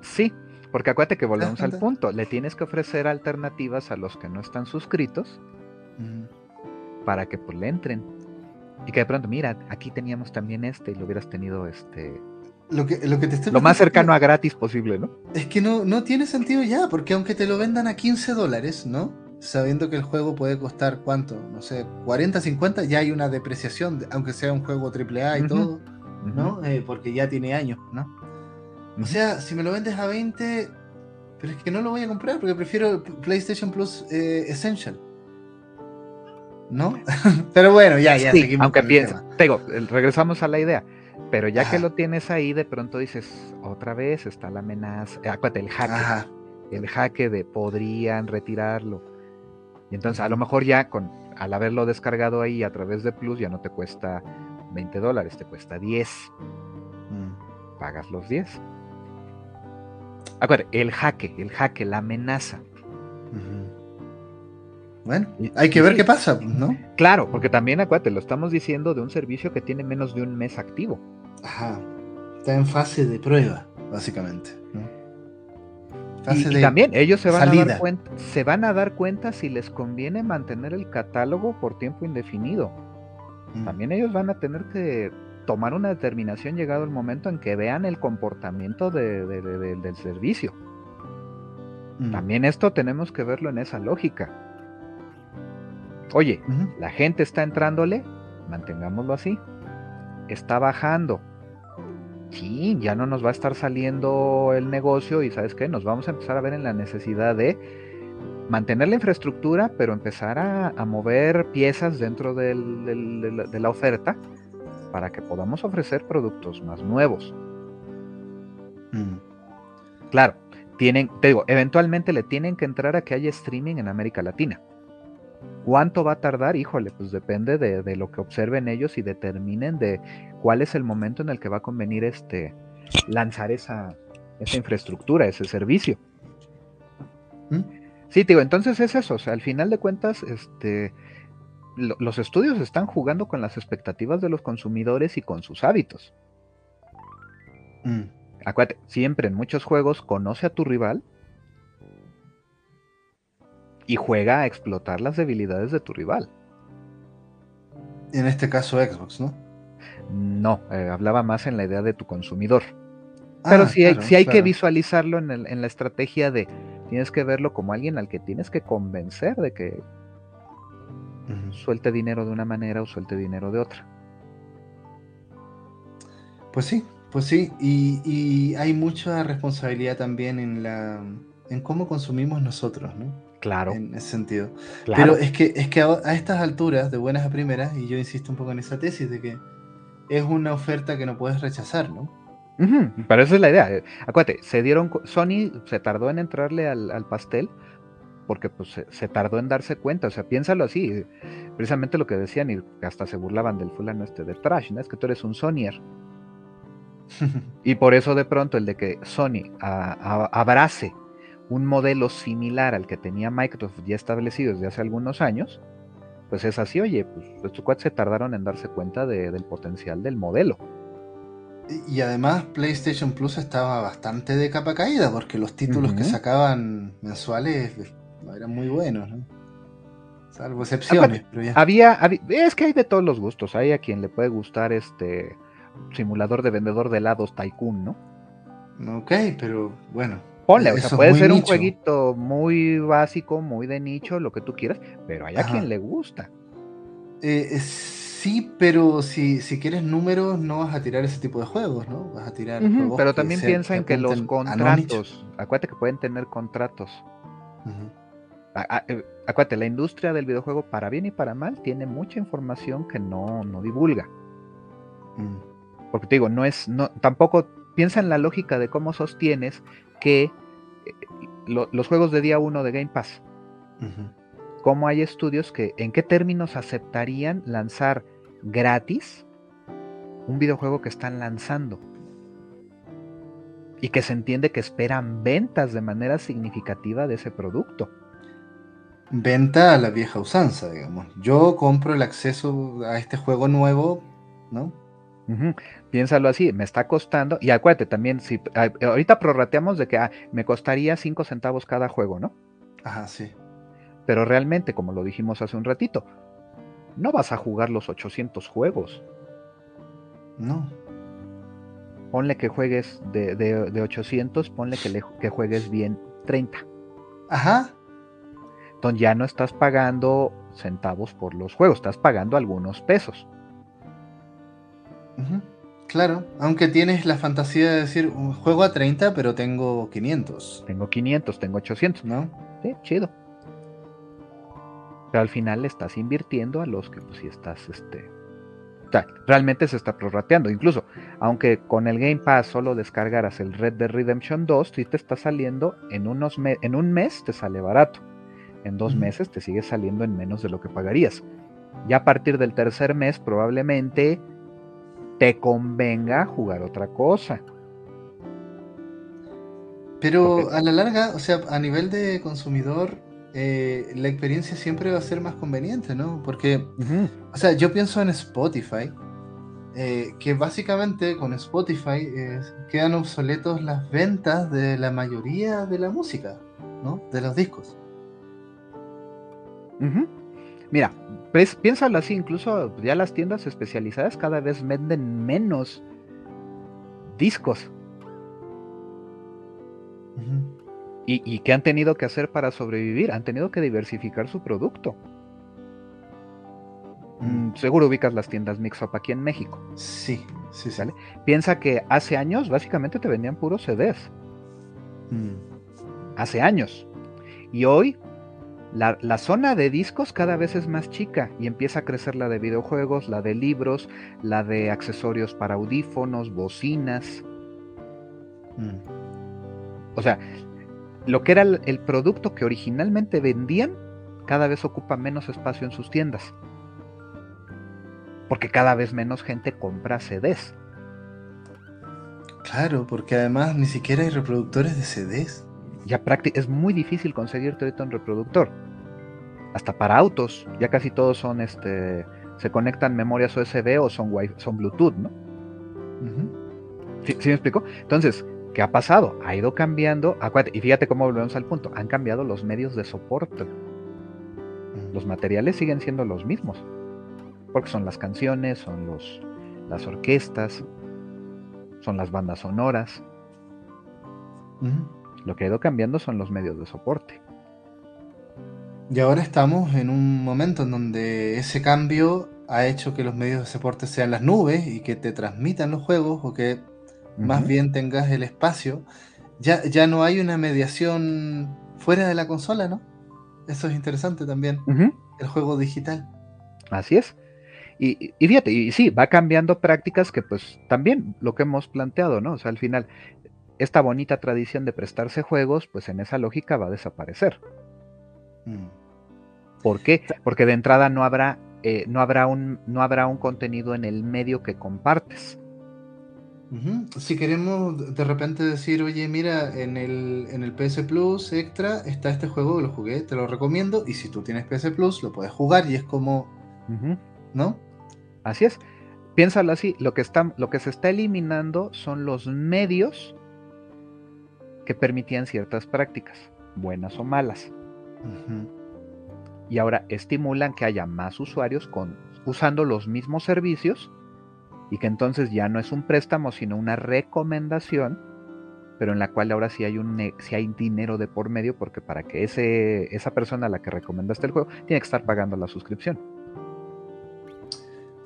Sí, porque acuérdate que volvemos al punto. Le tienes que ofrecer alternativas a los que no están suscritos para que pues le entren. Y que de pronto, mira, aquí teníamos también este y lo hubieras tenido este. Lo, que, lo, que te lo más cercano a gratis posible, ¿no? Es que no, no tiene sentido ya, porque aunque te lo vendan a 15 dólares, ¿no? Sabiendo que el juego puede costar cuánto, no sé, 40, 50, ya hay una depreciación, aunque sea un juego AAA y todo, ¿no? Eh, porque ya tiene años, ¿no? O sea, si me lo vendes a 20, pero es que no lo voy a comprar porque prefiero PlayStation Plus eh, Essential. ¿No? pero bueno, ya, ya seguimos. Aunque piensa, digo, regresamos a la idea. Pero ya que lo tienes ahí, de pronto dices, otra vez está la amenaza. Eh, acuérdate, el jaque. El jaque de podrían retirarlo. Y entonces, a lo mejor ya con al haberlo descargado ahí a través de Plus, ya no te cuesta 20 dólares, te cuesta 10. Mm. Pagas los 10. Acuérdate, el jaque, el jaque, la amenaza. Bueno, hay que ver qué pasa, ¿no? Claro, porque también acuérdate, lo estamos diciendo de un servicio que tiene menos de un mes activo. Ajá. Está en fase de prueba, básicamente. y, también ellos se van, a dar cuenta, se van a dar cuenta si les conviene mantener el catálogo por tiempo indefinido. Mm. También ellos van a tener que tomar una determinación llegado el momento en que vean el comportamiento del servicio. También esto tenemos que verlo en esa lógica. Oye, la gente está entrándole, mantengámoslo así. Está bajando. Sí, ya no nos va a estar saliendo el negocio y sabes qué, nos vamos a empezar a ver en la necesidad de mantener la infraestructura, pero empezar a, mover piezas dentro de la oferta para que podamos ofrecer productos más nuevos. Mm. Claro, tienen, te digo, eventualmente le tienen que entrar a que haya streaming en América Latina. ¿Cuánto va a tardar? Híjole, pues depende de, lo que observen ellos y determinen de cuál es el momento en el que va a convenir este lanzar esa, esa infraestructura, ese servicio. ¿Mm? Sí, te digo, entonces es eso, o sea, al final de cuentas, este, los estudios están jugando con las expectativas de los consumidores y con sus hábitos. Mm. Acuérdate, siempre en muchos juegos conoce a tu rival y juega a explotar las debilidades de tu rival. En este caso Xbox, ¿no? No, eh, hablaba más en la idea de tu consumidor. Pero ah, sí, hay, hay que visualizarlo en, en la estrategia de tienes que verlo como alguien al que tienes que convencer de que suelte dinero de una manera o suelte dinero de otra. Pues sí, pues sí, y, hay mucha responsabilidad también en la en cómo consumimos nosotros, ¿no? Claro. En ese sentido. claro. Pero es que, es que a, a estas alturas, de buenas a primeras, y yo insisto un poco en esa tesis de que es una oferta que no puedes rechazar, ¿no? Pero esa es la idea. Acuérdate, se dieron, Sony se tardó en entrarle al, al pastel porque pues se, se tardó en darse cuenta. O sea, piénsalo así. eh, Precisamente lo que decían y hasta se burlaban del fulano este de Trash, ¿no? Es que tú eres un Sonyer. Y por eso de pronto el de que Sony a- a- abrace un modelo similar al que tenía Microsoft ya establecido desde hace algunos años, pues es así, oye, pues estos cuates se tardaron en darse cuenta de- del potencial del modelo. Y- además PlayStation Plus estaba bastante de capa caída porque los títulos que sacaban mensuales eran muy buenos, ¿no? Salvo excepciones, pero ya. Había, habi- es que hay de todos los gustos. Hay a quien le puede gustar este simulador de vendedor de helados Tycoon, ¿no? Ok, pero bueno. Ponle, o sea, puede ser un jueguito muy básico, muy de nicho, lo que tú quieras, pero hay a Ajá. quien le gusta. Eh, sí, pero si, si quieres números no vas a tirar ese tipo de juegos, ¿no? Vas a tirar juegos pero también piensa en que los contratos, acuérdate que pueden tener contratos. Ujú. A- a- eh, Acuérdate, la industria del videojuego, para bien y para mal, tiene mucha información que no, no divulga. Mm. Porque te digo, no es, no, tampoco piensa en la lógica de cómo sostienes que eh, lo- los juegos de día uno de Game Pass, Ujú. cómo hay estudios que, en qué términos aceptarían lanzar gratis un videojuego que están lanzando. Y que se entiende que esperan ventas de manera significativa de ese producto. Venta a la vieja usanza, digamos. Yo compro el acceso a este juego nuevo, ¿no? Piénsalo así, me está costando, y acuérdate también, si a- ahorita prorrateamos de que ah, me costaría 5 centavos cada juego, ¿no? Ajá, sí. Pero realmente, como lo dijimos hace un ratito, no vas a jugar los 800 juegos. No. Ponle que juegues de, de- de 800, ponle que, le- que juegues bien 30. Ajá. Entonces ya no estás pagando centavos por los juegos, estás pagando algunos pesos. Claro, aunque tienes la fantasía de decir, "Un juego a 30, pero tengo 500, Tengo 500, tengo 800. ¿no? Sí, chido. Pero al final le estás invirtiendo a los que pues sí estás, este... O sea, realmente se está prorrateando. Incluso, aunque con el Game Pass solo descargaras el Red Dead Redemption 2, sí te está saliendo en, unos en un mes te sale barato. En dos meses te sigue saliendo en menos de lo que pagarías. Ya a partir del tercer mes probablemente te convenga jugar otra cosa. Pero a la larga, o sea, a nivel de consumidor, eh, la experiencia siempre va a ser más conveniente, ¿no? Porque, o sea, yo pienso en Spotify, eh, que básicamente con Spotify eh, quedan obsoletos las ventas de la mayoría de la música, ¿no? De los discos. Mira, piénsalo así, incluso ya las tiendas especializadas cada vez venden menos discos. ¿Y, y qué han tenido que hacer para sobrevivir? Han tenido que diversificar su producto. Mm, seguro ubicas las tiendas Mix Up aquí en México. Sí, sí, sí. ¿Sale? Piensa que hace años básicamente te vendían puros CDs. Mm. Hace años. Y hoy la, la zona de discos cada vez es más chica y empieza a crecer la de videojuegos, la de libros, la de accesorios para audífonos, bocinas. Mm. O sea, lo que era el, el producto que originalmente vendían, cada vez ocupa menos espacio en sus tiendas. Porque cada vez menos gente compra CDs. Claro, porque además ni siquiera hay reproductores de CDs. Ya prácti- es muy difícil conseguirte ahorita un reproductor. Hasta para autos, ya casi todos son este. Se conectan memorias USB o son, son Bluetooth, ¿no? ¿Sí, sí me explico? Entonces, ¿qué ha pasado? Ha ido cambiando. Acuérdate, y fíjate cómo volvemos al punto. Han cambiado los medios de soporte. Los materiales siguen siendo los mismos. Porque son las canciones, son los, las orquestas, son las bandas sonoras. Ujú. Lo que ha ido cambiando son los medios de soporte. Y ahora estamos en un momento en donde ese cambio ha hecho que los medios de soporte sean las nubes y que te transmitan los juegos o que más bien tengas el espacio. Ya, ya no hay una mediación fuera de la consola, ¿no? eso es interesante también. El juego digital. Así es. Y, y, fíjate, y sí, va cambiando prácticas que pues también lo que hemos planteado, ¿no? O sea, al final, esta bonita tradición de prestarse juegos, pues en esa lógica va a desaparecer. Mm. ¿Por qué? Porque de entrada no habrá, eh, no, habrá un, no habrá un contenido en el medio que compartes. Si queremos de repente decir, oye, mira, en el, en el PS Plus Extra está este juego lo jugué, te lo recomiendo, y si tú tienes PS Plus lo puedes jugar y es como, ¿no? Así es. Piénsalo así, lo que, está, lo que se está eliminando son los medios que permitían ciertas prácticas, buenas o malas. Y ahora estimulan que haya más usuarios con, usando los mismos servicios y que entonces ya no es un préstamo, sino una recomendación, pero en la cual ahora sí hay, un, sí hay dinero de por medio, porque para que ese, esa persona a la que recomendaste el juego tiene que estar pagando la suscripción.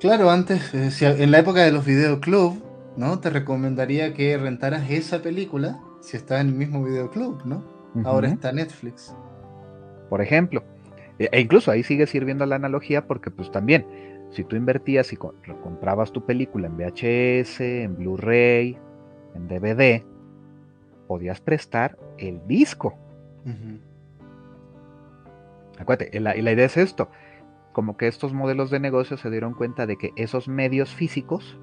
Claro, antes, eh, en la época de los videoclub, ¿no? Te recomendaría que rentaras esa película si está en el mismo videoclub, ¿no? Ahora está Netflix. Por ejemplo. E, e incluso ahí sigue sirviendo la analogía porque pues también si tú invertías y comprabas tu película en VHS, en Blu-ray, en DVD, podías prestar el disco. Acuérdate, la, y la idea es esto, como que estos modelos de negocio se dieron cuenta de que esos medios físicos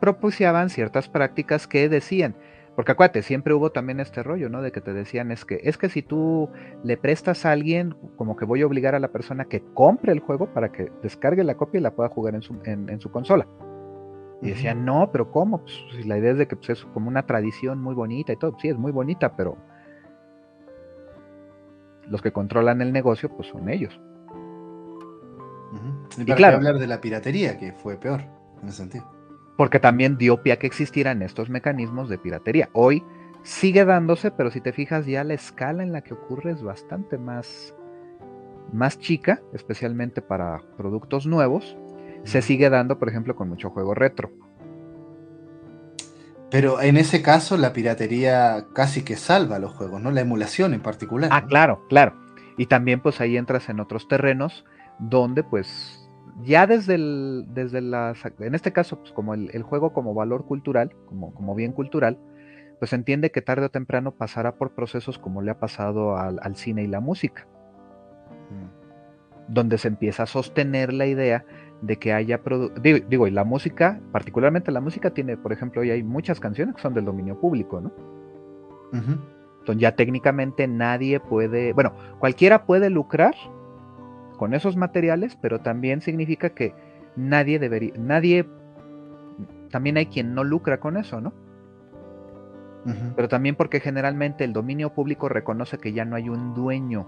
propiciaban ciertas prácticas que decían, porque acuérdate, siempre hubo también este rollo, ¿no? De que te decían, es que, es que si tú le prestas a alguien, como que voy a obligar a la persona que compre el juego para que descargue la copia y la pueda jugar en su, en, su consola. Y decían, no, pero ¿cómo? Pues, la idea es de que pues, es como una tradición muy bonita y todo. Sí, es muy bonita, pero los que controlan el negocio, pues son ellos. Y, claro, hablar de la piratería, que fue peor en ese sentido porque también dio pie a que existieran estos mecanismos de piratería. Hoy sigue dándose, pero si te fijas ya la escala en la que ocurre es bastante más, más chica, especialmente para productos nuevos. Se sigue dando, por ejemplo, con mucho juego retro. Pero en ese caso la piratería casi que salva los juegos, ¿no? La emulación en particular. Ah, claro, claro. Y también pues ahí entras en otros terrenos donde pues ya desde el, desde las, en este caso, pues como el, juego como valor cultural, como, como bien cultural, pues entiende que tarde o temprano pasará por procesos como le ha pasado al, cine y la música, mm. donde se empieza a sostener la idea de que haya, digo, digo, y la música, particularmente la música tiene, por ejemplo, hoy hay muchas canciones que son del dominio público, ¿no? Entonces ya técnicamente nadie puede, bueno, cualquiera puede lucrar con esos materiales, pero también significa que nadie debería, nadie, también hay quien no lucra con eso, ¿no? Pero también porque generalmente el dominio público reconoce que ya no hay un dueño.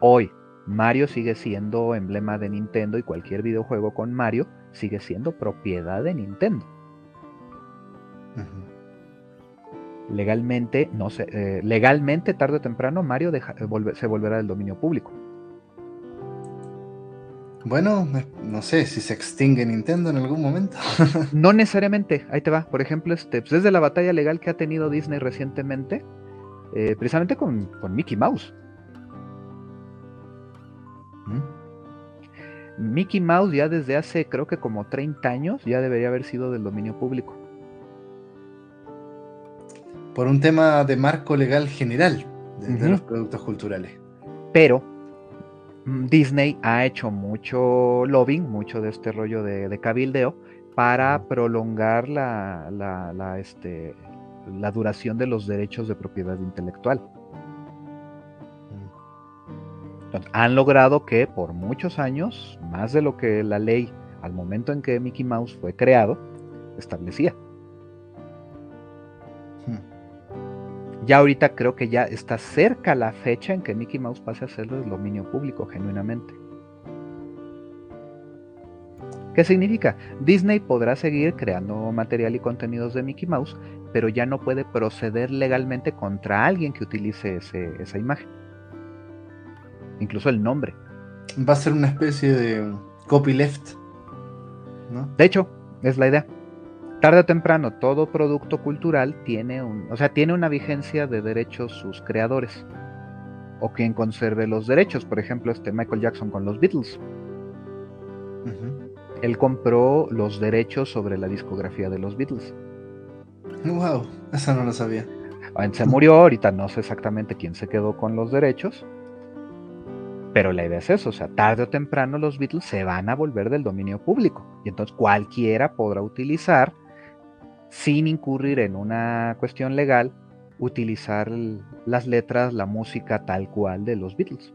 Hoy, Mario sigue siendo emblema de Nintendo y cualquier videojuego con Mario sigue siendo propiedad de Nintendo legalmente, no sé, eh, legalmente tarde o temprano Mario eh, se volverá del dominio público. Bueno, no sé si se extingue Nintendo en algún momento. no necesariamente, ahí te va. Por ejemplo, este, pues, desde la batalla legal que ha tenido Disney recientemente, eh, precisamente con, Mickey Mouse. ¿Mm? Mickey Mouse ya desde hace creo que como 30 años ya debería haber sido del dominio público por un tema de marco legal general de, los productos culturales. Pero mm, Disney ha hecho mucho lobbying, mucho de este rollo de, cabildeo, para prolongar la, la, este, la duración de los derechos de propiedad intelectual. han logrado que por muchos años, más de lo que la ley al momento en que Mickey Mouse fue creado, establecía. Ya ahorita creo que ya está cerca la fecha en que Mickey Mouse pase a ser del dominio público genuinamente. ¿Qué significa? Disney podrá seguir creando material y contenidos de Mickey Mouse, pero ya no puede proceder legalmente contra alguien que utilice esa imagen. Incluso el nombre. Va a ser una especie de copyleft. ¿no? De hecho, es la idea. Tarde o temprano todo producto cultural tiene un, o sea, tiene una vigencia de derechos sus creadores o quien conserve los derechos, por ejemplo, este Michael Jackson con los Beatles. Él compró los derechos sobre la discografía de los Beatles. Wow, eso no lo sabía. Se murió, ahorita no sé exactamente quién se quedó con los derechos, pero la idea es eso, o sea, tarde o temprano los Beatles se van a volver del dominio público y entonces cualquiera podrá utilizar, sin incurrir en una cuestión legal, utilizar las letras, la música tal cual de los Beatles.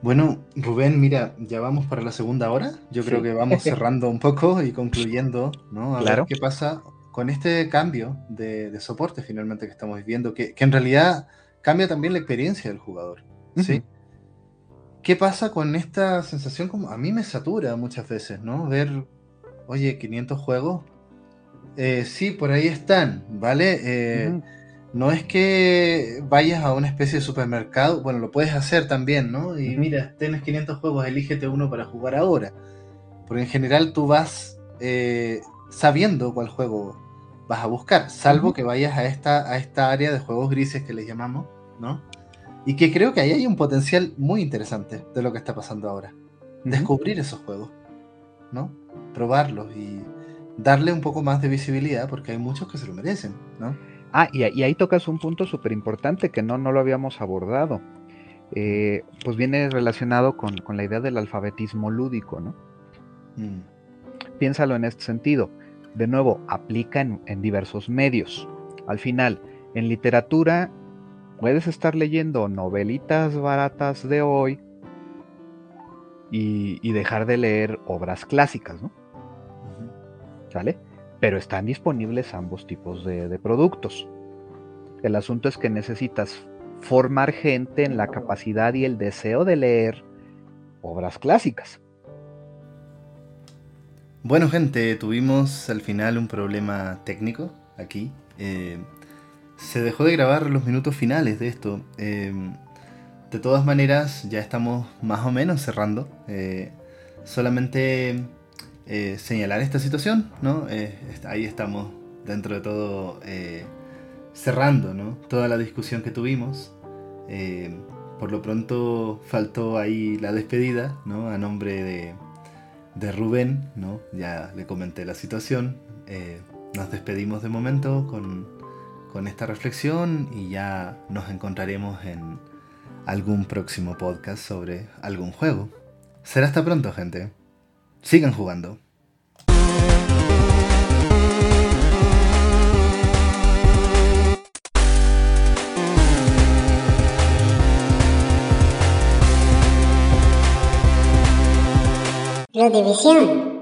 Bueno, Rubén, mira, ya vamos para la segunda hora. Yo creo que vamos cerrando un poco y concluyendo, ¿no? A ver qué pasa con este cambio de, soporte finalmente que estamos viviendo, que, que en realidad cambia también la experiencia del jugador. ¿sí? ¿Qué pasa con esta sensación? Como a mí me satura muchas veces, ¿no? Ver, oye, 500 juegos. Eh, sí, por ahí están, ¿vale? Eh, no es que vayas a una especie de supermercado, bueno, lo puedes hacer también, ¿no? Y mira, tienes 500 juegos, elígete uno para jugar ahora. Porque en general tú vas eh, sabiendo cuál juego vas a buscar, salvo que vayas a esta, a esta área de juegos grises que les llamamos, ¿no? Y que creo que ahí hay un potencial muy interesante de lo que está pasando ahora. Descubrir esos juegos, ¿no? Probarlos y darle un poco más de visibilidad porque hay muchos que se lo merecen, ¿no? Ah, y, ahí tocas un punto súper importante que no, no lo habíamos abordado. Eh, pues viene relacionado con, la idea del alfabetismo lúdico, ¿no? Mm. Piénsalo en este sentido de nuevo, aplica en, diversos medios. Al final, en literatura, puedes estar leyendo novelitas baratas de hoy y, dejar de leer obras clásicas, ¿no? Pero están disponibles ambos tipos de, de productos. El asunto es que necesitas formar gente en la capacidad y el deseo de leer obras clásicas. Bueno, gente, tuvimos al final un problema técnico aquí. Eh, se dejó de grabar los minutos finales de esto. Eh, de todas maneras, ya estamos más o menos cerrando. Eh, solamente señalar esta situación, ¿no? ahí estamos, dentro de todo, cerrando, ¿no? Toda la discusión que tuvimos. por lo pronto faltó ahí la despedida, ¿no? A nombre de de Rubén, ¿no? Ya le comenté la situación. Eh, nos despedimos de momento con, con esta reflexión y ya nos encontraremos en algún próximo podcast sobre algún juego. Será hasta pronto, gente. Sigan jugando. división.